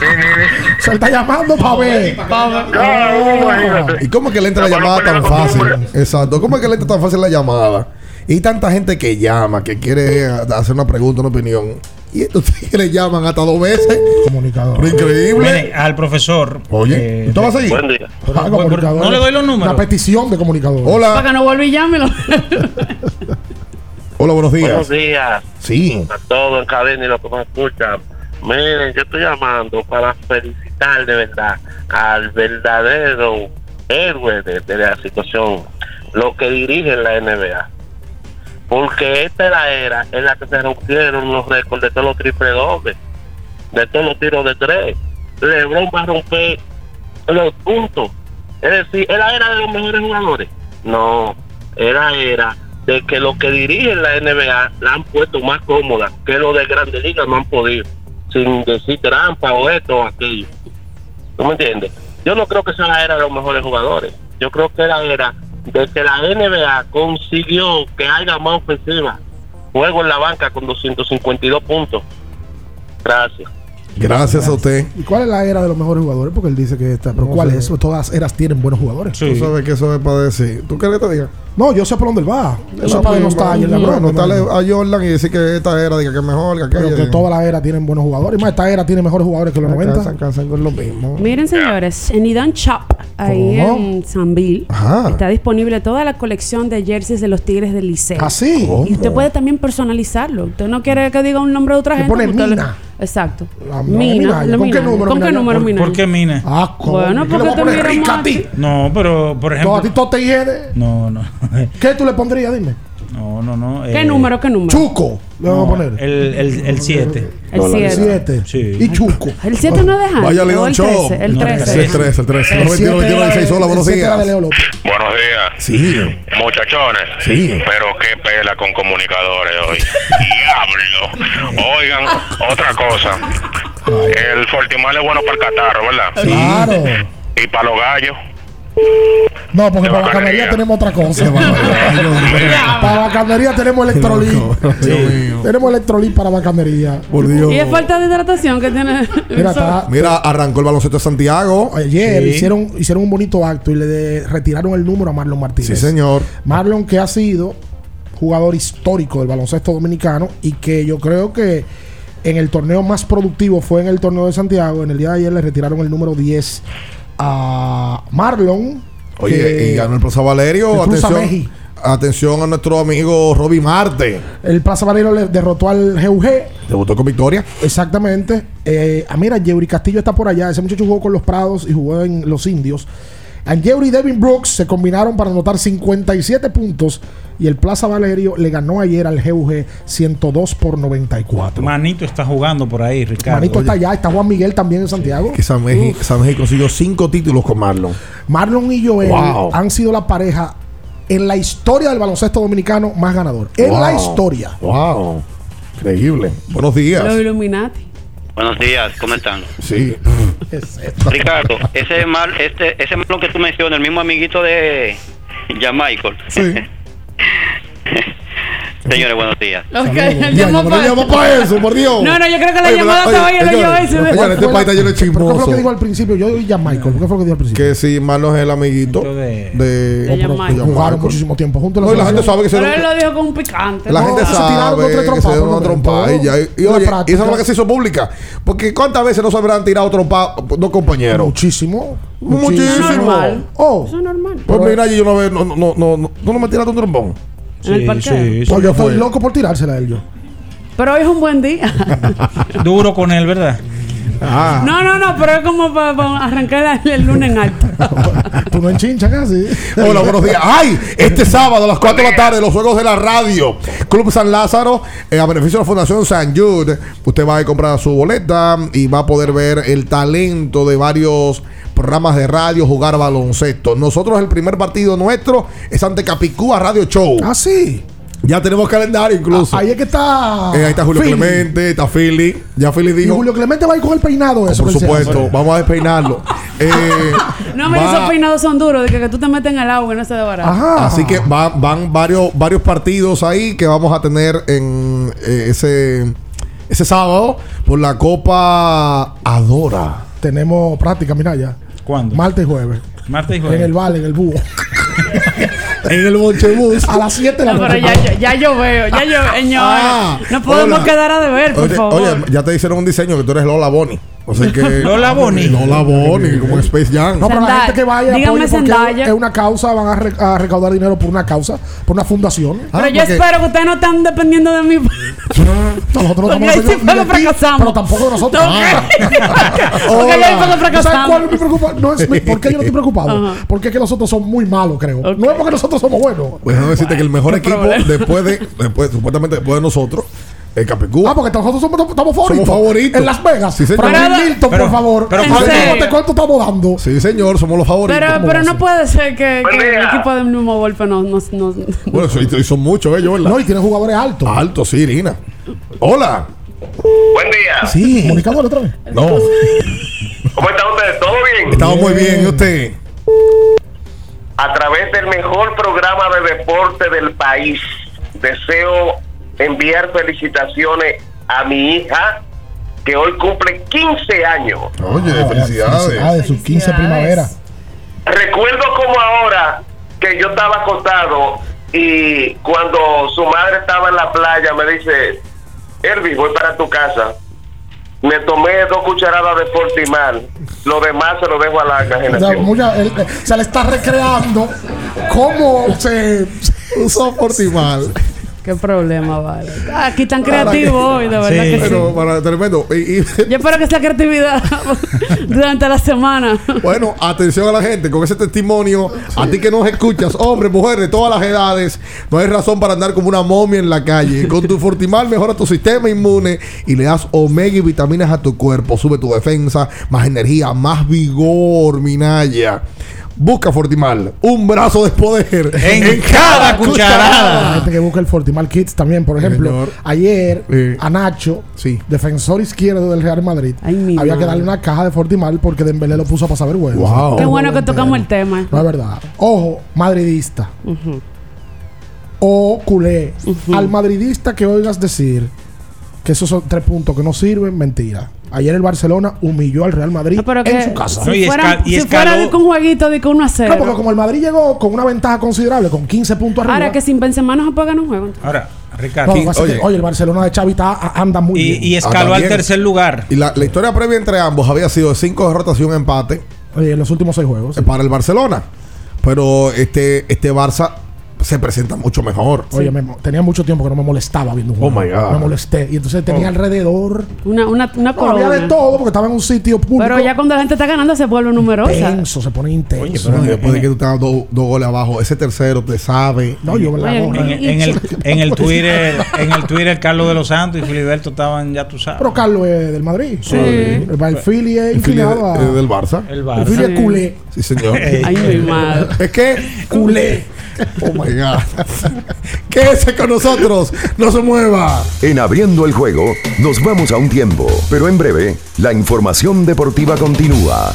Ni, ni, ni. Se está llamando para ver. Claro, imagínate. ¿Y cómo es que le entra la no llamada tan la fácil? Exacto. ¿Cómo es que le entra tan fácil la llamada? Y tanta gente que llama, que quiere hacer una pregunta, una opinión. Y estos <laughs> tigres llaman hasta dos veces. Comunicador. Increíble. Mire, al profesor. Oye, eh, ¿tú vas a seguir? Buen día. Ah, comunicador. no le doy los números. Una petición de comunicador. Para Hola. que no vuelva y llámelo. Hola, buenos Buenos días. días Sí. a todos en cadena y los que nos escuchan. Miren, yo estoy llamando para felicitar de verdad al verdadero héroe de, de la situación, lo que dirige la NBA. Porque esta es la era en la que se rompieron los récords de todos los triple dobles, de todos los tiros de tres. LeBron va a romper los puntos. Es decir, ¿es era de los mejores jugadores? No, era era de que los que dirigen la NBA la han puesto más cómoda, que los de Grandes Ligas no han podido, sin decir trampa o esto o aquello. ¿Tú me entiendes? Yo no creo que sea la era de los mejores jugadores. Yo creo que la era de que la NBA consiguió que haya más ofensiva. Juego en la banca con 252 puntos. Gracias. Gracias a usted. ¿Y cuál es la era de los mejores jugadores? Porque él dice que esta. Pero No ¿cuál sé. es eso? Todas eras tienen buenos jugadores. Tú sabes que eso es para decir. ¿Tú quieres que te diga? No, yo sé por dónde él va. Eso es para denostar el No, LeBron. no, me dale imagino. a Jordan y decir que esta era diga que es mejor que Pero aquella. que toda la era tienen buenos jugadores. Y más, esta era tiene mejores jugadores que los 90. Cansan, cansan con lo mismo. Miren, señores, en Idan Shop, ahí ¿Cómo? en Sanville, Ajá. está disponible toda la colección de jerseys de los Tigres del Liceo. Así. Y usted puede también personalizarlo. Usted no quiere que diga un nombre de otra Le gente. pone Mina. Exacto. La- la Mina. La ¿Con qué número, ¿Con qué número, ¿Por- Minaya? ¿Por qué Mina? Ah, ¿cómo? Bueno, ¿Qué le porque te? No, pero por ejemplo. a ti todo te hiede. No, no. <laughs> ¿Qué tú le pondrías? Dime. No, no, no. ¿Qué eh, número? ¿Qué número? Chuco. Le vamos a poner. El 7. El 7. Siete. Sí. Y Chuco. El 7 no es de Jaime, Vaya León el Show. 13. El No, 13. El 13, el 13. El 91, siete 21, era de- 16. Hola, buenos el días. Leo López. Buenos días. Sí. Muchachones. Sí. Pero qué pela con comunicadores hoy. Diablo. Oigan, otra cosa. El Fortimar es bueno para el catarro, ¿verdad? Claro. Y para los gallos. No, porque para bacanería tenemos otra cosa. <laughs> para bacanería tenemos electrolit. Sí, Tenemos electrolit para bacanería. Por Dios. Y es falta de hidratación que tiene. Mira, eso. está- Mira, arrancó el baloncesto de Santiago. Ayer Sí. hicieron, hicieron un bonito acto y le de- retiraron el número a Marlon Martínez. Sí, señor. Marlon que ha sido jugador histórico del baloncesto dominicano y que yo creo que en el torneo más productivo fue en el torneo de Santiago. En el día de ayer le retiraron el número 10 a Marlon. Oye, y ganó el Plaza Valerio. el Atención, atención a nuestro amigo Roby Marte. El Plaza Valero le derrotó al GUG. Debutó con victoria. Exactamente. Eh, ah, mira, Yeuri Castillo está por allá. Ese muchacho jugó con los Prados y jugó en los Indios. Angeuri y Devin Brooks se combinaron para anotar 57 puntos y el Plaza Valerio le ganó ayer al GUG 102 por 94. Manito está jugando por ahí, Ricardo. Manito está allá, está Juan Miguel también en Santiago. Que Sameji, Sameji consiguió cinco títulos con Marlon. Marlon y Joel Wow. han sido la pareja en la historia del baloncesto dominicano más ganador. En Wow. la historia. Wow. Increíble. Buenos días. Los Illuminati. Buenos días, ¿cómo están? Sí. <laughs> Ricardo, ese mal, este, ese malo que tú mencionas, el mismo amiguito de Jan Michael. Sí. <laughs> Señores, buenos días. Ok, Ya, él ya, llamó pero para para eso, por Dios. No, no, yo creo que la Oye, llamada pero, estaba oye, lo ese. señores, este ¿Cuál país está lleno de ¿Pero ¿Qué fue lo que dijo al principio? Yo oí a Michael. ¿Qué fue lo que dijo al principio? Que si Marlon es el amiguito de, de, Jan Michael. Jan Jugaron muchísimo tiempo juntos. No, y la gente sabe que se Pero él lo dijo con un picante. La No, gente se tiraron sabe que se dio por una un trompada y. Y, oye, y esa fue la que se hizo pública. Porque ¿cuántas veces no se habrán tirado trompadas dos compañeros? Muchísimo. Muchísimo. normal. Oh. Eso es normal. Pues mira, yo no, no, no, no, no, ¿tú no me tiraste un trombón? En el parqueo. Pues yo estoy loco por tirársela a él yo. Pero hoy es un buen día. <laughs> Duro con él, ¿verdad? Ah. No, no, no, pero es como para arrancar el, el lunes en alto. <laughs> Tú no enchinchas casi. Hola, buenos días. ¡Ay! Este sábado a las 4 de la tarde, los juegos de la radio. Club San Lázaro, eh, a beneficio de la Fundación San Jude. Usted va a comprar su boleta y va a poder ver el talento de varios programas de radio, jugar baloncesto. Nosotros, el primer partido nuestro es ante Capicúa Radio Show. Ah, sí. Ya tenemos calendario incluso. Ahí es que está. Eh, ahí está Julio Philly. Clemente, está Philly. Ya Philly Y dijo. Julio Clemente va a ir con el peinado eso. por que supuesto, vamos a despeinarlo. <laughs> Eh, No, me va- esos peinados son duros, de que, que tú te metes en el agua y no se desbarata. Ajá. Así que va- van varios, varios partidos ahí que vamos a tener en eh, ese, ese sábado por la Copa Adora. Tenemos práctica, mira ya. ¿Cuándo? Martes y jueves. Martes y En jueves. el Vale, en el búho. <laughs> en el Bonchebus. A las 7 de la No, noche. pero ya, ya, ya yo veo, ya yo, señor. Ah, no podemos hola. quedar a deber, por Oye, favor. oye, ya te hicieron un diseño que tú eres Lola Bonnie. O sea que. <laughs> Lola Bonnie. Lola Bonnie, como en Space Jam. No, pero la gente que vaya, apoye porque es una causa, van a, re- a recaudar dinero por una causa, por una fundación. pero Ah, yo porque- espero que ustedes no están dependiendo de mí. Nosotros no estamos sí de fracasamos. pero tampoco de nosotros. Ok. <laughs> Porque ahí fue que ¿Sabes fracasamos. cuál es mi preocupación? No es mi- ¿Por qué yo no estoy preocupado? Porque es que nosotros somos muy malos, creo. No es porque nosotros somos buenos. Pues déjame decirte que el mejor equipo problema. después de, después, supuestamente después de nosotros, el Capicúa. Ah, porque nosotros somos, estamos favoritos. Somos favoritos. En Las Vegas. Sí, señor. Pero- Milton, pero- por favor. pero- ¿Cuánto, ¿En serio? cuánto- estamos dando? Sí, señor, somos los favoritos. Pero, ¿Cómo pero no puede ser que, que el equipo del mismo golpe no, no, no- Bueno, eso- y son muchos ellos, ¿verdad? No, y tiene jugadores altos. Alto, sí, Irina. Hola. Buen día. Sí, comunicador otra vez. No, ¿Cómo están ustedes? ¿Todo bien? estamos muy bien. ¿Y usted? A través del mejor programa de deporte del país, deseo enviar felicitaciones a mi hija, que hoy cumple 15 años. Oye, felicidades. Ah, de sus 15 primavera. Recuerdo como ahora que yo estaba acostado y cuando su madre estaba en la playa me dice, Elvis, voy para tu casa. Me tomé dos cucharadas de Fortimal. Lo demás se lo dejo a la O sea, generación. mucha- él- se le está recreando cómo se <laughs> usó Fortimal. Qué problema, vale. Ah, Aquí tan creativos hoy, de verdad que sí. Pero para tremendo. Y- y- <laughs> Yo espero que esa creatividad <laughs> durante la semana. bueno, atención a la gente con ese testimonio. A ti que nos escuchas, hombres, mujeres, de todas las edades, no hay razón para andar como una momia en la calle. Con tu Fortimal mejora tu sistema inmune y le das omega y vitaminas a tu cuerpo. Sube tu defensa, más energía, más vigor, Minaya. Busca Fortimal, un brazo de poder En cada cucharada. La gente que busca el Fortimal Kids también, por ejemplo, Señor. ayer Sí. a Nacho, Sí. defensor izquierdo del Real Madrid, había que darle una caja de Fortimal porque Dembélé lo puso a pasar vergüenza. Wow. Qué bueno que tocamos el tema. No es verdad. Ojo, madridista. O culé. Al madridista que oigas decir que esos son tres puntos que no sirven, mentira. Ayer el Barcelona humilló al Real Madrid pero en que su casa. si No, y fuera, y si fuera escaló- de un jueguito de que 1 a 0. Claro, porque como el Madrid llegó con una ventaja considerable, con 15 puntos arriba. Ahora que sin Benzema no se puede ganar un juego. Ahora, No, Ricardo. oye. oye, el Barcelona de Xavi está- anda muy Y, bien. y escaló Ah, al tercer lugar. Y la, la historia previa entre ambos había sido de cinco derrotas y un empate Oye, en los últimos seis juegos. para el Barcelona. Pero este, este Barça se presenta mucho mejor. Oye, me tenía mucho tiempo que no me molestaba viendo un Oh, juego. my God. Me molesté. Y entonces tenía Oh. alrededor. Una, una, una No, había corona. de todo porque estaba en un sitio público. Pero ya cuando la gente está ganando se vuelve numerosa. Intenso, se pone intenso. Pero después de que tú tengas dos goles abajo, ese tercero te sabe. No, yo me la Oye, hago. En, en <laughs> el, en el Twitter, <laughs> en el Twitter, Carlos de los Santos y Filiberto estaban, ya tú sabes. Pero Carlos es del Madrid. Sí. El, el Philly es El a. de- del Barça. El El Barça. Philly es culé. Sí, señor. Ay, mi <laughs> madre. Es que Culé. Oh my God. Quédese con nosotros. No se mueva. En abriendo el juego, nos vamos a un tiempo, pero en breve, la información deportiva continúa.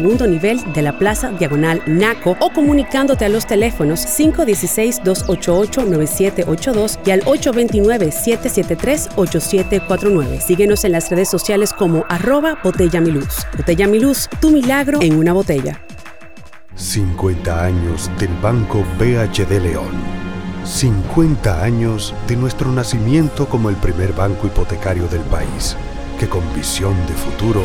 nivel de la Plaza Diagonal Naco o comunicándote a los teléfonos 516-288-9782 y al 829-773-8749. Síguenos en las redes sociales como arroba Botella Mi Luz. Botella Mi Luz, tu milagro en una botella. 50 años del Banco BHD León. 50 años de nuestro nacimiento como el primer banco hipotecario del país, que con visión de futuro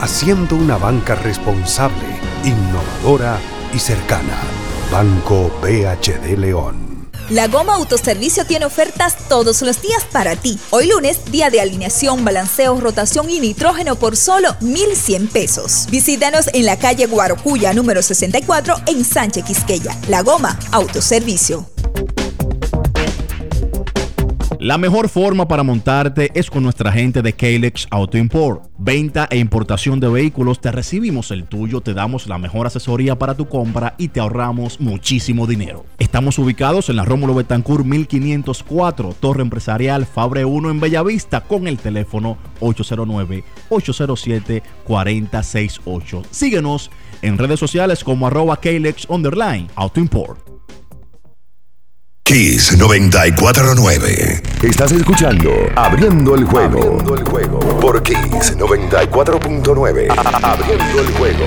haciendo una banca responsable, innovadora y cercana. Banco BHD León. La Goma Autoservicio tiene ofertas todos los días para ti. Hoy lunes, día de alineación, balanceo, rotación y nitrógeno por solo 1,100 pesos. Visítanos en la calle Guarocuya, número 64, en Sánchez Quisqueya. La Goma Autoservicio. La mejor forma para montarte es con nuestra gente de Kalex Auto Import. Venta e importación de vehículos, te recibimos el tuyo, te damos la mejor asesoría para tu compra y te ahorramos muchísimo dinero. Estamos ubicados en la Rómulo Betancourt 1504, Torre Empresarial Fabre 1 en Bellavista con el teléfono 809-807-4068. Síguenos en redes sociales como arroba Kalex Underline Auto Import. Kiss 949. Estás escuchando Abriendo el juego. Abriendo el juego. Por Kiss 94.9. A- Abriendo el juego.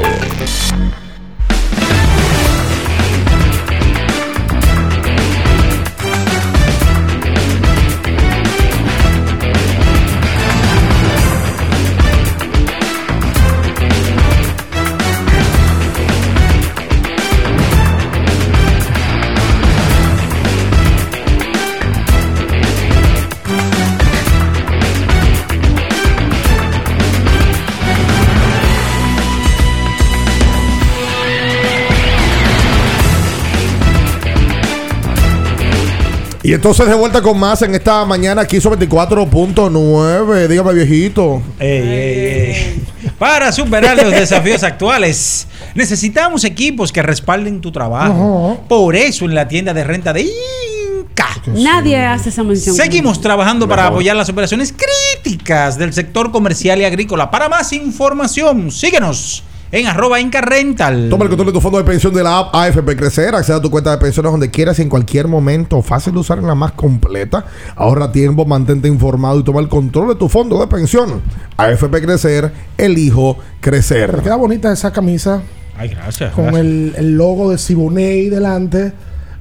Y entonces de vuelta con más en esta mañana aquí sobre 24.9. Dígame, viejito. Ey, ey, ey. Para superar los desafíos actuales, necesitamos equipos que respalden tu trabajo. Por eso en la tienda de renta de Inca. Nadie hace esa mención. Seguimos trabajando para apoyar las operaciones críticas del sector comercial y agrícola. Para más información, síguenos en arroba Inca Rental. Toma el control de tu fondo de pensión de la app AFP Crecer. Acceda a tu cuenta de pensiones donde quieras y en cualquier momento. Fácil de usar en la más completa. Ahorra tiempo, mantente informado y toma el control de tu fondo de pensión. AFP Crecer, elijo crecer. Queda bonita esa camisa Ay, gracias. con gracias. el, el logo de Siboney delante,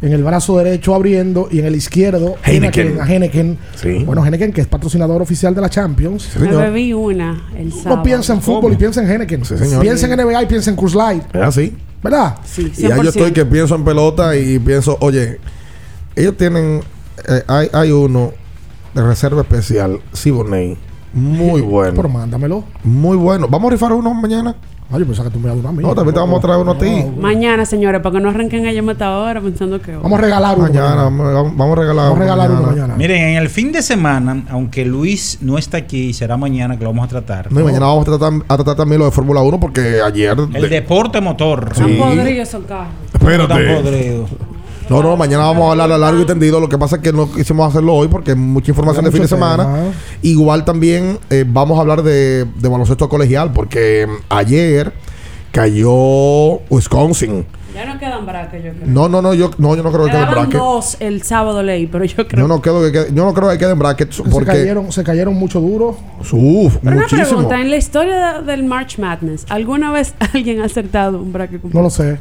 en el brazo derecho abriendo y en el izquierdo Heineken. a Heineken. Sí. Bueno, Heineken que es patrocinador oficial de la Champions. Me bebí una el sábado. No piensa en fútbol y piensa en Heineken. señor. Piensa en NBA y piensa en Cruz Light. Es así. ¿Verdad? Sí, Y ya yo estoy que pienso en pelota y pienso, oye, ellos tienen, eh, hay, hay uno de reserva especial, Siboney, muy <laughs> bueno. Pero mándamelo. Muy bueno. ¿Vamos a rifar uno mañana? Ay, yo pensaba que tú me ibas a uno mí. No, también te vamos a traer uno a ti. Mañana, señores, para que no arranquen a llamar ahora pensando que. Vamos a regalar uno. Mañana, vamos, vamos a regalar Vamos a regalar uno mañana. Miren, en el fin de semana, aunque Luis no está aquí, será mañana que lo vamos a tratar. No, y mañana vamos a tratar, a tratar también lo de Fórmula 1 porque ayer... El de- deporte motor. Sí. Están podridos esos carros. Tan Espérate. No, no, mañana vamos a hablar a largo y tendido. Lo que pasa es que no quisimos hacerlo hoy porque hay mucha información de fin de semana. tema. Igual también eh, vamos a hablar de, de baloncesto colegial porque ayer cayó Wisconsin. Ya no quedan braques, yo creo. No, no, no, yo no, yo no creo que quede en Quedaban bracket. dos el sábado leí, pero yo creo. Yo no, creo que quede- yo no creo que quede en bracket Se porque... cayeron, se cayeron mucho duro. Uf, Pero una muchísimo. pregunta, en la historia de- del March Madness, ¿alguna vez <laughs> alguien ha acertado un bracket completo? No lo sé.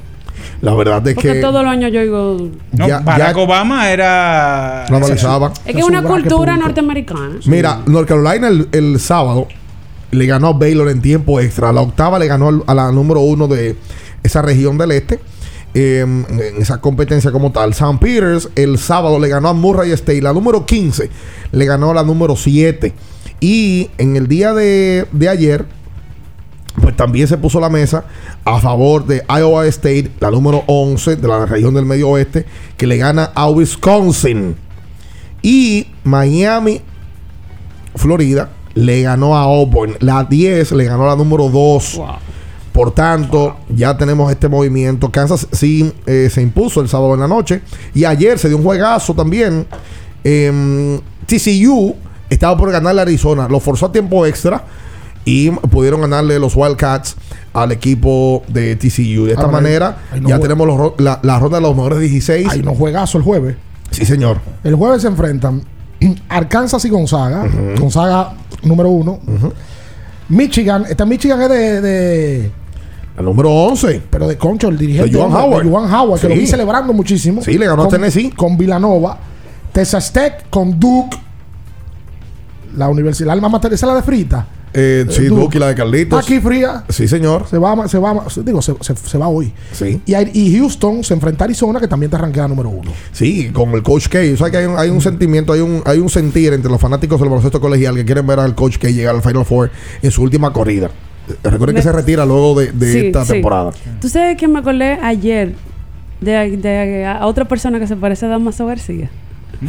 La verdad es Porque que todos los años yo digo... No, Ya- Barack ya- Obama era. lo analizaba. Es que es una cultura norteamericana. Mira, North Carolina el, el sábado le ganó a Baylor en tiempo extra. La octava le ganó a la número uno de esa región del este. eh, en esa competencia como tal. St. Peters el sábado le ganó a Murray State. La número 15 le ganó a la número 7. Y en el día de, de ayer, pues también se puso la mesa a favor de Iowa State, la número 11 de la región del medio oeste, que le gana a Wisconsin. Y Miami, Florida, le ganó a Auburn. La 10 le ganó a la número 2. Por tanto, ya tenemos este movimiento. Kansas sí eh, se impuso el sábado en la noche. Y ayer se dio un juegazo también. Em, TCU estaba por ganarle a Arizona. Lo forzó a tiempo extra. Y pudieron ganarle los Wildcats al equipo de TCU. De esta manera, no ya tenemos los la, la ronda de los mejores 16. Hay unos juegazos el jueves. Sí, señor. El jueves se enfrentan <clears throat> Arkansas y Gonzaga. Gonzaga número uno. Michigan. Esta Michigan es de, de- El número 11. Pero de Concho, el dirigente. De hombre, Howard. de Joan Howard, que lo vi celebrando muchísimo. Sí, le ganó a Tennessee. Con Villanova. Texas Tech con Duke. La universidad, la alma mater, esa es la de Frita. Eh, sí, Duke. Duke y la de Carlitos. Aquí fría. Sí, señor. Se va, se va, digo, se, se- se va hoy. Sí. Y, hay- y Houston se enfrenta a Arizona, que también te arranquea número uno. Sí, con el Coach K. O sea que hay un, hay un sentimiento, hay un, hay un sentir entre los fanáticos del baloncesto colegial que quieren ver al Coach K llegar al Final Four en su última corrida. Eh, Recuerden que se retira luego de, de Sí, esta sí. temporada. ¿Tú sabes que me acordé ayer de, de- a otra persona que se parece a Damaso García?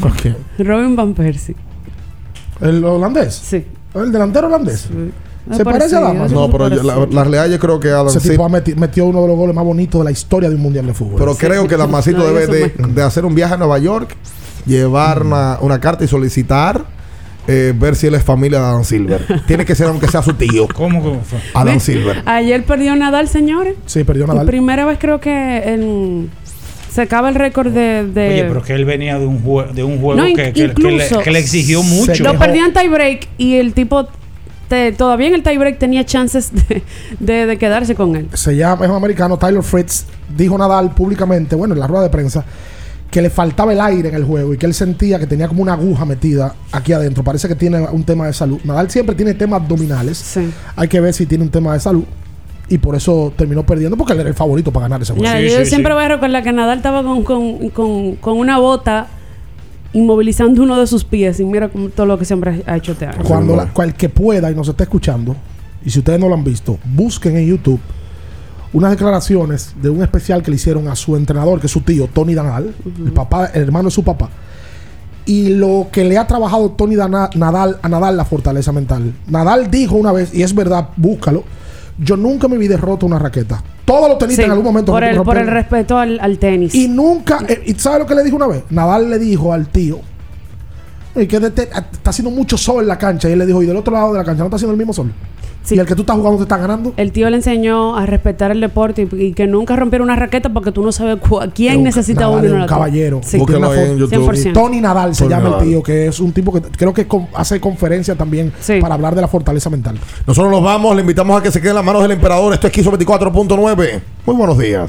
Ok. Robin Van Persie. ¿El holandés? Sí. ¿El delantero holandés? ¿Se parece a Damas? No, pero yo- la, la realidad yo creo que Adam Ese sí- tipo ha meti- metió uno de los goles más bonitos de la historia de un mundial de fútbol. Pero creo que Damasito No, <laughs> debe de, hacer un viaje a Nueva York, llevar una, una carta y solicitar eh, ver si él es familia de Adam Silver. <laughs> Tiene que ser aunque sea su tío. <laughs> ¿Cómo que fue? Adam. Silver. Ayer perdió Nadal, señores. Sí, perdió Nadal. primera vez creo que en- se acaba el récord de... de- Oye, pero que él venía de un, jue- de un juego No, que, in- que- que le, incluso que le exigió mucho. Lo perdió en tiebreak y el tipo te- todavía en el tiebreak tenía chances de, de- de quedarse con él. se llama, es un americano, Tyler Fritz, dijo Nadal públicamente, bueno, en la rueda de prensa, que le faltaba el aire en el juego y que él sentía que tenía como una aguja metida aquí adentro. Parece que tiene un tema de salud. Nadal siempre tiene temas abdominales. Hay que ver si tiene un tema de salud. Y por eso terminó perdiendo, porque él era el favorito para ganar ese juego. Mira, yo siempre voy a recordar que Nadal estaba con, con- con- con una bota inmovilizando uno de sus pies y mira todo lo que siempre ha hecho este año. Cuando la- cual que pueda y nos esté escuchando, y si ustedes no lo han visto, busquen en YouTube unas declaraciones de un especial que le hicieron a su entrenador, que es su tío, Tony Danal, el papá, el hermano de su papá. Y lo que le ha trabajado Tony Dana- Nadal a Nadal la fortaleza mental. Nadal dijo una vez, y es verdad, búscalo, yo nunca en mi vida he roto una raqueta. Todos los tenistas Sí, en algún momento por, el, por el respeto al, al tenis. y nunca, eh, ¿y sabe lo que le dijo una vez? Nadal le dijo al tío, "Oye, que de- te- está haciendo mucho sol en la cancha. Y él le dijo, y del otro lado de la cancha no está haciendo el mismo sol. Y el que tú estás jugando te está ganando. El tío le enseñó a respetar el deporte y, y que nunca rompiera una raqueta porque tú no sabes quién Un- necesita Nadal uno un caballero. Sí. En YouTube. 100%. Tony Nadal se Tony llama Nadal. el tío, que es un tipo que creo que con- hace conferencia también para hablar de la fortaleza mental. Nosotros nos vamos, le invitamos a que se quede en las manos del emperador. Esto es Quiso 24.9. Muy buenos días.